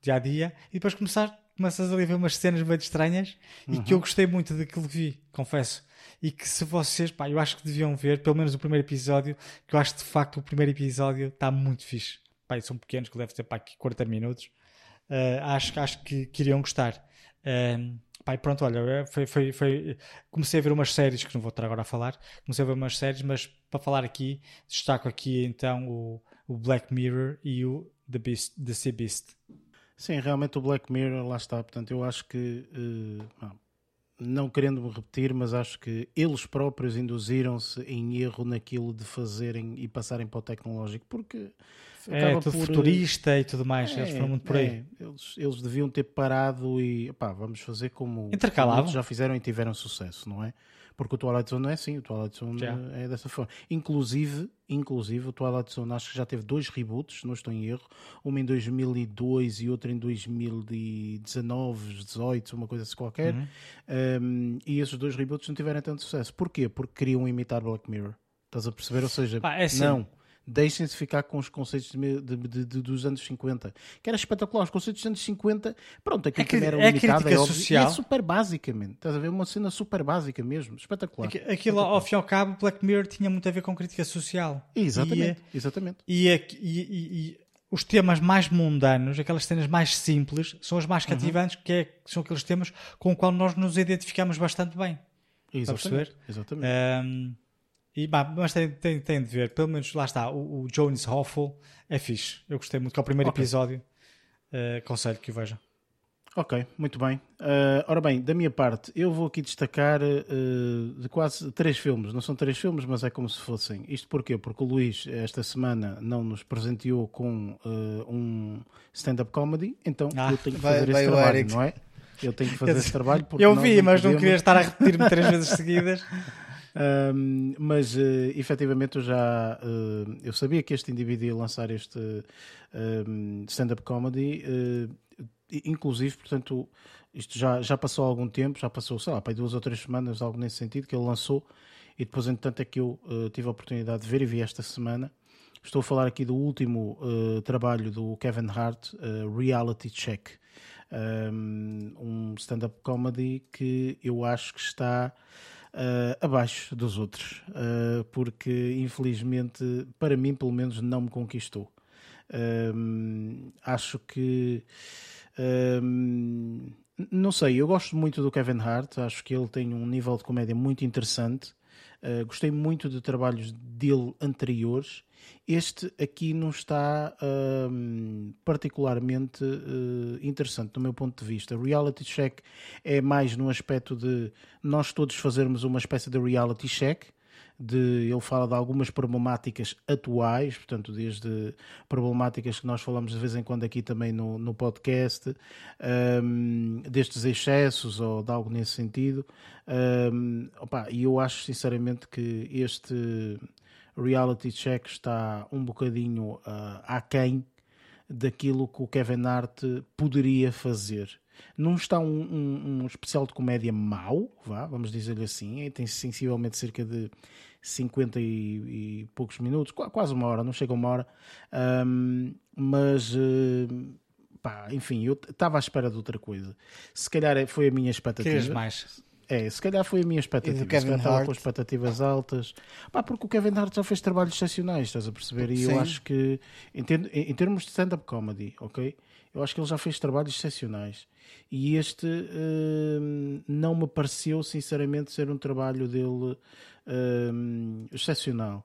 dia a dia, e depois começar, começas a ver umas cenas bem estranhas e que eu gostei muito daquilo que vi, confesso. E que se vocês, pá, eu acho que deviam ver pelo menos o primeiro episódio, que eu acho de facto o primeiro episódio está muito fixe. Pá, são pequenos, que deve ter pá, aqui 40 minutos. Ah, acho, acho que, que iriam gostar. Pá, e pronto, olha, foi, foi, foi- comecei a ver umas séries que não vou estar agora a falar. Comecei a ver umas séries, mas para falar aqui, destaco aqui então o, o Black Mirror e o The, Beast, The Sea Beast. Sim, realmente o Black Mirror, lá está. Portanto, eu acho que, não, não querendo me repetir, mas acho que eles próprios induziram-se em erro naquilo de fazerem e passarem para o tecnológico, porque É tudo por, eh, futurista e tudo mais, eles é, foram muito por aí. é, eles, eles deviam ter parado e pá, vamos fazer como, Intercalavam. já fizeram e tiveram sucesso, não é? Porque o Twilight Zone não é assim, o Twilight Zone Já. é dessa forma. Inclusive, inclusive, o Twilight Zone acho que já teve dois reboots, não estou em erro, uma em 2002 e outra em 2019, 18, uma coisa assim qualquer. Uhum. Um, e esses dois reboots não tiveram tanto sucesso. Porquê? Porque queriam imitar Black Mirror. Estás a perceber? Ou seja, Pá, é assim. não. Deixem-se ficar com os conceitos de, de- de- dos anos 50. Que era espetacular. Os conceitos dos anos 50, pronto, aquilo É também era é limitado, é óbvio. social. E é super basicamente. Estás a ver? Uma cena super básica mesmo. Espetacular. Aqui- Aquilo, ao fim e ao cabo, Black Mirror tinha muito a ver com crítica social. Exatamente. exatamente. E, e, e- e- e os temas mais mundanos, aquelas cenas mais simples, são as Uhum. mais cativantes, que, é- que são aqueles temas com os quais nós nos identificamos bastante bem. Exatamente. perceber? Exatamente. Ahm, e, bah, mas tem, tem, tem de ver, pelo menos lá está, o, o Jones Hoffel é fixe. Eu gostei muito, que é o primeiro Ok. episódio. Uh, aconselho que o vejam. Ok, muito bem. Ah, ora bem, da minha parte, eu vou aqui destacar ah, de quase três filmes. Não são três filmes, mas é como se fossem. Isto porquê? Porque o Luís, esta semana, não nos presenteou com ah, um stand-up comedy, então Ah, eu tenho que vai- fazer vai esse o trabalho, Eric. não é? Eu tenho que fazer esse trabalho. Porque Eu vi, mas não podemos. queria estar a repetir-me três vezes seguidas. <laughs> Um, mas uh, efetivamente eu já uh, eu sabia que este indivíduo ia lançar este stand-up comedy, uh, inclusive, portanto, isto já, já passou algum tempo, já passou, sei lá, para duas ou três semanas, algo nesse sentido, que ele lançou, e depois, entretanto, é que eu tive a oportunidade de ver e vi esta semana. Estou a falar aqui do último trabalho do Kevin Hart, Reality Check. Um stand-up comedy que eu acho que está uh, abaixo dos outros, uh, porque infelizmente, para mim, pelo menos, não me conquistou. Uh, acho que. não sei, eu gosto muito do Kevin Hart, acho que ele tem um nível de comédia muito interessante. Uh, gostei muito de trabalhos dele anteriores. Este aqui não está uh, particularmente uh, interessante, do meu ponto de vista. Reality Check é mais no aspecto de nós todos fazermos uma espécie de reality check de ele fala de algumas problemáticas atuais, portanto, desde problemáticas que nós falamos de vez em quando aqui também no, no podcast, um, destes excessos ou de algo nesse sentido. Um, opa, e eu acho sinceramente que este reality check está um bocadinho uh, aquém daquilo que o Kevin Hart poderia fazer. Não está um, um, um especial de comédia mau, vá, vamos dizer-lhe assim, tem sensivelmente cerca de 50 e, e, poucos minutos, quase uma hora, não chega uma hora, um, mas uh, pá, enfim, eu estava à espera de outra coisa. Se calhar é, foi a minha expectativa. Queres mais? É, se calhar foi a minha expectativa. Kevin se estava Hart. com expectativas altas. Pá, porque o Kevin Hart já fez trabalhos excepcionais, estás a perceber? E Sim. eu acho que, em, ter- em- termos de stand-up comedy, ok? Eu acho que ele já fez trabalhos excepcionais. E este hum, não me pareceu, sinceramente, ser um trabalho dele hum, excepcional.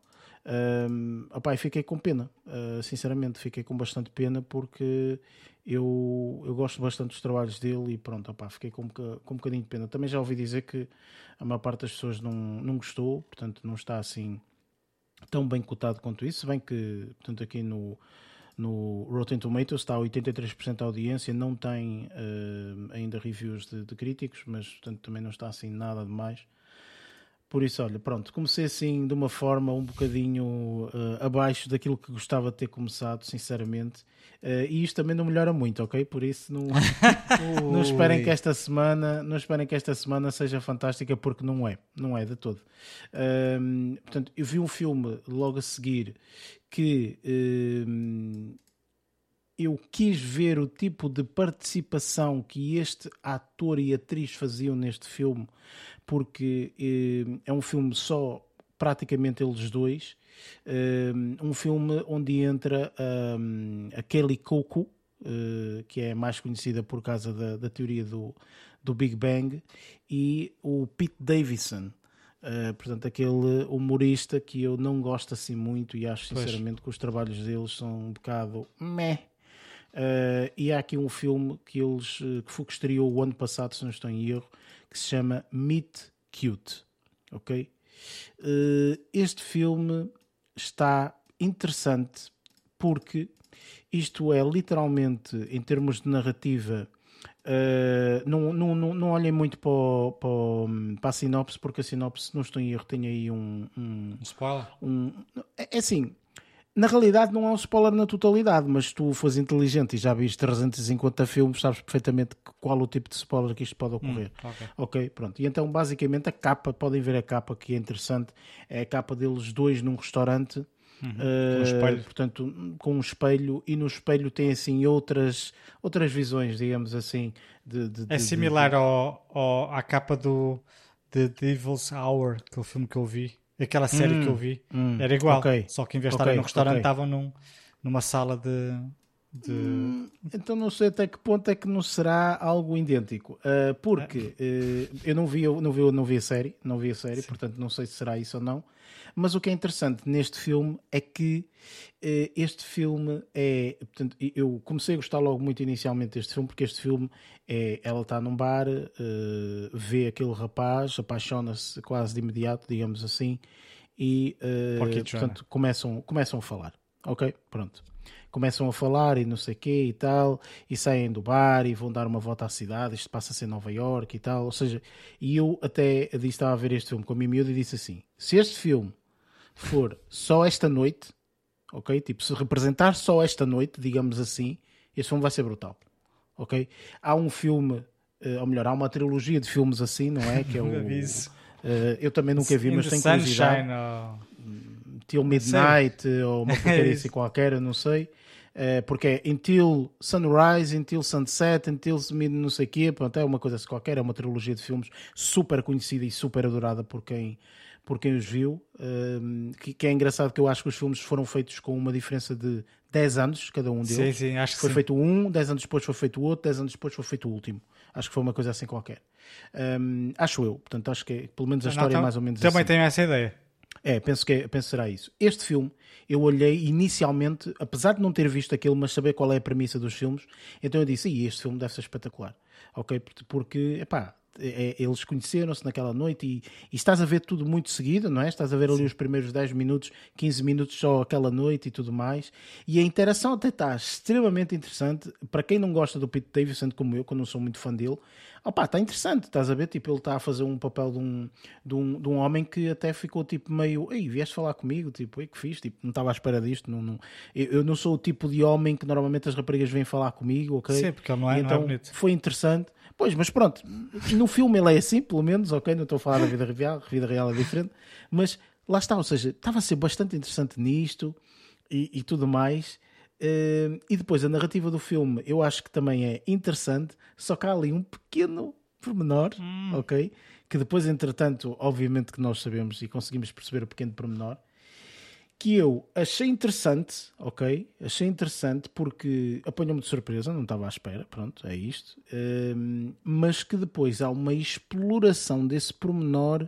Um, opá, e fiquei com pena, uh, sinceramente, fiquei com bastante pena porque eu, eu gosto bastante dos trabalhos dele e pronto, opá, fiquei com com um bocadinho de pena. Também já ouvi dizer que a maior parte das pessoas não, não gostou, portanto não está assim tão bem cotado quanto isso, se bem que portanto, aqui no, no Rotten Tomatoes está a 83% da audiência, não tem uh, ainda reviews de, de críticos, mas portanto também não está assim nada demais. Por isso, olha, pronto, comecei assim de uma forma um bocadinho eh, abaixo daquilo que gostava de ter começado, sinceramente. Eh, e isto também não melhora muito, ok? Por isso não, <laughs> não esperem que esta semana, não esperem que esta semana seja fantástica porque não é, não é de todo. Ahm, portanto, eu vi um filme logo a seguir que ahm, eu quis ver o tipo de participação que este ator e atriz faziam neste filme, porque eh, é um filme só praticamente eles dois. Eh, um filme onde entra um, a Kelly Coco, eh, que é mais conhecida por causa da, da teoria do, do Big Bang, e o Pete Davidson. Uh, portanto, aquele humorista que eu não gosto assim muito e acho Pois. sinceramente que os trabalhos deles são um bocado meh. Uh, e há aqui um filme que eles uh, que foi que estreou o ano passado, se não estou em erro, que se chama Meet Cute. Ok? Uh, este filme está interessante porque isto é literalmente, em termos de narrativa, Uh, não, não, não, não olhem muito para, o- para, o- para a sinopse, porque a sinopse, se não estou em erro, tem aí um, um, Um spoiler? um- É é assim, na realidade não é um spoiler na totalidade, mas se tu fores inteligente e já viste 350 filmes, sabes perfeitamente qual o tipo de spoiler que isto pode ocorrer. ok. Ok, pronto. E então, basicamente, a capa, podem ver a capa que é interessante, é a capa deles dois num restaurante. eh, Com um espelho. portanto, com um espelho, e no espelho tem assim outras, outras visões, digamos assim. De, de- É similar de- ao, ao- à capa do The Devil's Hour, aquele filme que eu vi, aquela série que eu vi. hum, Era igual, ok, só que em vez de ok, estarem no restaurante, ok. estavam num, numa sala de. De... Hum, Então não sei até que ponto é que não será algo idêntico. Uh, porque uh, eu não vi, eu não, vi, eu não vi a série, não vi a série, portanto não sei se será isso ou não. Mas o que é interessante neste filme é que uh, este filme é. Portanto, eu comecei a gostar logo muito inicialmente deste filme, porque este filme é. Ela está num bar, vê aquele rapaz, apaixona-se quase de imediato, digamos assim, e portanto começam, começam a falar. Ok? Pronto. Começam a falar e não sei o quê e tal, e saem do bar e vão dar uma volta à cidade, isto passa-se em Nova York e tal, ou seja, e eu até disse, estava a ver este filme com a minha miúda e disse assim, se este filme for só esta noite, ok? Tipo, se representar só esta noite, digamos assim, este filme vai ser brutal, ok? Há um filme, eh, ou melhor, há uma trilogia de filmes assim, não é? Que é <laughs> o... Uh, eu também nunca vi, mas tenho curiosidade. Or... Till Midnight ou uma <laughs> porcaria assim qualquer, eu não sei. Uh, porque é Until Sunrise, Until Sunset, Until não sei o quê, pronto, é uma coisa assim qualquer, é uma trilogia de filmes super conhecida e super adorada por quem, por quem os viu. Uh, que, que, é engraçado que eu acho que os filmes foram feitos com uma diferença de 10 anos, cada um deles. Sim, sim, acho que Foi sim. feito um, 10 anos depois foi feito o outro, 10 anos depois foi feito o último. Acho que foi uma coisa assim qualquer. Um, acho eu, portanto, acho que é, pelo menos a história não, é mais ou menos Também assim. tenho essa ideia. É, penso que, é, penso será isso. Este filme, eu olhei inicialmente, apesar de não ter visto aquilo, mas saber qual é a premissa dos filmes, então eu disse, este filme deve ser espetacular. Ok? Porque, epá, é, eles conheceram-se naquela noite e, e, estás a ver tudo muito seguido, não é? Estás a ver ali Sim. os primeiros 10 minutos, 15 minutos só aquela noite e tudo mais. E a interação até está extremamente interessante. Para quem não gosta do Pete Davidson, como eu, que eu não sou muito fã dele, opá, está interessante, estás a ver? Tipo, ele está a fazer um papel de um, de, um, de um homem que até ficou tipo meio, ei, vieste falar comigo? Tipo, ei, que fiz? Tipo, não estava à espera disto. Não, não... Eu, não sou o tipo de homem que normalmente as raparigas vêm falar comigo, ok? Sim, porque ele não é, então, não é bonito. Foi interessante. Pois, mas pronto, no filme ele é assim, pelo menos, ok? Não estou a falar da vida real, a vida real é diferente, mas lá está, ou seja, estava a ser bastante interessante nisto e, e tudo mais. Uh, e depois a narrativa do filme eu acho que também é interessante, só que há ali um pequeno pormenor, hum. ok? Que depois, entretanto, obviamente que nós sabemos e conseguimos perceber o pequeno pormenor, que eu achei interessante, ok? Achei interessante porque apanhou-me de surpresa, não estava à espera, pronto, é isto. Um, mas que depois há uma exploração desse pormenor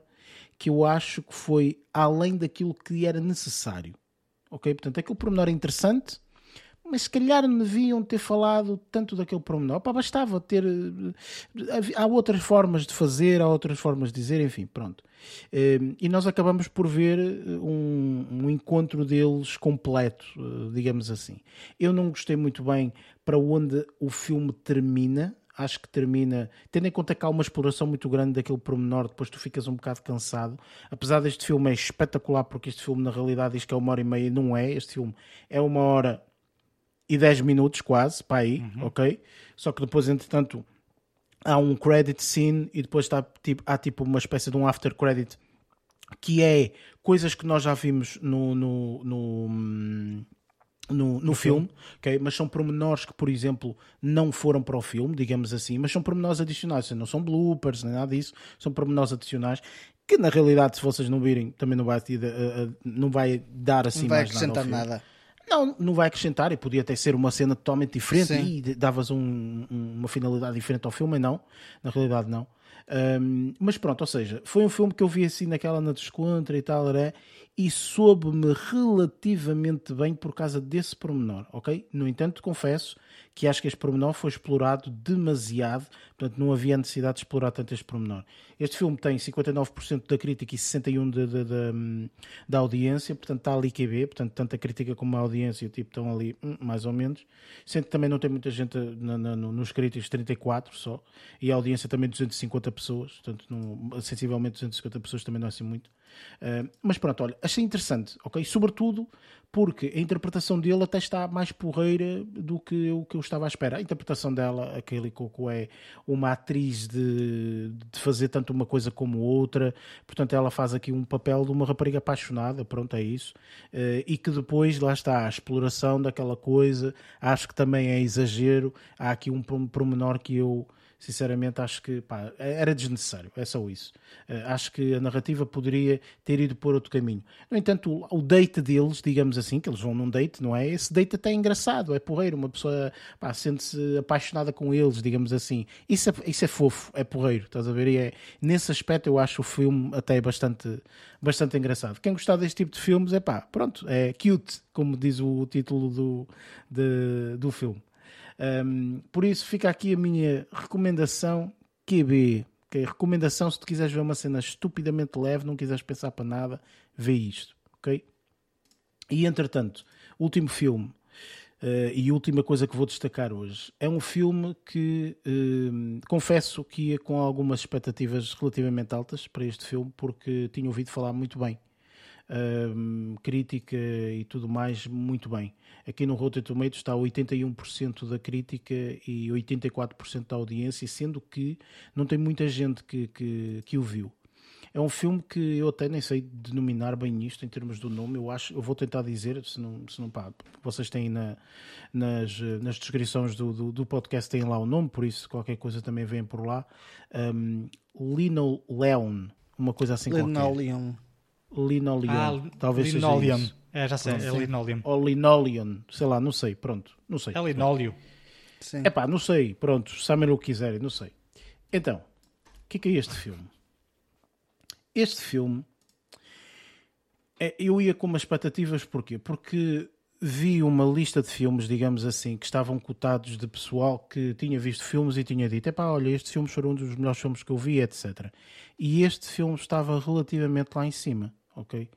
que eu acho que foi além daquilo que era necessário, ok? Portanto, aquele pormenor é interessante, mas se calhar não deviam ter falado tanto daquele pormenor. Pá, bastava ter. Eh, há outras formas de fazer, há outras formas de dizer, enfim, pronto. Ehm, e nós acabamos por ver eh, um, um encontro deles completo, eh, digamos assim. Eu não gostei muito bem para onde o filme termina. Acho que termina, tendo em conta que há uma exploração muito grande daquele pormenor, depois tu ficas um bocado cansado. Apesar deste filme é espetacular, porque este filme na realidade diz que é uma hora e meia, não é. Este filme é uma hora e 10 minutos quase, para aí, uhum. ok? Só que depois, entretanto, há um credit scene e depois está, tipo, há tipo uma espécie de um after credit que é coisas que nós já vimos no, no, no, no, no filme, okay? mas são pormenores que, por exemplo, não foram para o filme, digamos assim, mas são pormenores adicionais, não são bloopers, nem nada disso, são pormenores adicionais que na realidade, se vocês não virem, também não vai, não vai dar assim não vai mais acrescentar nada. Não, não vai acrescentar e podia até ser uma cena totalmente diferente Sim. e davas um, uma finalidade diferente ao filme, não, na realidade não. Um, mas pronto, ou seja, foi um filme que eu vi assim naquela na descontra e tal, era, e soube-me relativamente bem por causa desse pormenor, ok? No entanto, confesso que acho que este pormenor foi explorado demasiado, portanto não havia necessidade de explorar tanto este pormenor. Este filme tem 59% da crítica e 61% da audiência, portanto está ali QB, portanto tanto a crítica como a audiência tipo, estão ali hum, mais ou menos, sendo que também não tem muita gente na, na, nos críticos, 34 só, e a audiência também 250 pessoas, portanto não, sensivelmente 250 pessoas também não é assim muito. Uh, mas pronto, olha, achei interessante, ok? Sobretudo porque a interpretação dele até está mais porreira do que o que eu estava à espera. A interpretação dela, aquele Coco é uma atriz de, de fazer tanto uma coisa como outra, portanto ela faz aqui um papel de uma rapariga apaixonada, pronto, é isso, uh, e que depois lá está a exploração daquela coisa, acho que também é exagero, há aqui um pormenor que eu sinceramente acho que pá, era desnecessário, é só isso. Uh, acho que a narrativa poderia ter ido por outro caminho. No entanto, o, o, date deles, digamos assim, que eles vão num date, não é? Esse date até é engraçado, é porreiro, uma pessoa sente-se apaixonada com eles, digamos assim. Isso é, isso é fofo, é porreiro, estás a ver? E é, nesse aspecto eu acho o filme até bastante, bastante engraçado. Quem gostar deste tipo de filmes, é pá, pronto, é cute, como diz o título do, de, do filme. Um, por isso fica aqui a minha recomendação QB. Okay? Recomendação se tu quiseres ver uma cena estupidamente leve, não quiseres pensar para nada, vê isto. Ok? E entretanto, último filme. Uh, e última coisa que vou destacar hoje é um filme que uh, confesso que ia com algumas expectativas relativamente altas para este filme, porque tinha ouvido falar muito bem. Uh, crítica e tudo mais, muito bem. Aqui no Rotten Tomatoes está 81% da crítica e 84% da audiência, sendo que não tem muita gente que, que, que o viu. É um filme que eu até nem sei denominar bem isto em termos do nome. Eu acho, eu vou tentar dizer, se não, se não pá, vocês têm na, nas, nas descrições do, do, do, podcast têm lá o nome, por isso qualquer coisa também vem por lá. Um, Lino Leon, uma coisa assim Linoleum. qualquer. Linoleum. Ah, talvez linoleum. seja isso. É, já sei, é linoleum. Ou linoleum, sei lá, não sei, pronto, não sei. É linóleo. É pá, não sei, pronto, sabem o que quiserem, não sei. Então, o que é, que é este filme? Este filme, é, eu ia com umas expectativas, porquê? Porque vi uma lista de filmes, digamos assim, que estavam cotados de pessoal que tinha visto filmes e tinha dito: epá, olha, este filme foi um dos melhores filmes que eu vi, etc. E este filme estava relativamente lá em cima, ok?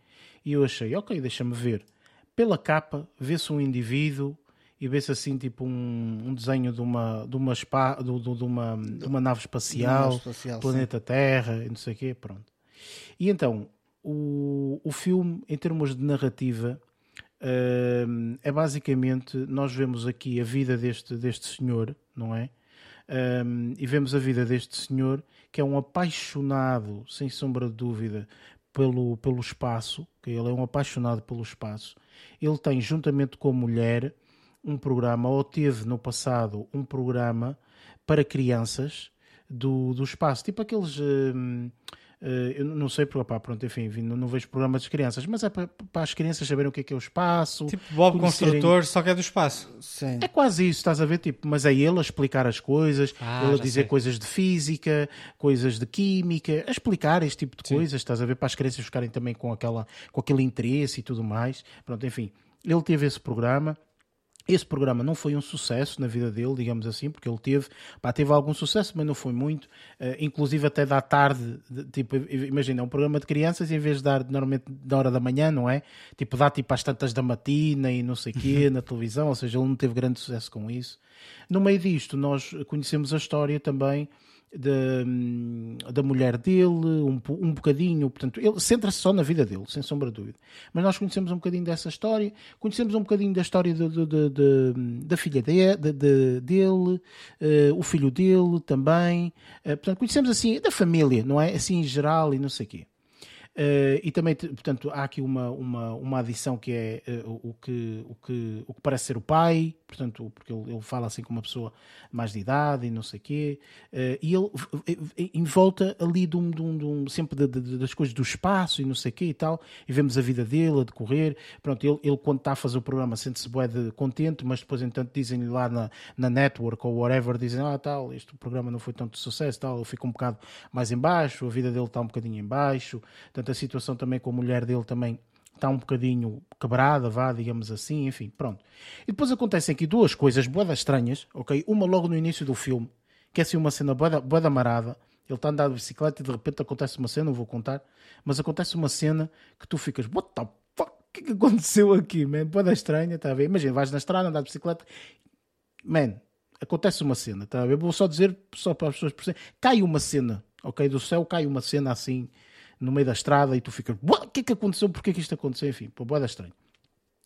E eu achei: ok, deixa-me ver. Pela capa, vê-se um indivíduo e vê-se assim tipo um, um, desenho de uma, de uma, spa, de, de, de uma, de uma nave espacial, espacial planeta sim. Terra, e não sei o quê, pronto. E então, o, o filme, em termos de narrativa, uh, é basicamente, nós vemos aqui a vida deste, deste senhor, não é? Um, e vemos a vida deste senhor que é um apaixonado, sem sombra de dúvida, pelo, pelo espaço, que ele é um apaixonado pelo espaço. Ele tem, juntamente com a mulher, um programa, ou teve no passado um programa para crianças do, do espaço, tipo aqueles. Uh, eu não sei, porque, opá, pronto, enfim, não, não, vejo programas das crianças, mas é para, para, as crianças saberem o que é que é o espaço. Tipo Bob conhecerem... Construtor, só que é do espaço. Sim. É quase isso, estás a ver? Tipo, mas é ele a explicar as coisas, ah, ele a dizer sei. coisas de física, coisas de química, a explicar este tipo de Sim. coisas, estás a ver? Para as crianças ficarem também com, aquela, com aquele interesse e tudo mais. Pronto, enfim, ele teve esse programa. Esse programa não foi um sucesso na vida dele, digamos assim, porque ele teve, pá, teve algum sucesso, mas não foi muito. Uh, inclusive até da tarde, de, tipo, imagina, é um programa de crianças em vez de dar normalmente na hora da manhã, não é? Tipo, dá tipo às tantas da matina e não sei o quê na televisão, ou seja, ele não teve grande sucesso com isso. No meio disto, nós conhecemos a história também da, da mulher dele, um, um bocadinho, portanto, ele centra-se só na vida dele, sem sombra de dúvida. Mas nós conhecemos um bocadinho dessa história, conhecemos um bocadinho da história de, de, de, da filha de, dele, uh, o filho dele também, uh, portanto, conhecemos assim, da família, não é? Assim em geral e não sei o quê. Uh, e também, portanto, há aqui uma, uma, uma adição que é uh, o, que, o, que, o que parece ser o pai, portanto, porque ele, ele fala assim com uma pessoa mais de idade e não sei o quê, uh, e ele em volta ali de um, de um, de um sempre de, de, das coisas do espaço e não sei o quê e tal, e vemos a vida dele a decorrer, pronto, ele, ele quando está a fazer o programa sente-se bué de contente, mas depois entanto dizem-lhe lá na, na network ou whatever, dizem, ah tal, este programa não foi tanto de sucesso, tal, ele fica um bocado mais em baixo, a vida dele está um bocadinho em baixo, portanto a situação também com a mulher dele também está um bocadinho quebrada, vá, digamos assim, enfim, pronto. E depois acontecem aqui duas coisas boedas estranhas, ok? Uma logo no início do filme, que é assim uma cena boeda marada, ele está a de bicicleta e de repente acontece uma cena, não vou contar, mas acontece uma cena que tu ficas, what the fuck, o que, é que aconteceu aqui, man? Boeda estranha, está a ver? Imagina, vais na estrada, andar de bicicleta, man, acontece uma cena, está a ver? Vou só dizer, só para as pessoas perceberem, cai uma cena, ok? Do céu cai uma cena assim, no meio da estrada e tu ficas, o que é que aconteceu? Porquê que isto aconteceu? Enfim, pô, boeda estranho.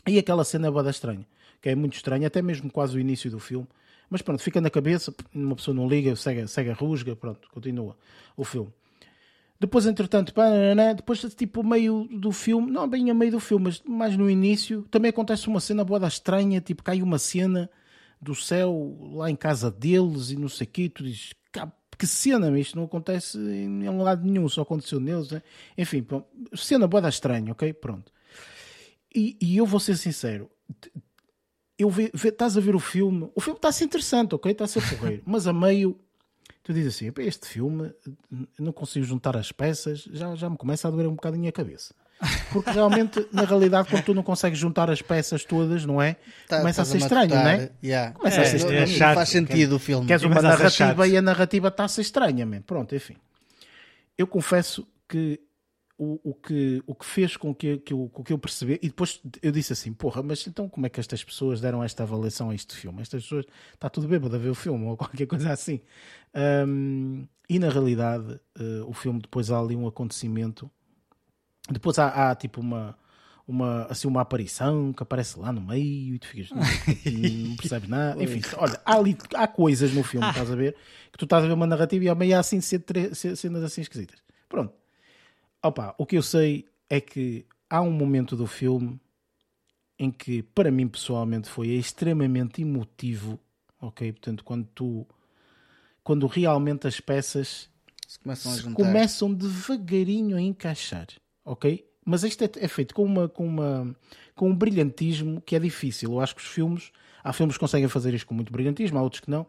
E aquela cena é estranha, que é muito estranha, até mesmo quase o início do filme. Mas pronto, fica na cabeça, uma pessoa não liga, segue, segue a rusga, pronto, continua o filme. Depois, entretanto, depois, tipo, meio do filme, não bem a meio do filme, mas mais no início, também acontece uma cena boada estranha, tipo, cai uma cena do céu lá em casa deles e não sei o quê, tu dizes, que cena, isto não acontece em lado nenhum, só aconteceu neles. Né? Enfim, pronto. cena boa estranha, ok? Pronto. E, e, eu vou ser sincero, eu estás a ver o filme, o filme está a ser interessante, ok? Está a ser porreiro, mas a meio tu dizes assim: este filme, não consigo juntar as peças, já, já me começa a doer um bocadinho a cabeça. Porque realmente, na realidade, quando tu não consegues juntar as peças todas, não é? Tá, Começa a ser estranho, não é? Yeah. Começa é, a ser estranho. É chato, faz sentido o filme. Queres uma narrativa e a narrativa está a ser estranha, man. Pronto, enfim. Eu confesso que o, o, que, o que fez com que, que, eu, com que eu percebi, e depois eu disse assim: porra, mas então como é que estas pessoas deram esta avaliação a este filme? Estas pessoas, está tudo bêbado a ver o filme ou <laughs> qualquer coisa assim. Um, e na realidade, uh, o filme depois há ali um acontecimento, depois há, há tipo uma uma, assim, uma aparição que aparece lá no meio e tu ficas, não, <laughs> não percebes nada. Enfim, olha, há, ali, há coisas no filme, estás a ver, que tu estás a ver uma narrativa e ao meio há assim cenas assim esquisitas. Pronto. Opa, o que eu sei é que há um momento do filme em que, para mim pessoalmente, foi extremamente emotivo, ok? Portanto, quando tu, quando realmente as peças se começam, se começam devagarinho a encaixar, ok? Mas isto é, é, feito com, uma, com, uma, com um brilhantismo que é difícil. Eu acho que os filmes, há filmes que conseguem fazer isto com muito brilhantismo, há outros que não.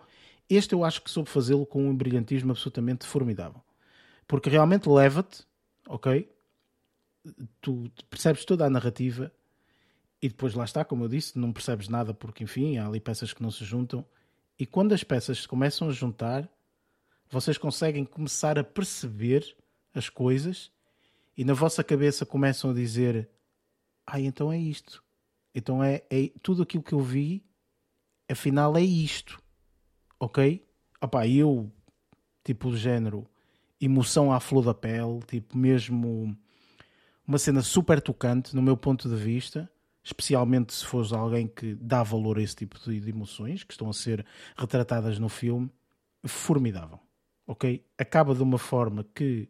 Este eu acho que soube fazê-lo com um brilhantismo absolutamente formidável. Porque realmente leva-te, ok? Tu percebes toda a narrativa e depois lá está, como eu disse, não percebes nada porque, enfim, há ali peças que não se juntam. E quando as peças se começam a juntar, vocês conseguem começar a perceber as coisas e na vossa cabeça começam a dizer: Ah, então é isto. Então é, é tudo aquilo que eu vi, afinal é isto. Ok? Opá, eu, tipo, do género, emoção à flor da pele, tipo, mesmo uma cena super tocante, no meu ponto de vista, especialmente se fores alguém que dá valor a esse tipo de emoções que estão a ser retratadas no filme, formidável. Ok? Acaba de uma forma que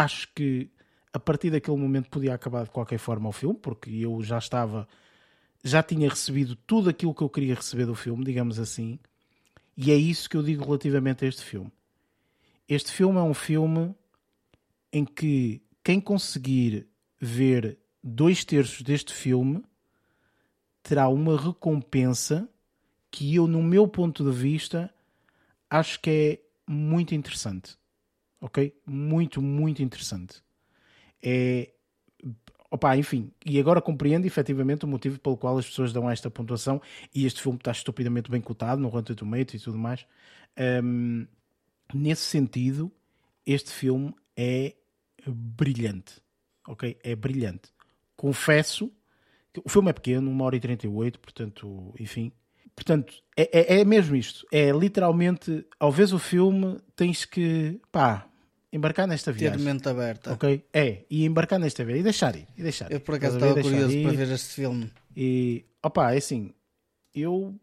acho que a partir daquele momento podia acabar de qualquer forma o filme, porque eu já estava, já tinha recebido tudo aquilo que eu queria receber do filme, digamos assim, e é isso que eu digo relativamente a este filme. Este filme é um filme em que quem conseguir ver dois terços deste filme terá uma recompensa que eu, no meu ponto de vista, acho que é muito interessante ok? Muito, muito interessante. É. Opa, enfim, e agora compreendo efetivamente o motivo pelo qual as pessoas dão esta pontuação e este filme está estupidamente bem cotado no Rotten Tomatoes e tudo mais. Um, nesse sentido, este filme é brilhante, ok? É brilhante. Confesso que o filme é pequeno, 1 hora e 38, portanto, enfim. Portanto, é, é, é mesmo isto. É literalmente, ao ver o filme, tens que, pá, embarcar nesta viagem. Ter mente aberta. Ok? É, e embarcar nesta viagem. E deixar ir. E deixar ir. Eu por acaso estava curioso ir. para ver este filme. E, opá, é assim, eu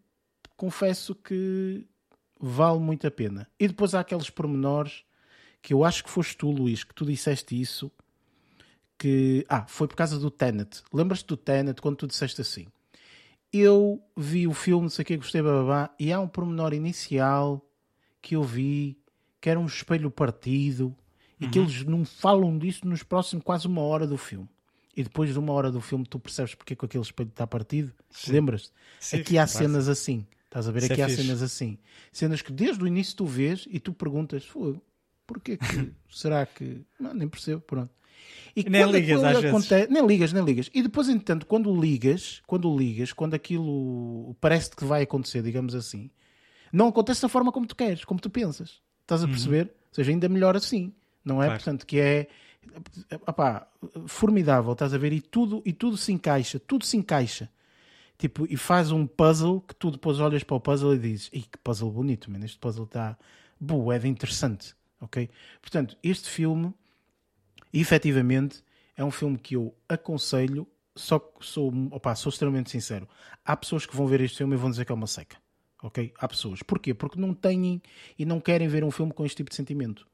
confesso que vale muito a pena. E depois há aqueles pormenores que eu acho que foste tu, Luís, que tu disseste isso. Que, ah, foi por causa do Tenet. Lembras-te do Tenet quando tu disseste assim? Eu vi o filme, não sei o que, gostei, babá, e há um pormenor inicial que eu vi que era um espelho partido e uhum. que eles não falam disso nos próximos quase uma hora do filme. E depois de uma hora do filme tu percebes porque é que aquele espelho está partido. Lembras-te? Aqui há cenas assim. Estás a ver? Isso Aqui é há fixe. cenas assim. Cenas que desde o início tu vês e tu perguntas, porquê que <coughs> será que. Não, nem percebo, pronto. E nem ligas às acontece... vezes. Nem ligas, nem ligas. E depois, entretanto, quando ligas, quando ligas, quando aquilo parece que vai acontecer, digamos assim, não acontece da forma como tu queres, como tu pensas. Estás a uhum. perceber? Uhum. Ou seja, ainda melhor assim, não é? Claro. Portanto, que é opá, formidável, estás a ver? E tudo, e tudo se encaixa, tudo se encaixa. Tipo, e faz um puzzle que tu depois olhas para o puzzle e dizes: Ih, que puzzle bonito, man. este puzzle está bué de interessante, ok? Portanto, este filme, efetivamente, é um filme que eu aconselho, só que sou, opá, sou extremamente sincero. Há pessoas que vão ver este filme e vão dizer que é uma seca ok? Há pessoas. Porquê? Porque não têm e não querem ver um filme com este tipo de sentimento,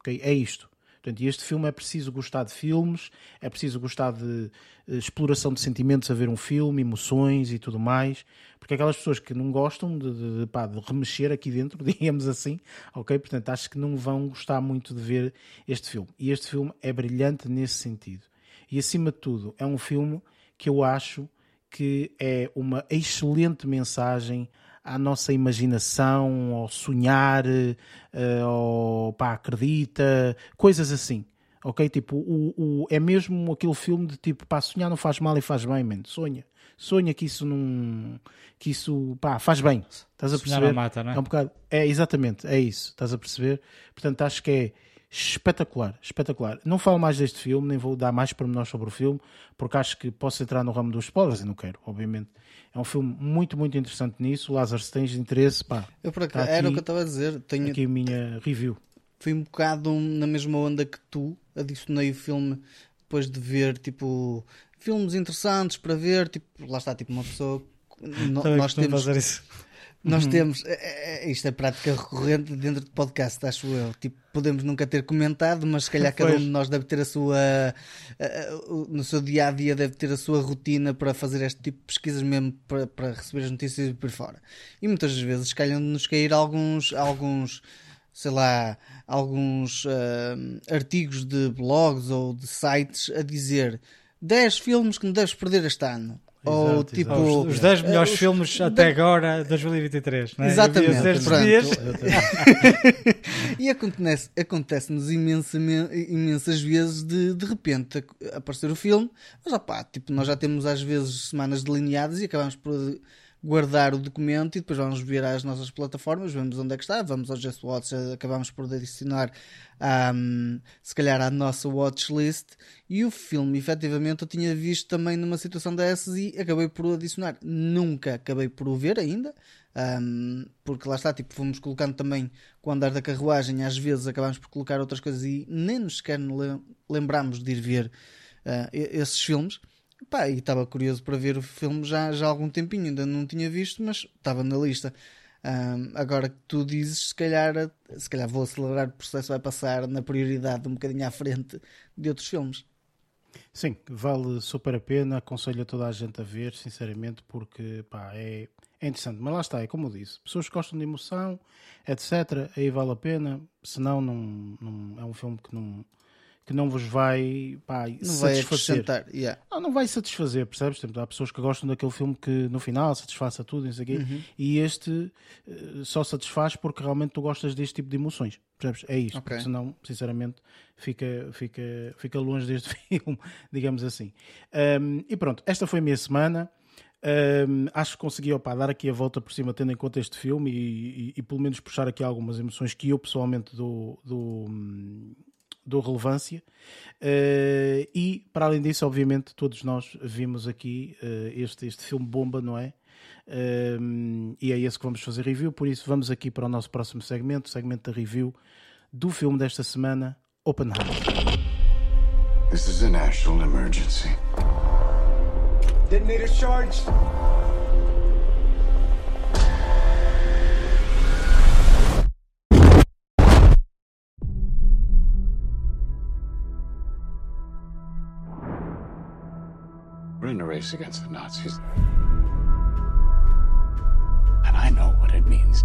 ok? É isto. Portanto, este filme é preciso gostar de filmes, é preciso gostar de uh, exploração de sentimentos a ver um filme, emoções e tudo mais, porque aquelas pessoas que não gostam de, de, de, pá, de remexer aqui dentro, <laughs> digamos assim, ok? Portanto, acho que não vão gostar muito de ver este filme. E este filme é brilhante nesse sentido. E acima de tudo, é um filme que eu acho que é uma excelente mensagem à nossa imaginação, ou sonhar, uh, ou pá, acredita, coisas assim. Ok? Tipo, o, o, é mesmo aquele filme de tipo, pá, sonhar não faz mal e faz bem, man. Sonha. Sonha que isso não. que isso, pá, faz bem. Estás a perceber? Mata, não é? é um bocado. É, exatamente, é isso. Estás a perceber? Portanto, acho que é espetacular, espetacular. Não falo mais deste filme, nem vou dar mais pormenores sobre o filme, porque acho que posso entrar no ramo dos spoilers e não quero, obviamente. É um filme muito, muito interessante nisso. Lázaro, se tens interesse, pá. Eu por acaso, tá era o que eu estava a dizer. Tenho aqui a minha review. Fui um bocado na mesma onda que tu. Adicionei o filme depois de ver, tipo, filmes interessantes para ver. Tipo, lá está, tipo, uma pessoa. No, nós temos. Fazer isso nós uhum. temos, é, é, isto é prática recorrente dentro de podcast, acho eu. Tipo, podemos nunca ter comentado, mas se calhar cada um de nós deve ter a sua, no seu dia a dia, deve ter a sua rotina para fazer este tipo de pesquisas, mesmo para, para receber as notícias por fora. E muitas vezes calham-nos cair alguns, alguns sei lá, alguns uh, artigos de blogs ou de sites a dizer 10 filmes que não deves perder este ano. Ou exato, tipo. Exato. Os 10 melhores os, filmes até agora, 2023. Não é? Exatamente. <laughs> e acontece, acontece-nos imensas vezes de, de repente aparecer o filme, mas opá, tipo, nós já temos às vezes semanas delineadas e acabamos por guardar o documento e depois vamos ver às nossas plataformas, vemos onde é que está, vamos ao Just Watch, acabamos por adicionar um, se calhar à nossa watchlist e o filme efetivamente eu tinha visto também numa situação dessas e acabei por adicionar. Nunca acabei por o ver ainda, um, porque lá está, tipo, fomos colocando também com o andar da carruagem, às vezes acabamos por colocar outras coisas e nem nos sequer lembramos de ir ver uh, esses filmes. Pá, e estava curioso para ver o filme já, já há algum tempinho, ainda não tinha visto, mas estava na lista. Um, agora que tu dizes, se calhar, se calhar vou acelerar o processo, vai passar na prioridade um bocadinho à frente de outros filmes. Sim, vale super a pena, aconselho a toda a gente a ver, sinceramente, porque pá, é, é interessante. Mas lá está, é como eu disse, pessoas que gostam de emoção, etc., aí vale a pena, senão não, não é um filme que não, que não vos vai, pá, não satisfazer. Vai yeah. não, não vai satisfazer, percebes? Há pessoas que gostam daquele filme que no final satisfaça tudo uhum. e este uh, só satisfaz porque realmente tu gostas deste tipo de emoções. Percebes? É isto, okay. senão, sinceramente, fica, fica, fica longe deste <laughs> filme, digamos assim. Um, e pronto, esta foi a minha semana. Um, acho que consegui opa, dar aqui a volta por cima, tendo em conta este filme e, e, e, pelo menos puxar aqui algumas emoções que eu pessoalmente dou, dou, dou relevância. Uh, e, para além disso, obviamente, todos nós vimos aqui uh, este, este filme bomba, não é? Uh, e é esse que vamos fazer review, por isso vamos aqui para o nosso próximo segmento, o segmento da review do filme desta semana, Oppenheimer. This is a national emergency. Detonator charged. We're in a race against the Nazis. And I know what it means.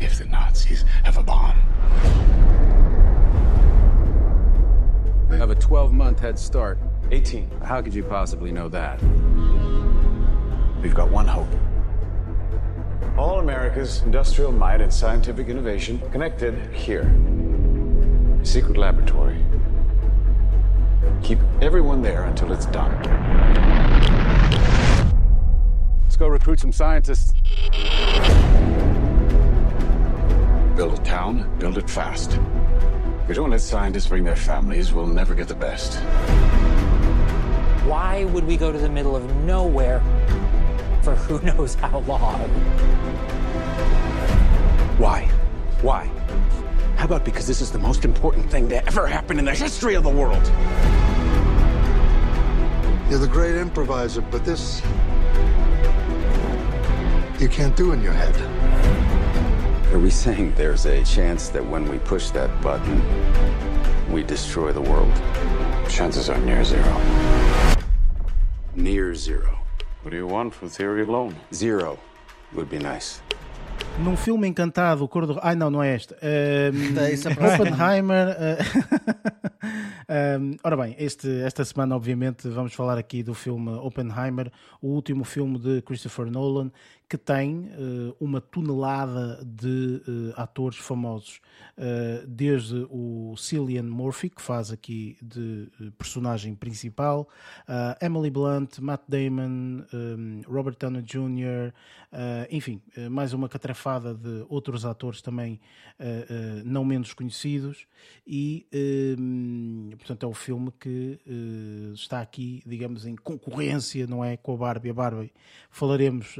If the Nazis have a bomb. We have a 12 month head start. 18. How could you possibly know that? We've got one hope. All America's industrial might and scientific innovation connected here. A secret laboratory Keep everyone there until it's done. Let's go recruit some scientists. Build a town, build it fast. If we don't let scientists bring their families, we'll never get the best. Why would we go to the middle of nowhere for who <laughs> knows how long? Why? Why? How about because this is the most important thing to ever happen in the history of the world? You're the great improviser, but this. you can't do in your head. Are we saying there's a chance that when we push that button, we destroy the world? Chances are near zero. Near zero. What do you want from theory alone? Zero would be nice. num filme encantado, cor do... Ai não, não é esta. <laughs> Uh, Oppenheimer. Uh, <laughs> Ora bem, este, esta semana, obviamente, vamos falar aqui do filme Oppenheimer, o último filme de Christopher Nolan, que tem uh, uma tonelada de uh, atores famosos, uh, desde o Cillian Murphy, que faz aqui de personagem principal, Emily Blunt, Matt Damon, um, Robert Downey Jr., enfim, mais uma catrafada de outros atores também não menos conhecidos, e portanto é o filme que está aqui, digamos, em concorrência, não é, com a Barbie. A Barbie falaremos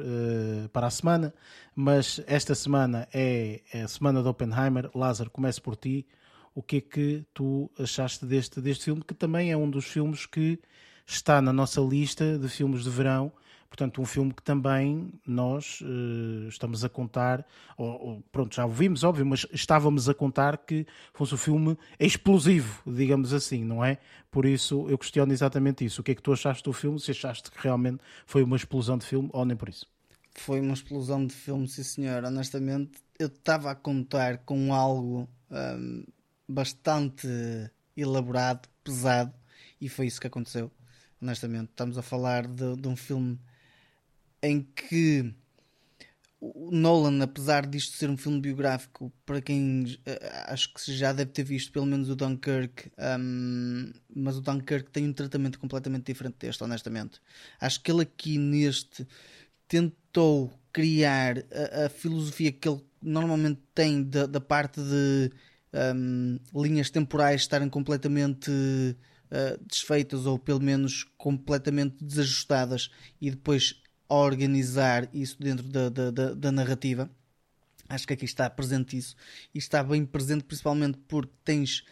para a semana, mas esta semana é, a semana de Oppenheimer. Lázaro, comece por ti. O que é que tu achaste deste, deste filme, que também é um dos filmes que está na nossa lista de filmes de verão Portanto, um filme que também nós uh, estamos a contar, ou, ou, pronto, já ouvimos, óbvio, mas estávamos a contar que fosse um filme explosivo, digamos assim, não é? Por isso eu questiono exatamente isso. O que é que tu achaste do filme? Se achaste que realmente foi uma explosão de filme ou nem por isso? Foi uma explosão de filme, sim senhor. Honestamente, eu estava a contar com algo um, bastante elaborado, pesado, e foi isso que aconteceu. Honestamente, estamos a falar de, de um filme em que o Nolan, apesar disto ser um filme biográfico, para quem uh, acho que já deve ter visto pelo menos o Dunkirk, um, mas o Dunkirk tem um tratamento completamente diferente deste, honestamente. Acho que ele aqui neste tentou criar a, a filosofia que ele normalmente tem da, da parte de um, linhas temporais estarem completamente uh, desfeitas ou pelo menos completamente desajustadas e depois organizar isso dentro da, da, da, da narrativa. Acho que aqui está presente isso e está bem presente principalmente porque tens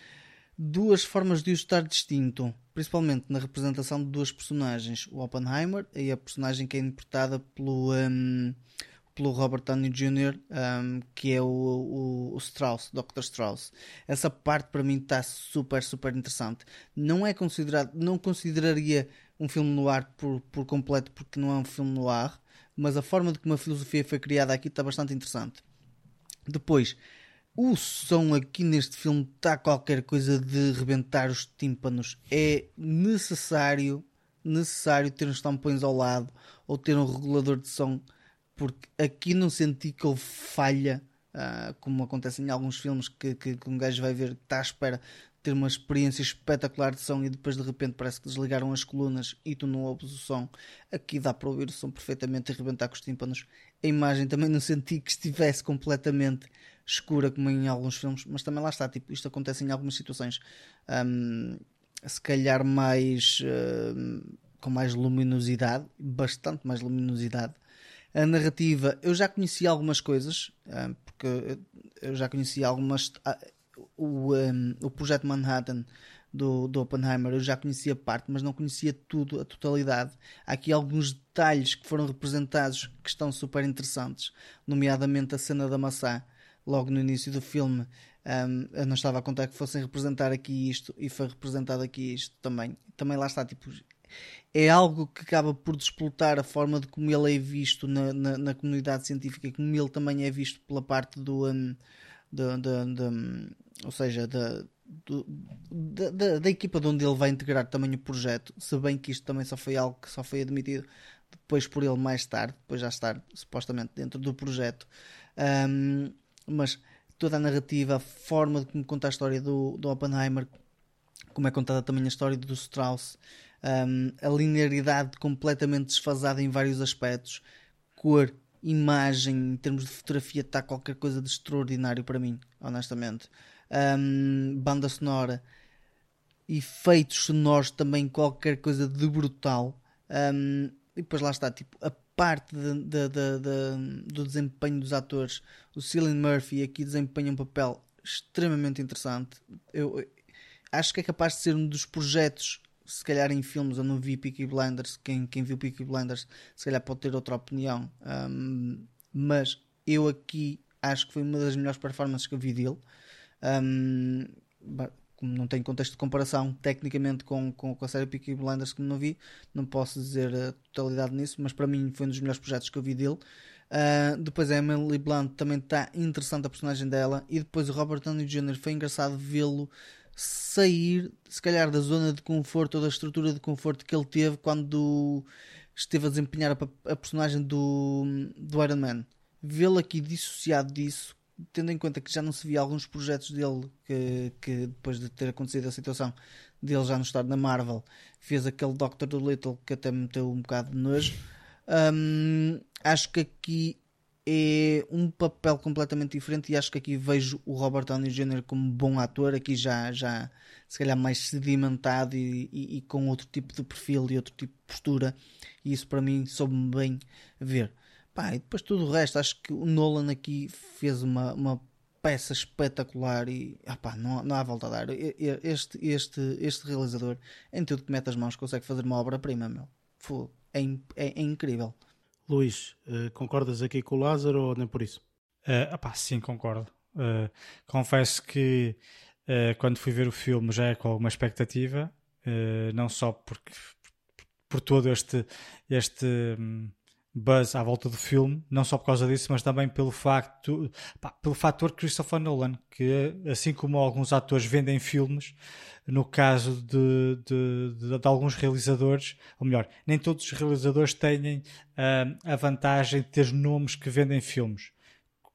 duas formas de o estar distinto, principalmente na representação de duas personagens, o Oppenheimer e a personagem que é interpretada pelo, um, pelo Robert Downey Jr., um, que é o, o, o, Strauss, Dr. Strauss. Essa parte para mim está super, super interessante. Não é considerado, não consideraria um filme no ar por, por completo, porque não é um filme no ar, mas a forma de como a filosofia foi criada aqui está bastante interessante. Depois, o som aqui neste filme está qualquer coisa de rebentar os tímpanos. É necessário, necessário ter uns tampões ao lado ou ter um regulador de som, porque aqui não senti que houve falha. Uh, como acontece em alguns filmes que, que, que um gajo vai ver que está à espera ter uma experiência espetacular de som e depois de repente parece que desligaram as colunas e tu não ouves o som. Aqui dá para ouvir o som perfeitamente e arrebentar com os tímpanos. A imagem também não senti que estivesse completamente escura como em alguns filmes, mas também lá está, tipo, isto acontece em algumas situações. Um, se calhar mais uh, com mais luminosidade, bastante mais luminosidade. A narrativa, eu já conhecia algumas coisas, uh, porque eu já conhecia algumas. Uh, o, um, o projeto Manhattan do, do Oppenheimer eu já conhecia parte, mas não conhecia tudo, a totalidade. Há aqui alguns detalhes que foram representados que estão super interessantes, nomeadamente a cena da maçã, logo no início do filme. Um, eu não estava a contar que fossem representar aqui isto e foi representado aqui isto também. Também lá está, tipo, é algo que acaba por desplotar a forma de como ele é visto na, na, na comunidade científica, como ele também é visto pela parte do. Um, de, de, de, ou seja, da, da, equipa de onde ele vai integrar também o projeto, se bem que isto também só foi algo que só foi admitido depois por ele mais tarde, depois já estar supostamente dentro do projeto. Um, mas toda a narrativa, a forma de como conta a história do, do Oppenheimer, como é contada também a história do Strauss, um, a linearidade completamente desfasada em vários aspectos, cor, imagem, em termos de fotografia, está qualquer coisa de extraordinário para mim, honestamente. Um, banda sonora, efeitos sonoros também, qualquer coisa de brutal. Um, e depois lá está, tipo, a parte de, de, de, do desempenho dos atores. O Cillian Murphy aqui desempenha um papel extremamente interessante. Eu, acho que é capaz de ser um dos projetos se calhar em filmes eu não vi Peaky Blinders, quem, quem viu Peaky Blinders se calhar pode ter outra opinião, um, mas eu aqui acho que foi uma das melhores performances que eu vi dele. Um, não tenho contexto de comparação tecnicamente com, com, com a série Peaky Blinders que não vi, não posso dizer a totalidade nisso, mas para mim foi um dos melhores projetos que eu vi dele. Uh, depois a Emily Blunt também está interessante a personagem dela, e depois o Robert Downey Jr. foi engraçado vê-lo sair, se calhar, da zona de conforto ou da estrutura de conforto que ele teve quando esteve a desempenhar a, a personagem do, do Iron Man. Vê-lo aqui dissociado disso, tendo em conta que já não se via alguns projetos dele que, que depois de ter acontecido a situação dele já não estar na Marvel, fez aquele Doctor Dolittle que até me meteu um bocado de nojo. Hum, acho que aqui é um papel completamente diferente e acho que aqui vejo o Robert Downey Jr. como bom ator, aqui já, já se calhar mais sedimentado e, e, e com outro tipo de perfil e outro tipo de postura e isso para mim soube-me bem ver. Pá, e depois tudo o resto, acho que o Nolan aqui fez uma, uma peça espetacular e opá, não, não há volta a dar. Este, este, este realizador, em tudo que mete as mãos, consegue fazer uma obra-prima, meu. É, é, é incrível. Luís, uh, concordas aqui com o Lázaro ou nem por isso? Uh, opá, sim, concordo. Uh, confesso que uh, quando fui ver o filme já é com alguma expectativa, não só porque por todo este, este um, buzz à volta do filme, não só por causa disso, mas também pelo facto, pá, pelo fator Christopher Nolan, que assim como alguns atores vendem filmes, no caso de, de, de, de alguns realizadores, ou melhor, nem todos os realizadores têm uh, a vantagem de ter nomes que vendem filmes.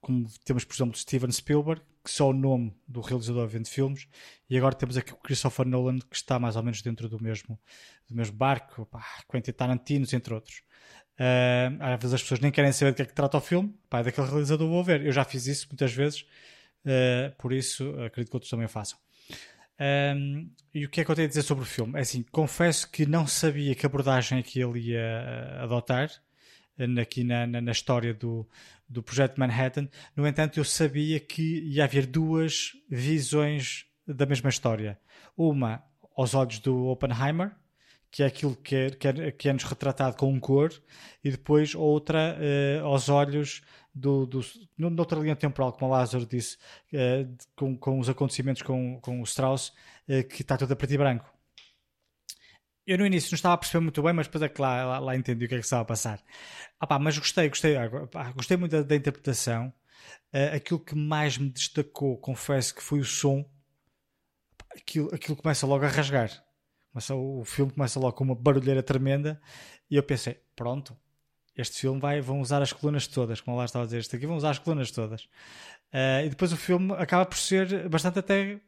Como temos, por exemplo, Steven Spielberg, que só o nome do realizador vende filmes, e agora temos aqui o Christopher Nolan, que está mais ou menos dentro do mesmo, do mesmo barco, pá, Quentin Tarantino, entre outros. Uh, às vezes as pessoas nem querem saber de que é que trata o filme, pá, é daquele realizador vou ver. Eu já fiz isso muitas vezes, uh, por isso acredito que outros também façam. Um, e o que é que eu tenho a dizer sobre o filme? É assim, confesso que não sabia que abordagem é que ele ia adotar aqui na, na, na, história do, do projeto Manhattan. No entanto, eu sabia que ia haver duas visões da mesma história. Uma aos olhos do Oppenheimer, que é aquilo que é, que é, que é nos retratado com cor, e depois outra uh, aos olhos do, do, noutra linha temporal, como o Lázaro disse, uh, com, com os acontecimentos com, com o Strauss, uh, que está tudo a preto e branco. Eu no início não estava a perceber muito bem, mas depois é que lá, lá, lá entendi o que é que estava a passar. Ah, pá, mas gostei, gostei, ah, gostei muito da, da interpretação. Uh, aquilo que mais me destacou, confesso que foi o som. Aquilo, aquilo começa logo a rasgar. Começa, o filme começa logo com uma barulheira tremenda e eu pensei, pronto, este filme vai, vão usar as colunas todas, como lá estava a dizer, este aqui vão usar as colunas todas. Uh, e depois o filme acaba por ser bastante até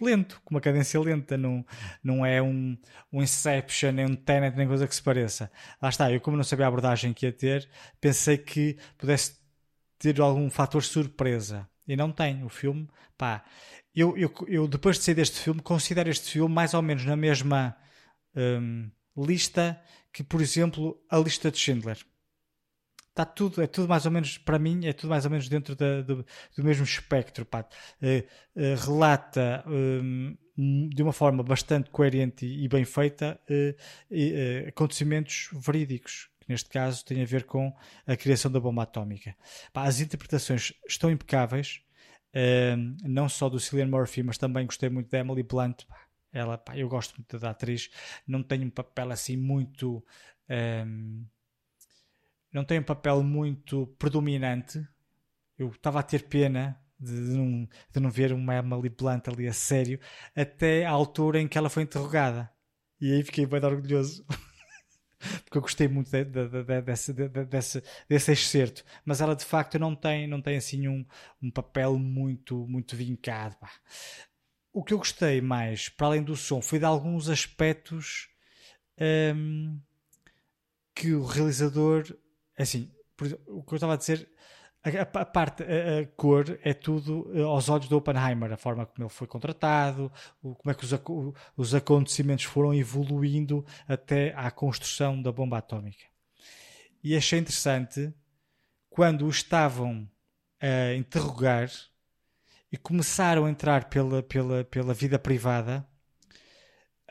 lento, com uma cadência lenta, não, não é um, um Inception, nem um Tenet, nem coisa que se pareça. Lá está, eu como não sabia a abordagem que ia ter, pensei que pudesse ter algum fator surpresa. E não tem. O filme, pá. Eu, eu, eu depois de sair deste filme, considero este filme mais ou menos na mesma hum, lista que, por exemplo, a lista de Schindler está tudo, é tudo mais ou menos, para mim, é tudo mais ou menos dentro da, do, do, mesmo espectro. Pá. Uh, uh, relata um, de uma forma bastante coerente e, bem feita uh, acontecimentos verídicos. Que neste caso tem a ver com a criação da bomba atómica. As interpretações estão impecáveis, não só do Cillian Murphy, mas também gostei muito da Emily Blunt. Ela, pá, eu gosto muito da atriz, não tem um papel assim muito. Um, não tem um papel muito predominante. Eu estava a ter pena de, de, não, de não ver uma Emily Blunt ali a sério até à altura em que ela foi interrogada. E aí fiquei bem orgulhoso. <laughs> Porque eu gostei muito de, de, de, desse, desse, desse excerto. Mas ela de facto não tem, não tem assim um, um papel muito, muito vincado. Pá. O que eu gostei mais, para além do som, foi de alguns aspectos hum, que o realizador assim, o que eu estava a dizer, a, parte, a, a, cor é tudo eh, aos olhos do Oppenheimer, a forma como ele foi contratado, o, como é que os, os acontecimentos foram evoluindo até à construção da bomba atómica. E achei interessante quando o estavam a interrogar e começaram a entrar pela, pela, pela vida privada,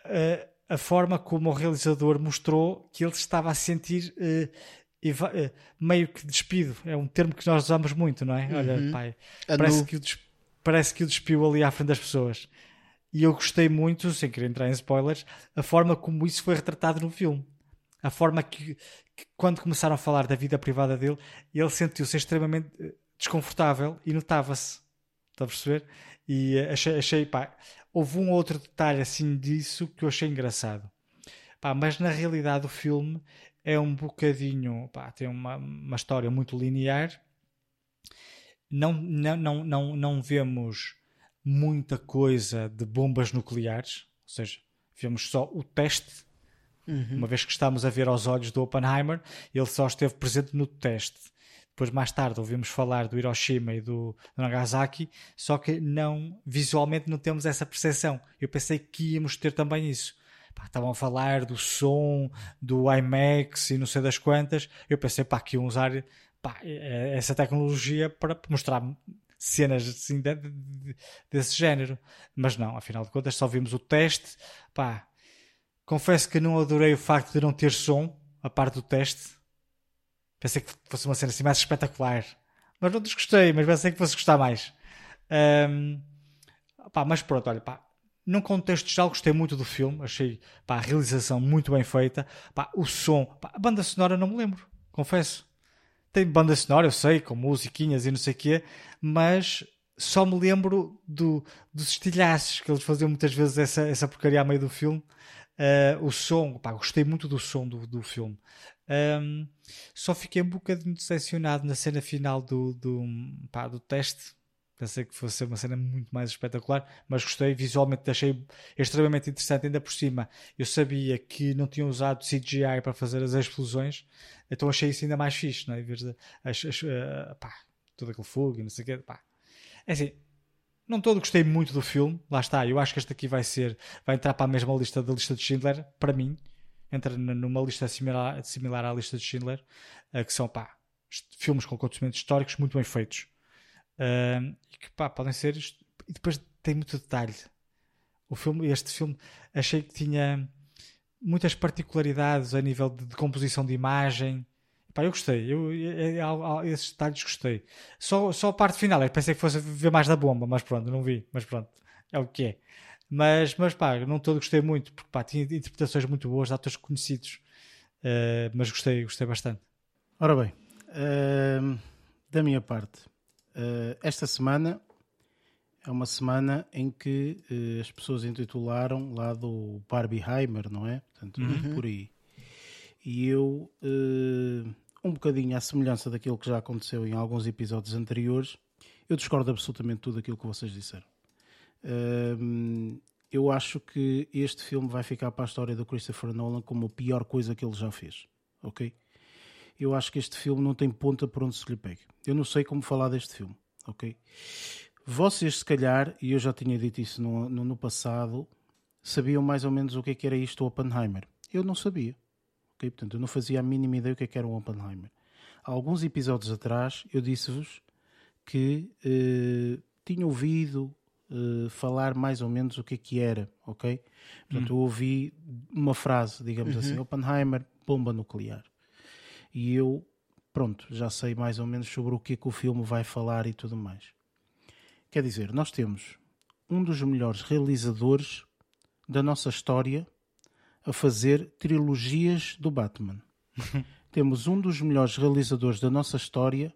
a, a forma como o realizador mostrou que ele estava a sentir uh, eh, meio que despido. É um termo que nós usamos muito, não é? Uhum. Olha, pai, parece que, o parece que o despiu ali à frente das pessoas. E eu gostei muito, sem querer entrar em spoilers, a forma como isso foi retratado no filme. A forma que, que quando começaram a falar da vida privada dele, ele sentiu-se extremamente eh, desconfortável e notava-se. Está a perceber? E eh, achei, achei pá, houve um outro detalhe assim disso que eu achei engraçado. Pá, mas na realidade o filme é um bocadinho, pá, tem uma, uma história muito linear. Não, não, não, não, não vemos muita coisa de bombas nucleares, ou seja, vemos só o teste. Uma vez que estamos a ver aos olhos do Oppenheimer, ele só esteve presente no teste. Depois, mais tarde, ouvimos falar do Hiroshima e do Nagasaki, só que não, visualmente não temos essa percepção. Eu pensei que íamos ter também isso. Pá, estavam a falar do som, do IMAX e não sei das quantas. Eu pensei pá, que iam usar pá, essa tecnologia para mostrar cenas assim de- de- desse género. Mas não, afinal de contas, só vimos o teste. Pá, confesso que não adorei o facto de não ter som, a parte do teste. Pensei que fosse uma cena assim mais espetacular. Mas não desgostei, mas pensei que fosse gostar mais. Ahm, pá, mas pronto, olha, pá, num contexto geral gostei muito do filme, achei pá, a realização muito bem feita, pá, o som, pá, a banda sonora não me lembro, confesso. Tem banda sonora, eu sei, com musiquinhas e não sei o quê, mas só me lembro do, dos estilhaços que eles faziam muitas vezes essa, essa porcaria a meio do filme. Ah, o som, pá, gostei muito do som do, do filme. Ahm, só fiquei um bocadinho decepcionado na cena final do, do, pá, do teste. Pensei que fosse uma cena muito mais espetacular, mas gostei visualmente, achei extremamente interessante. Ainda por cima, eu sabia que não tinham usado CGI para fazer as explosões, então achei isso ainda mais fixe, não é? Em vez de as, as, ah, pá, todo aquele fogo e não sei o quê, pá. É assim, não todo gostei muito do filme, lá está. Eu acho que este aqui vai ser, vai entrar para a mesma lista da lista de Schindler, para mim, entra numa lista similar, similar à lista de Schindler, eh, que são pá, filmes com acontecimentos históricos muito bem feitos. Ahm, e que pá, podem ser. E depois tem muito detalhe. O filme, este filme, achei que tinha muitas particularidades a nível de, de composição de imagem. Pá, eu gostei, eu, é- é- é- é- esses detalhes gostei. Só, só a parte final, eu pensei que fosse ver mais da bomba, mas pronto, não vi. Mas pronto, é o que é. Mas, mas pá, não todo gostei muito, porque pá, tinha interpretações muito boas de atores conhecidos. Eh, mas gostei, gostei bastante. Ora bem, ahm, da minha parte, esta semana é uma semana em que eh, as pessoas intitularam lá do Barbieheimer, não é? Portanto, por aí. E eu, eh, um bocadinho à semelhança daquilo que já aconteceu em alguns episódios anteriores, eu discordo absolutamente de tudo aquilo que vocês disseram. Eu acho que este filme vai ficar para a história do Christopher Nolan como a pior coisa que ele já fez. Ok? Eu acho que este filme não tem ponta por onde se lhe pegue. Eu não sei como falar deste filme. Ok? Vocês, se calhar, e eu já tinha dito isso no, no, no passado, sabiam mais ou menos o que é que era isto do Oppenheimer. Eu não sabia. Ok? Portanto, eu não fazia a mínima ideia o que é que era um Oppenheimer. Há alguns episódios atrás, eu disse-vos que eh, tinha ouvido eh, falar mais ou menos o que é que era, ok? Portanto, eu ouvi uma frase, digamos assim, Oppenheimer, bomba nuclear. E eu, pronto, já sei mais ou menos sobre o que é que o filme vai falar e tudo mais. Quer dizer, nós temos um dos melhores realizadores da nossa história a fazer trilogias do Batman. <laughs> temos um dos melhores realizadores da nossa história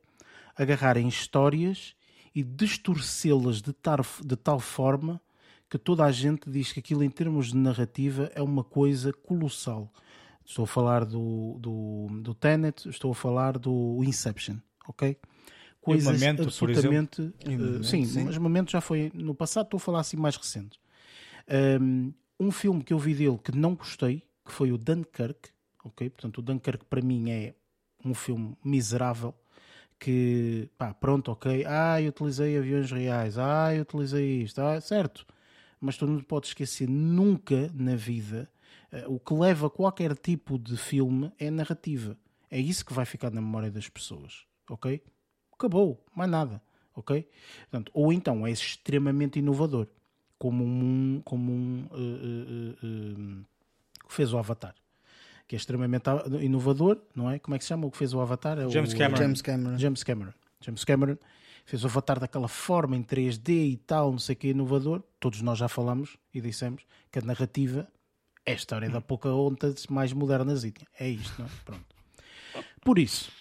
a agarrar em histórias e distorcê-las de, de tal forma que toda a gente diz que aquilo em termos de narrativa é uma coisa colossal. Estou a falar do, do, do Tenet, estou a falar do Inception, ok? Coisas Memento, por absolutamente... Memento, sim, sim. mas Memento já foi no passado, estou a falar assim mais recentes. Um, um filme que eu vi dele que não gostei, que foi o Dunkirk, ok? Portanto, o Dunkirk para mim é um filme miserável, que, pá, pronto, ok, ah, eu utilizei aviões reais, ah, eu utilizei isto, ah, certo, mas tu não podes esquecer nunca na vida o que leva qualquer tipo de filme é a narrativa. É isso que vai ficar na memória das pessoas, ok? Acabou, mais nada, ok? Portanto, ou então é extremamente inovador, como um, como um eh, eh, eh, eh, que fez o Avatar, que é extremamente inovador, não é? Como é que se chama o que fez o Avatar? É James o, Cameron. James Cameron. James Cameron. James Cameron fez o Avatar daquela forma em 3D e tal, não sei o que, inovador. Todos nós já falamos e dissemos que a narrativa é a história da Pocahontas mais modernas. É isto, não é? Pronto. Por isso,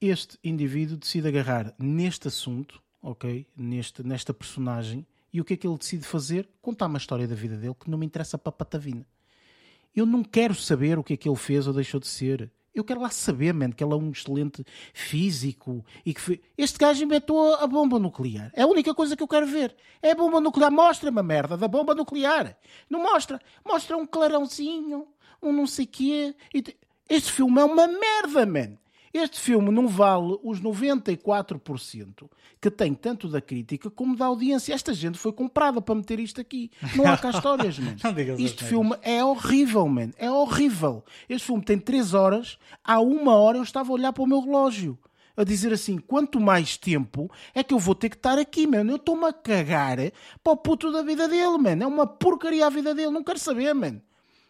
este indivíduo decide agarrar neste assunto, ok? Neste, nesta personagem. E o que é que ele decide fazer? Contar uma história da vida dele que não me interessa para patavina. Eu não quero saber o que é que ele fez ou deixou de ser. Eu quero lá saber, man, que ele é um excelente físico e que fe- este gajo inventou a bomba nuclear. É a única coisa que eu quero ver. É a bomba nuclear. Mostra-me a merda da bomba nuclear. Não mostra. Mostra um clarãozinho, um não sei quê. Te- Este filme é uma merda, man. Este filme não vale os 94% que tem tanto da crítica como da audiência. Esta gente foi comprada para meter isto aqui. Não há cá <laughs> histórias, man. Este filme é horrível, man. É horrível. Este filme tem 3 horas. Há uma hora eu estava a olhar para o meu relógio. A dizer assim, quanto mais tempo é que eu vou ter que estar aqui, mano. Eu estou-me a cagar para o puto da vida dele, mano. É uma porcaria a vida dele. Não quero saber, mano.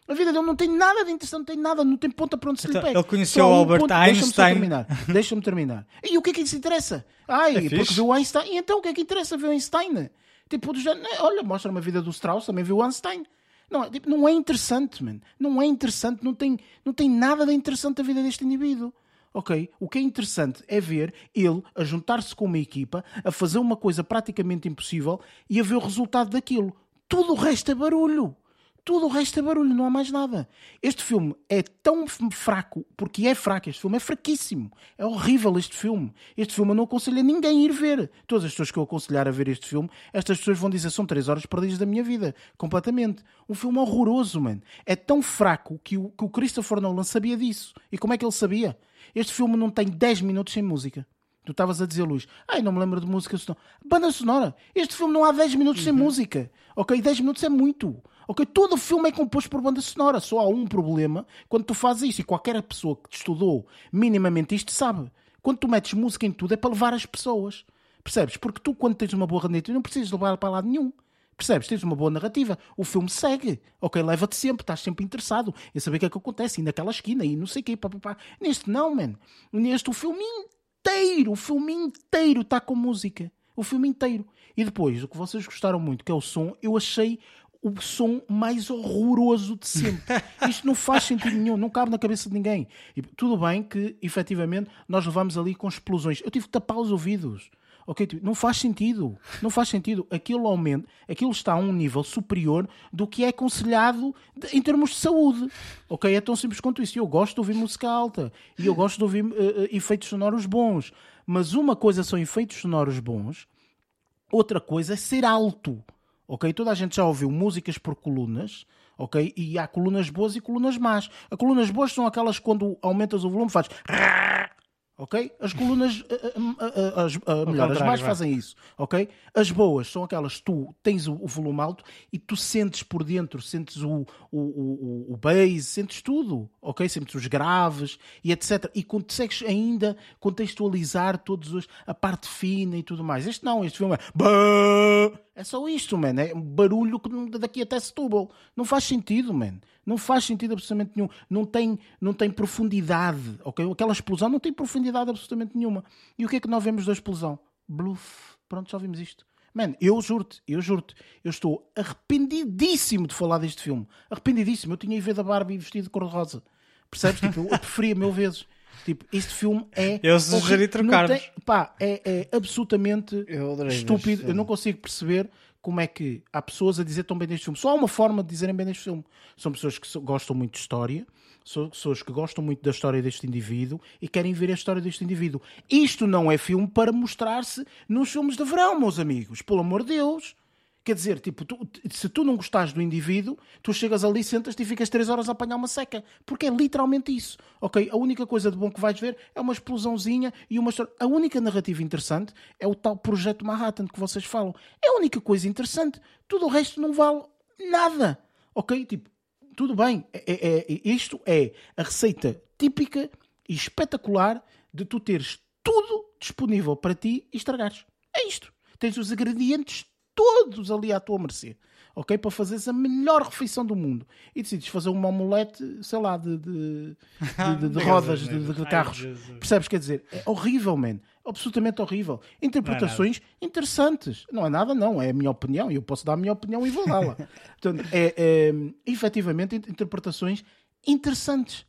A vida dele não tem nada de interessante, não tem nada, não tem ponta para onde se lhe Então, pega. ele conheceu Só um Albert ponto- Deixa-me Einstein. terminar. Deixa-me terminar. E o que é que isso interessa? Ai, É porque fixe. viu o Einstein. E então o que é que interessa ver o Einstein? Tipo, do género, olha, mostra-me a vida do Strauss, também viu o Einstein. Não, é, tipo, não é interessante, man. Não é interessante, não tem, não tem nada de interessante a vida deste indivíduo. Ok? O que é interessante é ver ele a juntar-se com uma equipa, a fazer uma coisa praticamente impossível e a ver o resultado daquilo. Tudo o resto é barulho. Tudo o resto é barulho, não há mais nada. Este filme é tão fraco, porque é fraco, este filme é fraquíssimo. É horrível este filme. Este filme eu não aconselho a ninguém a ir ver. Todas as pessoas que eu aconselhar a ver este filme, estas pessoas vão dizer são três horas perdidas da minha vida. Completamente. Um filme horroroso, mano. É tão fraco que o, que o Christopher Nolan sabia disso. E como é que ele sabia? Este filme não tem 10 minutos sem música. Tu estavas a dizer, Luís, ai, não me lembro de música sonora. Banda sonora. Este filme não há 10 minutos sem música. Ok? 10 minutos é muito. Ok? Todo o filme é composto por banda sonora. Só há um problema quando tu fazes isso. E qualquer pessoa que estudou minimamente isto sabe. Quando tu metes música em tudo é para levar as pessoas. Percebes? Porque tu, quando tens uma boa narrativa, não precisas levar para lado nenhum. Percebes? Tens uma boa narrativa. O filme segue. Ok? Leva-te sempre. Estás sempre interessado em saber o que é que acontece. E naquela esquina. E não sei o quê. Pá, pá, pá. Neste não, man. Neste o filme inteiro. O filme inteiro está com música. O filme inteiro. E depois, o que vocês gostaram muito, que é o som, eu achei o som mais horroroso de sempre. <laughs> Isto não faz sentido nenhum, não cabe na cabeça de ninguém. E tudo bem que, efetivamente, nós levamos ali com explosões. Eu tive que tapar os ouvidos. Ok, tipo, não faz sentido. Não faz sentido. Aquilo aumenta, aquilo está a um nível superior do que é aconselhado de- em termos de saúde. Ok, é tão simples quanto isso. Eu gosto de ouvir música alta e eu gosto de ouvir eh, eh, efeitos sonoros bons. Mas uma coisa são efeitos sonoros bons, outra coisa é ser alto. Ok? Toda a gente já ouviu músicas por colunas. Ok? E há colunas boas e colunas más. As colunas boas são aquelas que quando aumentas o volume faz. Ok? As colunas, ah, ah, ah, as, melhor, as más fazem isso. Ok? As boas são aquelas que tu tens o, o volume alto e tu sentes por dentro, sentes o, o, o, o bass, sentes tudo. Ok? Sentes os graves e etc. E consegues ainda contextualizar todos os, a parte fina e tudo mais. Este não, este filme é. É só isto, man. É um barulho que daqui até Setúbal. Não faz sentido, man. Não faz sentido absolutamente nenhum. Não tem, não tem profundidade, ok? Aquela explosão não tem profundidade absolutamente nenhuma. E o que é que nós vemos da explosão? Bluff. Pronto, já vimos isto. Man, eu juro-te, eu juro-te, eu estou arrependidíssimo de falar deste filme. Arrependidíssimo. Eu tinha ido ver da Barbie vestido de cor-de-rosa. Percebes? Tipo, eu preferia mil vezes. Tipo, este filme é. <laughs> Eu sugeri trocarmos. tem- Pá, é, é absolutamente Eu estúpido. Eu não consigo perceber como é que há pessoas a dizer tão bem deste filme. Só há uma forma de dizerem bem deste filme. São pessoas que gostam muito de história, são pessoas que gostam muito da história deste indivíduo e querem ver a história deste indivíduo. Isto não é filme para mostrar-se nos filmes de verão, meus amigos. Pelo amor de Deus. Quer dizer, tipo, tu- se tu não gostares do indivíduo, tu chegas ali, sentas-te e ficas 3 horas a apanhar uma seca. Porque é literalmente isso. Ok? A única coisa de bom que vais ver é uma explosãozinha e uma história. A única narrativa interessante é o tal projeto Manhattan que vocês falam. É a única coisa interessante. Tudo o resto não vale nada. Ok? Tipo, tudo bem. É- é- é- isto é a receita típica e espetacular de tu teres tudo disponível para ti e estragares. É isto. Tens os ingredientes todos ali à tua mercê. Ok? Para fazeres a melhor refeição do mundo. E decides fazer uma omelete, sei lá, de, de, de- de- <laughs> rodas, de, Ai, carros. Jesus. Percebes? Quer dizer, é horrível, man. Absolutamente horrível. Interpretações interessantes. Não é nada, não. É a minha opinião. E eu posso dar a minha opinião e vou dá-la. <laughs> Portanto, é, é, efetivamente, in- interpretações interessantes.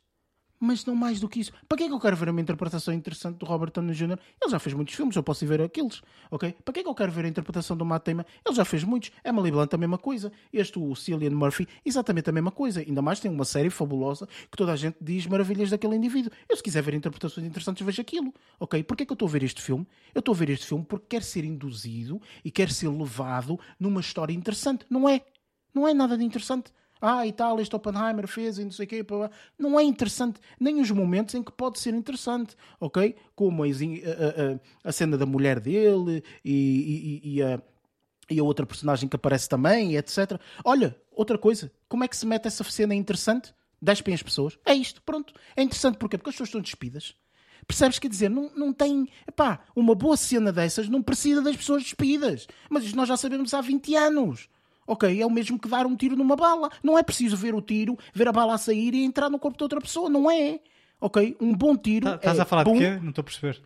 Mas não mais do que isso. Para que é que eu quero ver uma interpretação interessante do Robert Downey Jr.? Ele já fez muitos filmes, eu posso ir ver aqueles, ok? Para que é que eu quero ver a interpretação do Matt Damon? Ele já fez muitos. Emily Blunt a mesma coisa. Este, o Cillian Murphy, exatamente a mesma coisa. Ainda mais tem uma série fabulosa que toda a gente diz maravilhas daquele indivíduo. Eu se quiser ver interpretações interessantes vejo aquilo, ok? Porquê é que eu estou a ver este filme? Eu estou a ver este filme porque quero ser induzido e quero ser levado numa história interessante. Não é? Não é nada de interessante. Ah, e tal, este Oppenheimer fez e não sei o quê. Não é interessante. Nem os momentos em que pode ser interessante, ok? Como a, a- a- cena da mulher dele e, e- e a, e a outra personagem que aparece também, etc. Olha, outra coisa. Como é que se mete essa cena interessante? Despem as pessoas. É isto, pronto. É interessante porquê? Porque as pessoas estão despidas. Percebes? Quer dizer, não, não tem. Epá, uma boa cena dessas não precisa das pessoas despidas. Mas isto nós já sabemos há 20 anos. Ok? É o mesmo que dar um tiro numa bala. Não é preciso ver o tiro, ver a bala a sair e entrar no corpo de outra pessoa. Não é. Ok? Um bom tiro. Tá- Estás é a falar bom. de quê? Não estou a perceber.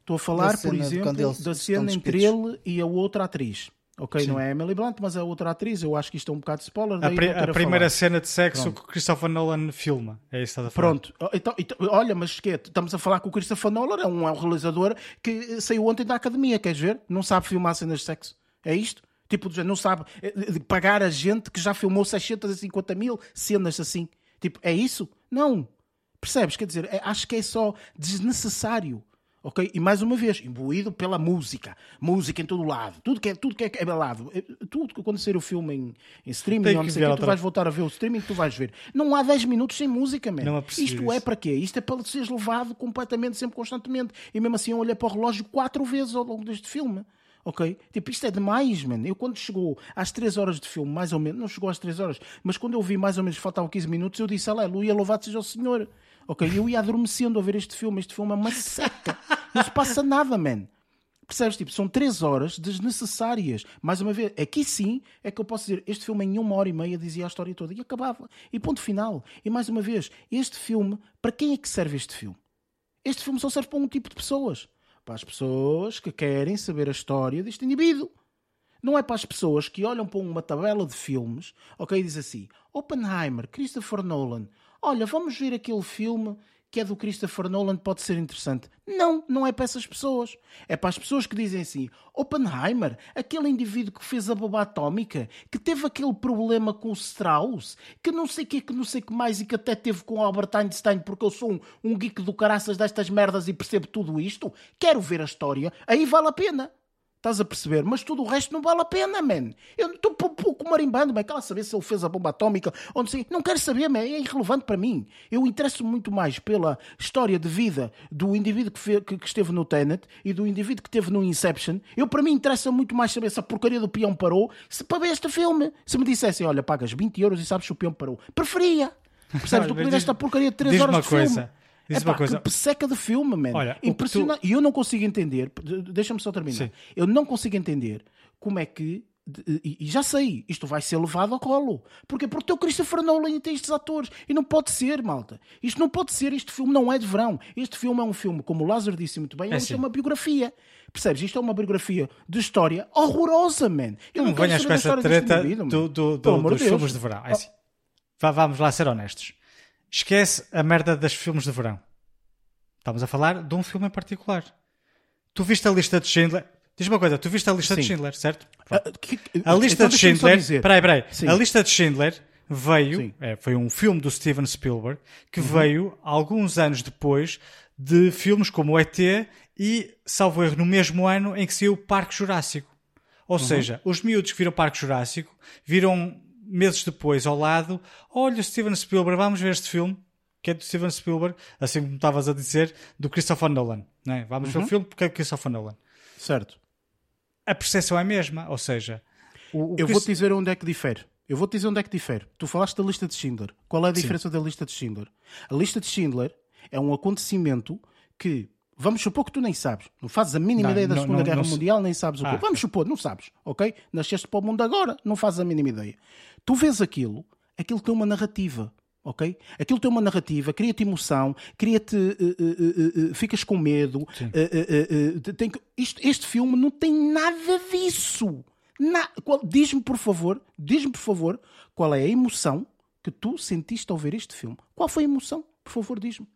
Estou a falar, por exemplo, eles da cena entre ele e a outra atriz. Ok? Sim. Não é a Emily Blunt, mas a outra atriz. Eu acho que isto é um bocado de spoiler. A, pri- a primeira falar. cena de sexo Pronto. que o Christopher Nolan filma. É isso que estás a falar. Pronto, então, então, olha, mas que é? Estamos a falar com o Christopher Nolan, é um, é um realizador que saiu ontem da academia, queres ver? Não sabe filmar cenas de sexo. É isto? Tipo, não sabe eh, pagar a gente que já filmou 650 mil cenas assim. Tipo, é isso? Não. Percebes? Quer dizer, é- acho que é só desnecessário. Ok? E mais uma vez, imbuído pela música. Música em todo lado. Tudo que é, tudo que é, é balado. É, Tudo que sair o filme em, em streaming, que não sei quê, tu vais voltar a ver o streaming que tu vais ver. Não há 10 minutos sem música. Não apercebi Isto é isso. para quê? Isto é para seres levado completamente, sempre constantemente. E mesmo assim eu olhei para o relógio quatro vezes ao longo deste filme. Ok? Tipo, isto é demais, mano. Eu quando chegou às 3 horas de filme, mais ou menos, não chegou às 3 horas, mas quando eu vi mais ou menos faltavam 15 minutos, eu disse, aleluia, louvado seja o Senhor. Ok? Eu ia adormecendo a ver este filme. Este filme é uma seca. Não se passa nada, man. Percebes? Tipo, são três horas desnecessárias. Mais uma vez, aqui sim é que eu posso dizer: este filme em uma hora e meia dizia a história toda e acabava. E ponto final. E mais uma vez, este filme, para quem é que serve este filme? Este filme só serve para um tipo de pessoas. Para as pessoas que querem saber a história deste indivíduo. Não é para as pessoas que olham para uma tabela de filmes, ok, diz assim: Oppenheimer, Christopher Nolan, olha, vamos ver aquele filme que é do Christopher Nolan, pode ser interessante. Não, não é para essas pessoas. É para as pessoas que dizem assim: Oppenheimer, aquele indivíduo que fez a bomba atómica, que teve aquele problema com o Strauss, que não sei o que, que não sei que mais e que até teve com Albert Einstein, porque eu sou um, um geek do caraças destas merdas e percebo tudo isto. Quero ver a história, aí vale a pena. Estás a perceber? Mas tudo o resto não vale a pena, man. Eu estou um pouco marimbando, man. Quero saber se ele fez a bomba atómica ou não sei. Não quero saber, man. É irrelevante para mim. Eu interesso muito mais pela história de vida do indivíduo que, fe- que- que esteve no Tenet e do indivíduo que esteve no Inception. Eu, para mim, interessa muito mais saber se a porcaria do peão parou se, para ver este filme. Se me dissessem, olha, pagas 20 euros e sabes se o peão parou. Preferia. <laughs> Percebes? Do que esta porcaria de 3 diz-me horas de filme. Diz-me Epá, uma coisa. Que seca de filme, man. Olha, o que Impressionante. E eu não consigo entender, de- deixa-me só terminar. Sim. Eu não consigo entender como é que. E e já sei, isto vai ser levado ao colo. Porquê? Porque o Christopher Nolan tem estes atores. E não pode ser, malta. Isto não pode ser. Este filme não é de verão. Este filme é um filme, como o Lázaro disse muito bem, É isto é uma biografia. Percebes? Isto é uma biografia de história horrorosa, man. Eu Não não venhas com essa treta do, do- do- dos de Deus. filmes de verão. É assim. Vá- vamos lá ser honestos. Esquece a merda dos filmes de verão. Estamos a falar de um filme em particular. Tu viste a lista de Schindler? Diz uma coisa, tu viste a lista de Sim. Schindler, certo? Ah, que- A lista então de Schindler. Peraí, peraí. Sim. A lista de Schindler veio. É, foi um filme do Steven Spielberg que Uhum. veio alguns anos depois de filmes como o ET e, salvo erro, no mesmo ano em que saiu o Parque Jurássico. Ou Uhum. seja, os miúdos que viram o Parque Jurássico viram meses depois ao lado: olha, Steven Spielberg, vamos ver este filme. Que é do Steven Spielberg, assim como estavas a dizer, do Christopher Nolan. Não é? Vamos Uhum. ver o filme porque é do Christopher Nolan. Certo. A percepção é a mesma, ou seja, o, o Eu Christ- vou-te dizer onde é que difere. Eu vou-te dizer onde é que difere. Tu falaste da lista de Schindler. Qual é a diferença da lista de Schindler? A lista de Schindler é um acontecimento que, vamos supor que tu nem sabes. Não fazes a mínima Não, ideia da não, Segunda não, Guerra Mundial, nem sabes o Ah, quê. ok. Vamos supor, não sabes, ok? Nasceste para o mundo agora, não fazes a mínima ideia. Tu vês aquilo, aquilo tem uma narrativa. Ok? Aquilo tem uma narrativa, cria-te emoção, cria-te. eh, eh, eh, ficas com medo. eh, eh, eh, tem isto- este filme não tem nada disso. Na- Diz-me, por favor, diz-me, por favor, qual é a emoção que tu sentiste ao ver este filme? Qual foi a emoção? Por favor, diz-me.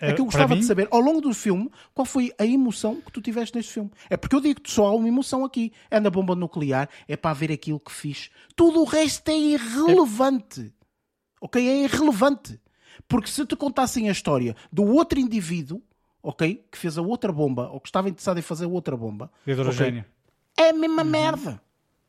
É que eu gostava mim- de saber, ao longo do filme, qual foi a emoção que tu tiveste neste filme. É porque eu digo-te só há uma emoção aqui. É na bomba nuclear, é para ver aquilo que fiz. Tudo o resto é irrelevante. Ok? É irrelevante. Porque se te contassem a história do outro indivíduo, ok? Que fez a outra bomba, ou que estava interessado em fazer a outra bomba, De hidrogênio. é a mesma merda.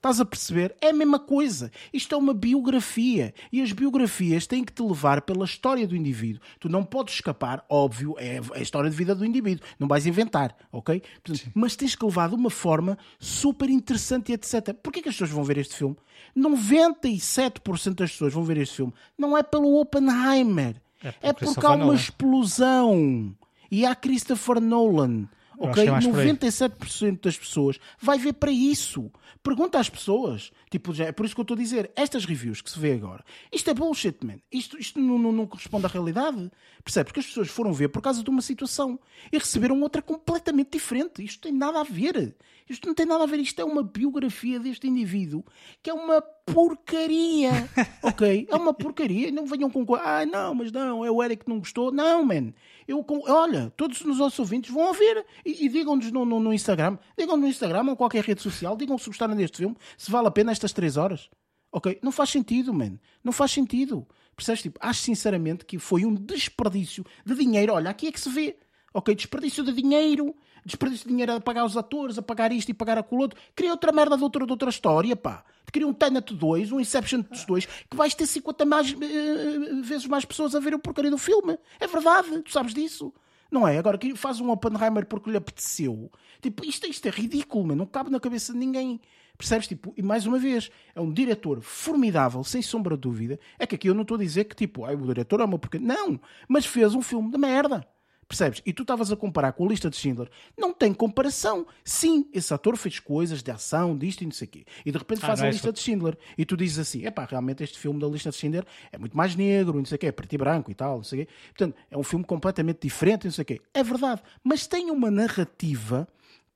Estás a perceber? É a mesma coisa. Isto é uma biografia. E as biografias têm que te levar pela história do indivíduo. Tu não podes escapar, óbvio, é a história de vida do indivíduo. Não vais inventar, ok? Portanto, mas tens que levar de uma forma super interessante e etc. Porquê que as pessoas vão ver este filme? 97% das pessoas vão ver este filme. Não é pelo Oppenheimer. É por É porque há uma Nolan. explosão. E há Christopher Nolan. Ok? que é. 97% das pessoas vai ver para isso. Pergunta às pessoas. Tipo, já, é por isso que eu estou a dizer. Estas reviews que se vê agora. Isto é bullshit, man. Isto, isto não, não, não corresponde à realidade. Percebes? Porque as pessoas foram ver por causa de uma situação. E receberam outra completamente diferente. Isto tem nada a ver. Isto não tem nada a ver. Isto é uma biografia deste indivíduo que é uma porcaria. <laughs> ok? É uma porcaria. Não venham com... co- Ah, não, mas não. É o Eric que não gostou. Não, man. Eu, olha, todos os nossos ouvintes vão ouvir e, e digam-nos no, no, no Instagram, digam no Instagram ou qualquer rede social, digam se gostaram deste filme, se vale a pena estas três horas. Ok? Não faz sentido, man. Não faz sentido. Percebes? Tipo, acho sinceramente que foi um desperdício de dinheiro. Olha, aqui é que se vê. Ok? Desperdício de dinheiro. Desperdício de dinheiro a pagar os atores, a pagar isto e pagar aquilo outro. Queria outra merda de outra, de outra história, pá. Queria um Tenet 2, um Inception 2, que vais ter 50 mais, eh, vezes mais pessoas a ver o porcaria do filme. É verdade, tu sabes disso. Não é? Agora que faz um Oppenheimer porque lhe apeteceu. Tipo, isto, isto é ridículo, mano. Não cabe na cabeça de ninguém. Percebes? Tipo, e mais uma vez, é um diretor formidável, sem sombra de dúvida. É que aqui eu não estou a dizer que, tipo, ai, o diretor é uma porcaria. Não! Mas fez um filme de merda. Percebes? E tu estavas a comparar com a lista de Schindler. Não tem comparação. Sim, esse ator fez coisas de ação, disto e não sei o quê. E de repente Ah, faz a é lista isso. de Schindler. E tu dizes assim: epá, realmente este filme da lista de Schindler é muito mais negro, não sei o quê, é preto e branco e tal, não sei o quê. Portanto, é um filme completamente diferente, não sei o quê. É verdade. Mas tem uma narrativa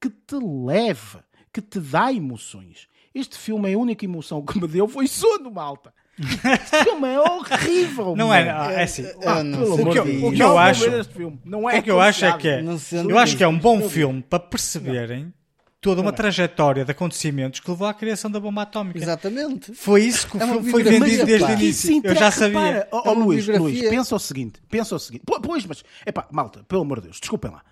que te leva, que te dá emoções. Este filme, a única emoção que me deu foi sono, malta. Este filme é horrível. Não é, mano. é assim. Ah, não amor o que eu- o que eu vou acho-. Não é O que eu acho é que é. Eu acho que é um isso. bom filme para perceberem toda uma trajetória de acontecimentos que levou à criação da bomba atómica. Exatamente. Foi isso que o É uma filme foi vendido desde o início. Eu já sabia. Ó, É Luís. Luís, pensa o seguinte, pensa o seguinte. Po- Pois, mas, epá, malta, pelo amor de Deus, desculpem lá.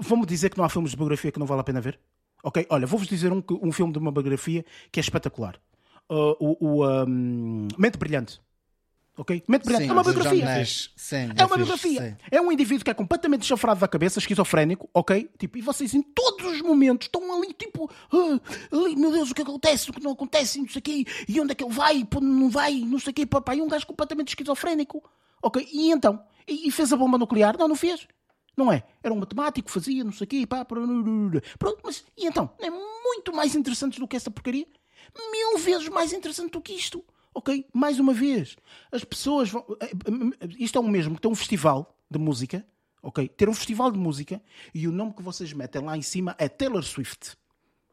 Vão-me dizer que não há filmes de biografia que não vale a pena ver? Ok, olha, vou-vos dizer um, um filme de uma biografia que é espetacular. Uh, o o um, Mente Brilhante. Ok? Mente Brilhante. Sim, é uma biografia. Sim, É uma biografia. sim. É um indivíduo que é completamente chafrado da cabeça, esquizofrénico, ok? Tipo, e vocês em todos os momentos estão ali, tipo, ah, ali, meu Deus, o que acontece, o que não acontece, não sei o quê, e onde é que ele vai, onde não vai, não sei o quê, papai, um gajo completamente esquizofrénico, ok? E então? E, e fez a bomba nuclear? Não, não fez. Não é? Era um matemático, fazia, não sei o quê, pá, pá, pronto, mas e então? Não é muito mais interessante do que essa porcaria? Mil vezes mais interessante do que isto. Ok? Mais uma vez, as pessoas vão. eh, Isto é o mesmo que ter um festival de música, ok? Ter um festival de música e o nome que vocês metem lá em cima é Taylor Swift.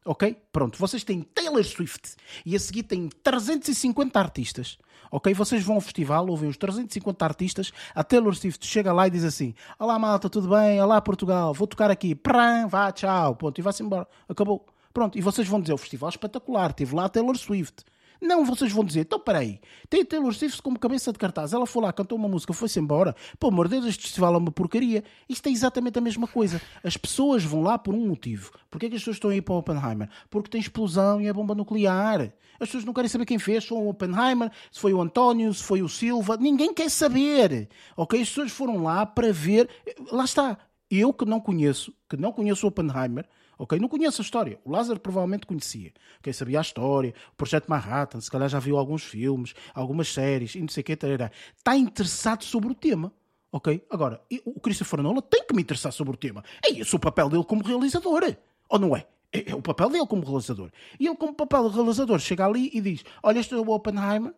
Ok? Pronto, vocês têm Taylor Swift e a seguir têm 350 artistas. Ok? Vocês vão ao festival, ouvem os 350 artistas, a Taylor Swift chega lá e diz assim: Olá malta, tudo bem? Olá Portugal, vou tocar aqui. Pram, vá, tchau. Ponto, e vai-se embora. Acabou. Pronto, e vocês vão dizer: o festival é espetacular, teve lá a Taylor Swift. Não, vocês vão dizer, então peraí, tem Taylor Swift como cabeça de cartaz, ela foi lá, cantou uma música, foi-se embora. Pô, amor de Deus, este festival é uma porcaria. Isto é exatamente a mesma coisa. As pessoas vão lá por um motivo. Porquê é que as pessoas estão a ir para o Oppenheimer? Porque tem explosão e é bomba nuclear. As pessoas não querem saber quem fez, se foi o Oppenheimer, se foi o António, se foi o Silva, ninguém quer saber. Ok? As pessoas foram lá para ver. Lá está. Eu que não conheço, que não conheço o Oppenheimer, ok? Não conheço a história. O Lázaro provavelmente conhecia. Ok? Sabia a história, o Projeto Manhattan, se calhar já viu alguns filmes, algumas séries, e não sei o que, está interessado sobre o tema. Ok? Agora, o Christopher Nolan tem que me interessar sobre o tema. É esse o papel dele como realizador. Ou não é? É é o papel dele como realizador. E ele, como papel de realizador, chega ali e diz: Olha, este é o Oppenheimer,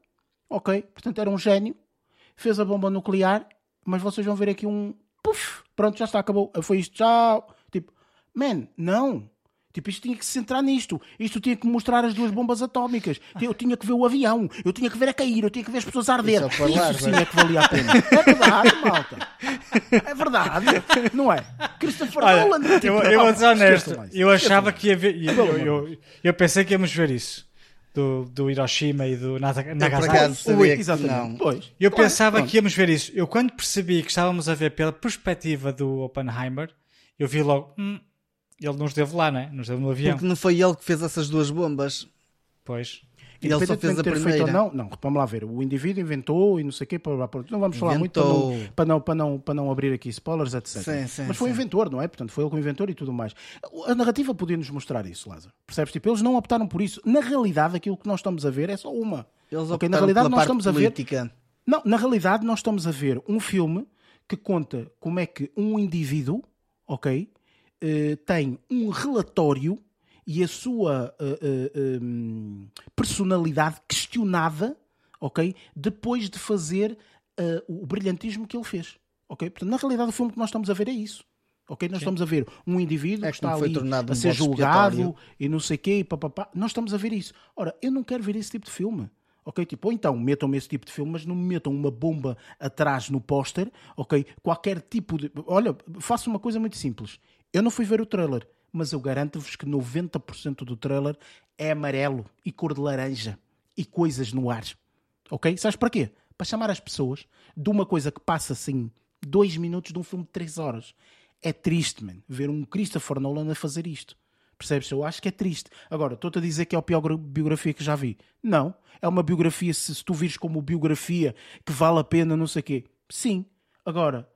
ok? Portanto, era um gênio, fez a bomba nuclear, mas vocês vão ver aqui um. Puf! Pronto, já está, acabou. Foi isto, tchau. Man, não. Tipo, isto tinha que se centrar nisto. Isto tinha que mostrar as duas bombas atómicas. Eu tinha que ver o avião. Eu tinha que ver a cair. Eu tinha que ver as pessoas a arder. Isso é falar, Isso sim vai. é que valia a pena. É verdade, malta. É verdade. Não é? Christopher Olha, Nolan. tipo, eu, eu vou ser honesto, eu achava que ia ver. Eu, eu, eu, eu pensei que íamos ver isso. Do, do Hiroshima e do Eu Nagasaki. que Exatamente. não. Pois. Eu Claro, pensava pronto. que íamos ver isso. Eu, quando percebi que estávamos a ver pela perspectiva do Oppenheimer, eu vi logo. Hum, ele nos deve lá, né? Nos deve no avião. Porque não foi ele que fez essas duas bombas. Pois. E ele só fez a primeira. não, não, vamos lá ver. O indivíduo inventou e não sei o quê. Não vamos falar muito para Inventou. não, para, não, para, não, para não abrir aqui spoilers, etc. Sim, sim, Mas foi o inventor, não é? Portanto, foi ele que o inventor e tudo mais. A narrativa podia nos mostrar isso, Lázaro. Percebes? Tipo, eles não optaram por isso. Na realidade, aquilo que nós estamos a ver é só uma. Eles Ok, optaram Na realidade, pela nós parte estamos a ver. política. Não, na realidade, nós estamos a ver um filme que conta como é que um indivíduo, ok, eh, tem um relatório e a sua eh, eh, hum, personalidade questionada, ok, depois de fazer o brilhantismo que ele fez, ok. Portanto, na realidade, o filme que nós estamos a ver é isso. Ok, nós estamos a ver um indivíduo É que está ali a um ser julgado e não sei o quê, e papapá. Nós estamos a ver isso. Ora, eu não quero ver esse tipo de filme. Ok? Tipo, ou então metam-me esse tipo de filme, mas não me metam uma bomba atrás no póster, ok? Qualquer tipo de. Olha, faço uma coisa muito simples. Eu não fui ver o trailer, mas eu garanto-vos que 90% do trailer é amarelo e cor de laranja e coisas no ar. Ok? Sabes para quê? Para chamar as pessoas de uma coisa que passa assim dois minutos de um filme de três horas. É triste, man, ver um Christopher Nolan a fazer isto. Percebes? Eu acho que é triste. Agora, estou-te a dizer que é a pior gra- biografia que já vi. Não. É uma biografia, se, se tu vires como biografia que vale a pena, não sei o quê. Sim. Agora,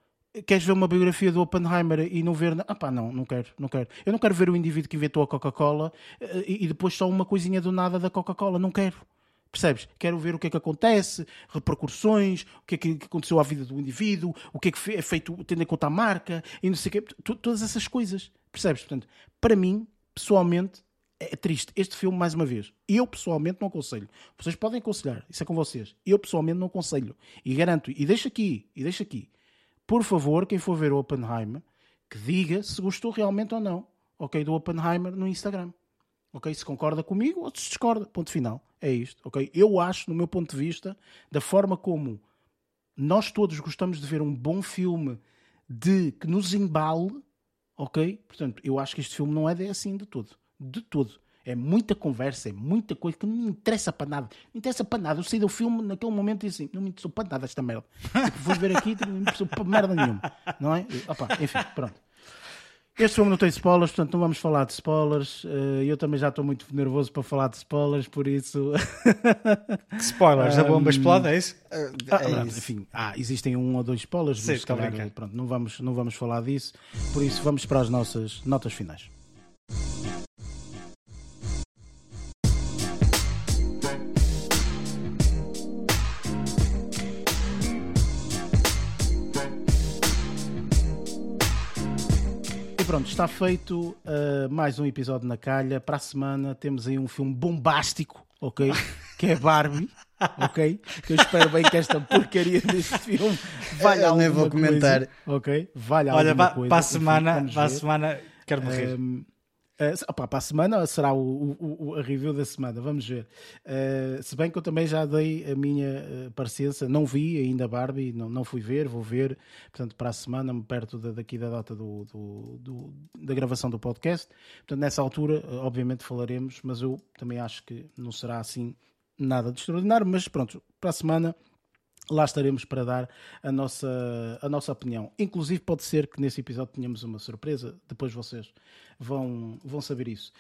queres ver uma biografia do Oppenheimer e não ver. Ah pá, não, não quero, não quero. Eu não quero ver o indivíduo que inventou a Coca-Cola eh, e, e depois só uma coisinha do nada da Coca-Cola. Não quero. Percebes? Quero ver o que é que acontece, repercussões, o que é que aconteceu à vida do indivíduo, o que é que é feito tendo em conta a marca e não sei o quê. Todas essas coisas. Percebes? Portanto, para mim, pessoalmente, é triste. Este filme, mais uma vez, eu pessoalmente não aconselho. Vocês podem aconselhar, isso é com vocês. Eu pessoalmente não aconselho. E garanto, e deixa aqui, e deixa aqui. Por favor, quem for ver o Oppenheimer, que diga se gostou realmente ou não, ok, do Oppenheimer no Instagram. Ok, se concorda comigo ou se discorda. Ponto final. É isto, ok? Eu acho, no meu ponto de vista, da forma como nós todos gostamos de ver um bom filme de que nos embale, ok? Portanto, eu acho que este filme não é assim de todo. De todo. É muita conversa, é muita coisa que não me interessa para nada. Não interessa para nada. Eu saí do filme naquele momento e disse assim: não me interessou para nada esta merda. Tipo, fui ver aqui não me interessou para merda nenhuma. Não é? E, opa, enfim, pronto. Este filme não tem spoilers, portanto não vamos falar de spoilers. Eh, Eu também já estou muito nervoso para falar de spoilers, por isso. <laughs> Spoilers, a bomba explode, é isso? Ah, Ah, é pronto, isso. enfim, ah, existem um ou dois spoilers, Sim, mas calhar, pronto, não vamos, não vamos falar disso. Por isso, vamos para as nossas notas finais. Pronto, está feito uh, mais um episódio na calha. Para a semana temos aí um filme bombástico, ok? Que é Barbie, <laughs> ok? Que eu espero bem que esta porcaria deste filme valha Eu nem alguma vou comentar. coisa, ok? Valha Olha, alguma coisa. para a semana, para a semana quero morrer. Um, se- opá, para a semana será o, o- o- a review da semana, vamos ver. Eh, se bem que eu também já dei a minha eh, parecença, não vi ainda Barbie, não, não fui ver, vou ver. Portanto, para a semana, perto da- daqui da data do, do- do- da gravação do podcast. Portanto, nessa altura, obviamente, falaremos, mas eu também acho que não será assim nada de extraordinário. Mas pronto, para a semana lá estaremos para dar a nossa, a nossa opinião. Inclusive, pode ser que nesse episódio tenhamos uma surpresa, depois vocês vão, vão saber isso.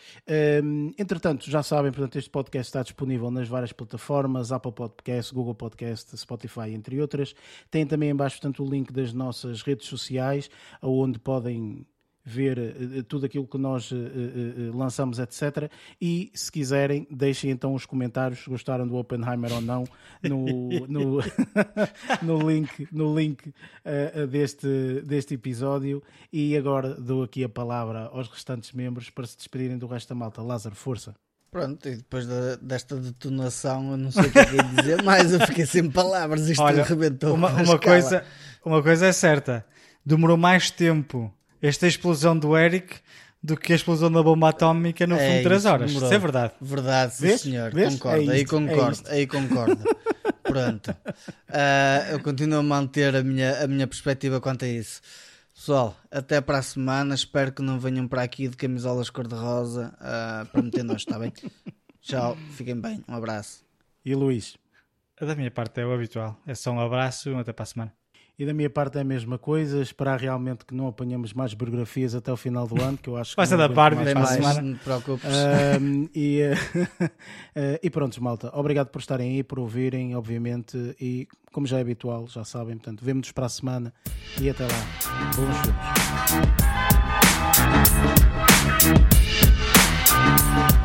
Hum, entretanto, já sabem, portanto, este podcast está disponível nas várias plataformas, Apple Podcast, Google Podcast, Spotify, entre outras. Tem também em baixo, portanto, o link das nossas redes sociais, onde podem ver eh, tudo aquilo que nós eh, eh, eh, lançamos, etc. E se quiserem, deixem então os comentários se gostaram do Oppenheimer ou não no, <laughs> no, <laughs> no link, no link eh, eh, deste, deste episódio. E agora dou aqui a palavra aos restantes membros para se despedirem do resto da malta. Lázaro, força. Pronto, e depois da- desta detonação, eu não sei o que é que ia dizer mais, eu fiquei sem palavras, isto Olha, arrebentou. uma, uma coisa, uma coisa é certa: demorou mais tempo esta explosão do Eric do que a explosão da bomba atómica no É fundo 3 isso, horas. demorou. Isso é verdade. Verdade, sim, Vês? senhor. Vês? Concordo, É aí isto, é concordo, isto. aí concordo. <laughs> Pronto. Ah, eu continuo a manter a minha, a minha perspectiva quanto a isso. Pessoal, até para a semana. Espero que não venham para aqui de camisolas cor-de-rosa ah, para meter nós, está bem? Tchau, fiquem bem. Um abraço. E Luís? Da minha parte é o habitual. É só um abraço até para a semana. E da minha parte é a mesma coisa, esperar realmente que não apanhamos mais biografias até o final do ano, que eu acho que. Passa da parte, mais, é? mais semana, não te preocupes. E, uh, <laughs> e pronto, malta. Obrigado por estarem aí, por ouvirem, obviamente. E como já é habitual, já sabem, portanto, vemo-nos para a semana e até lá. Bons filmes.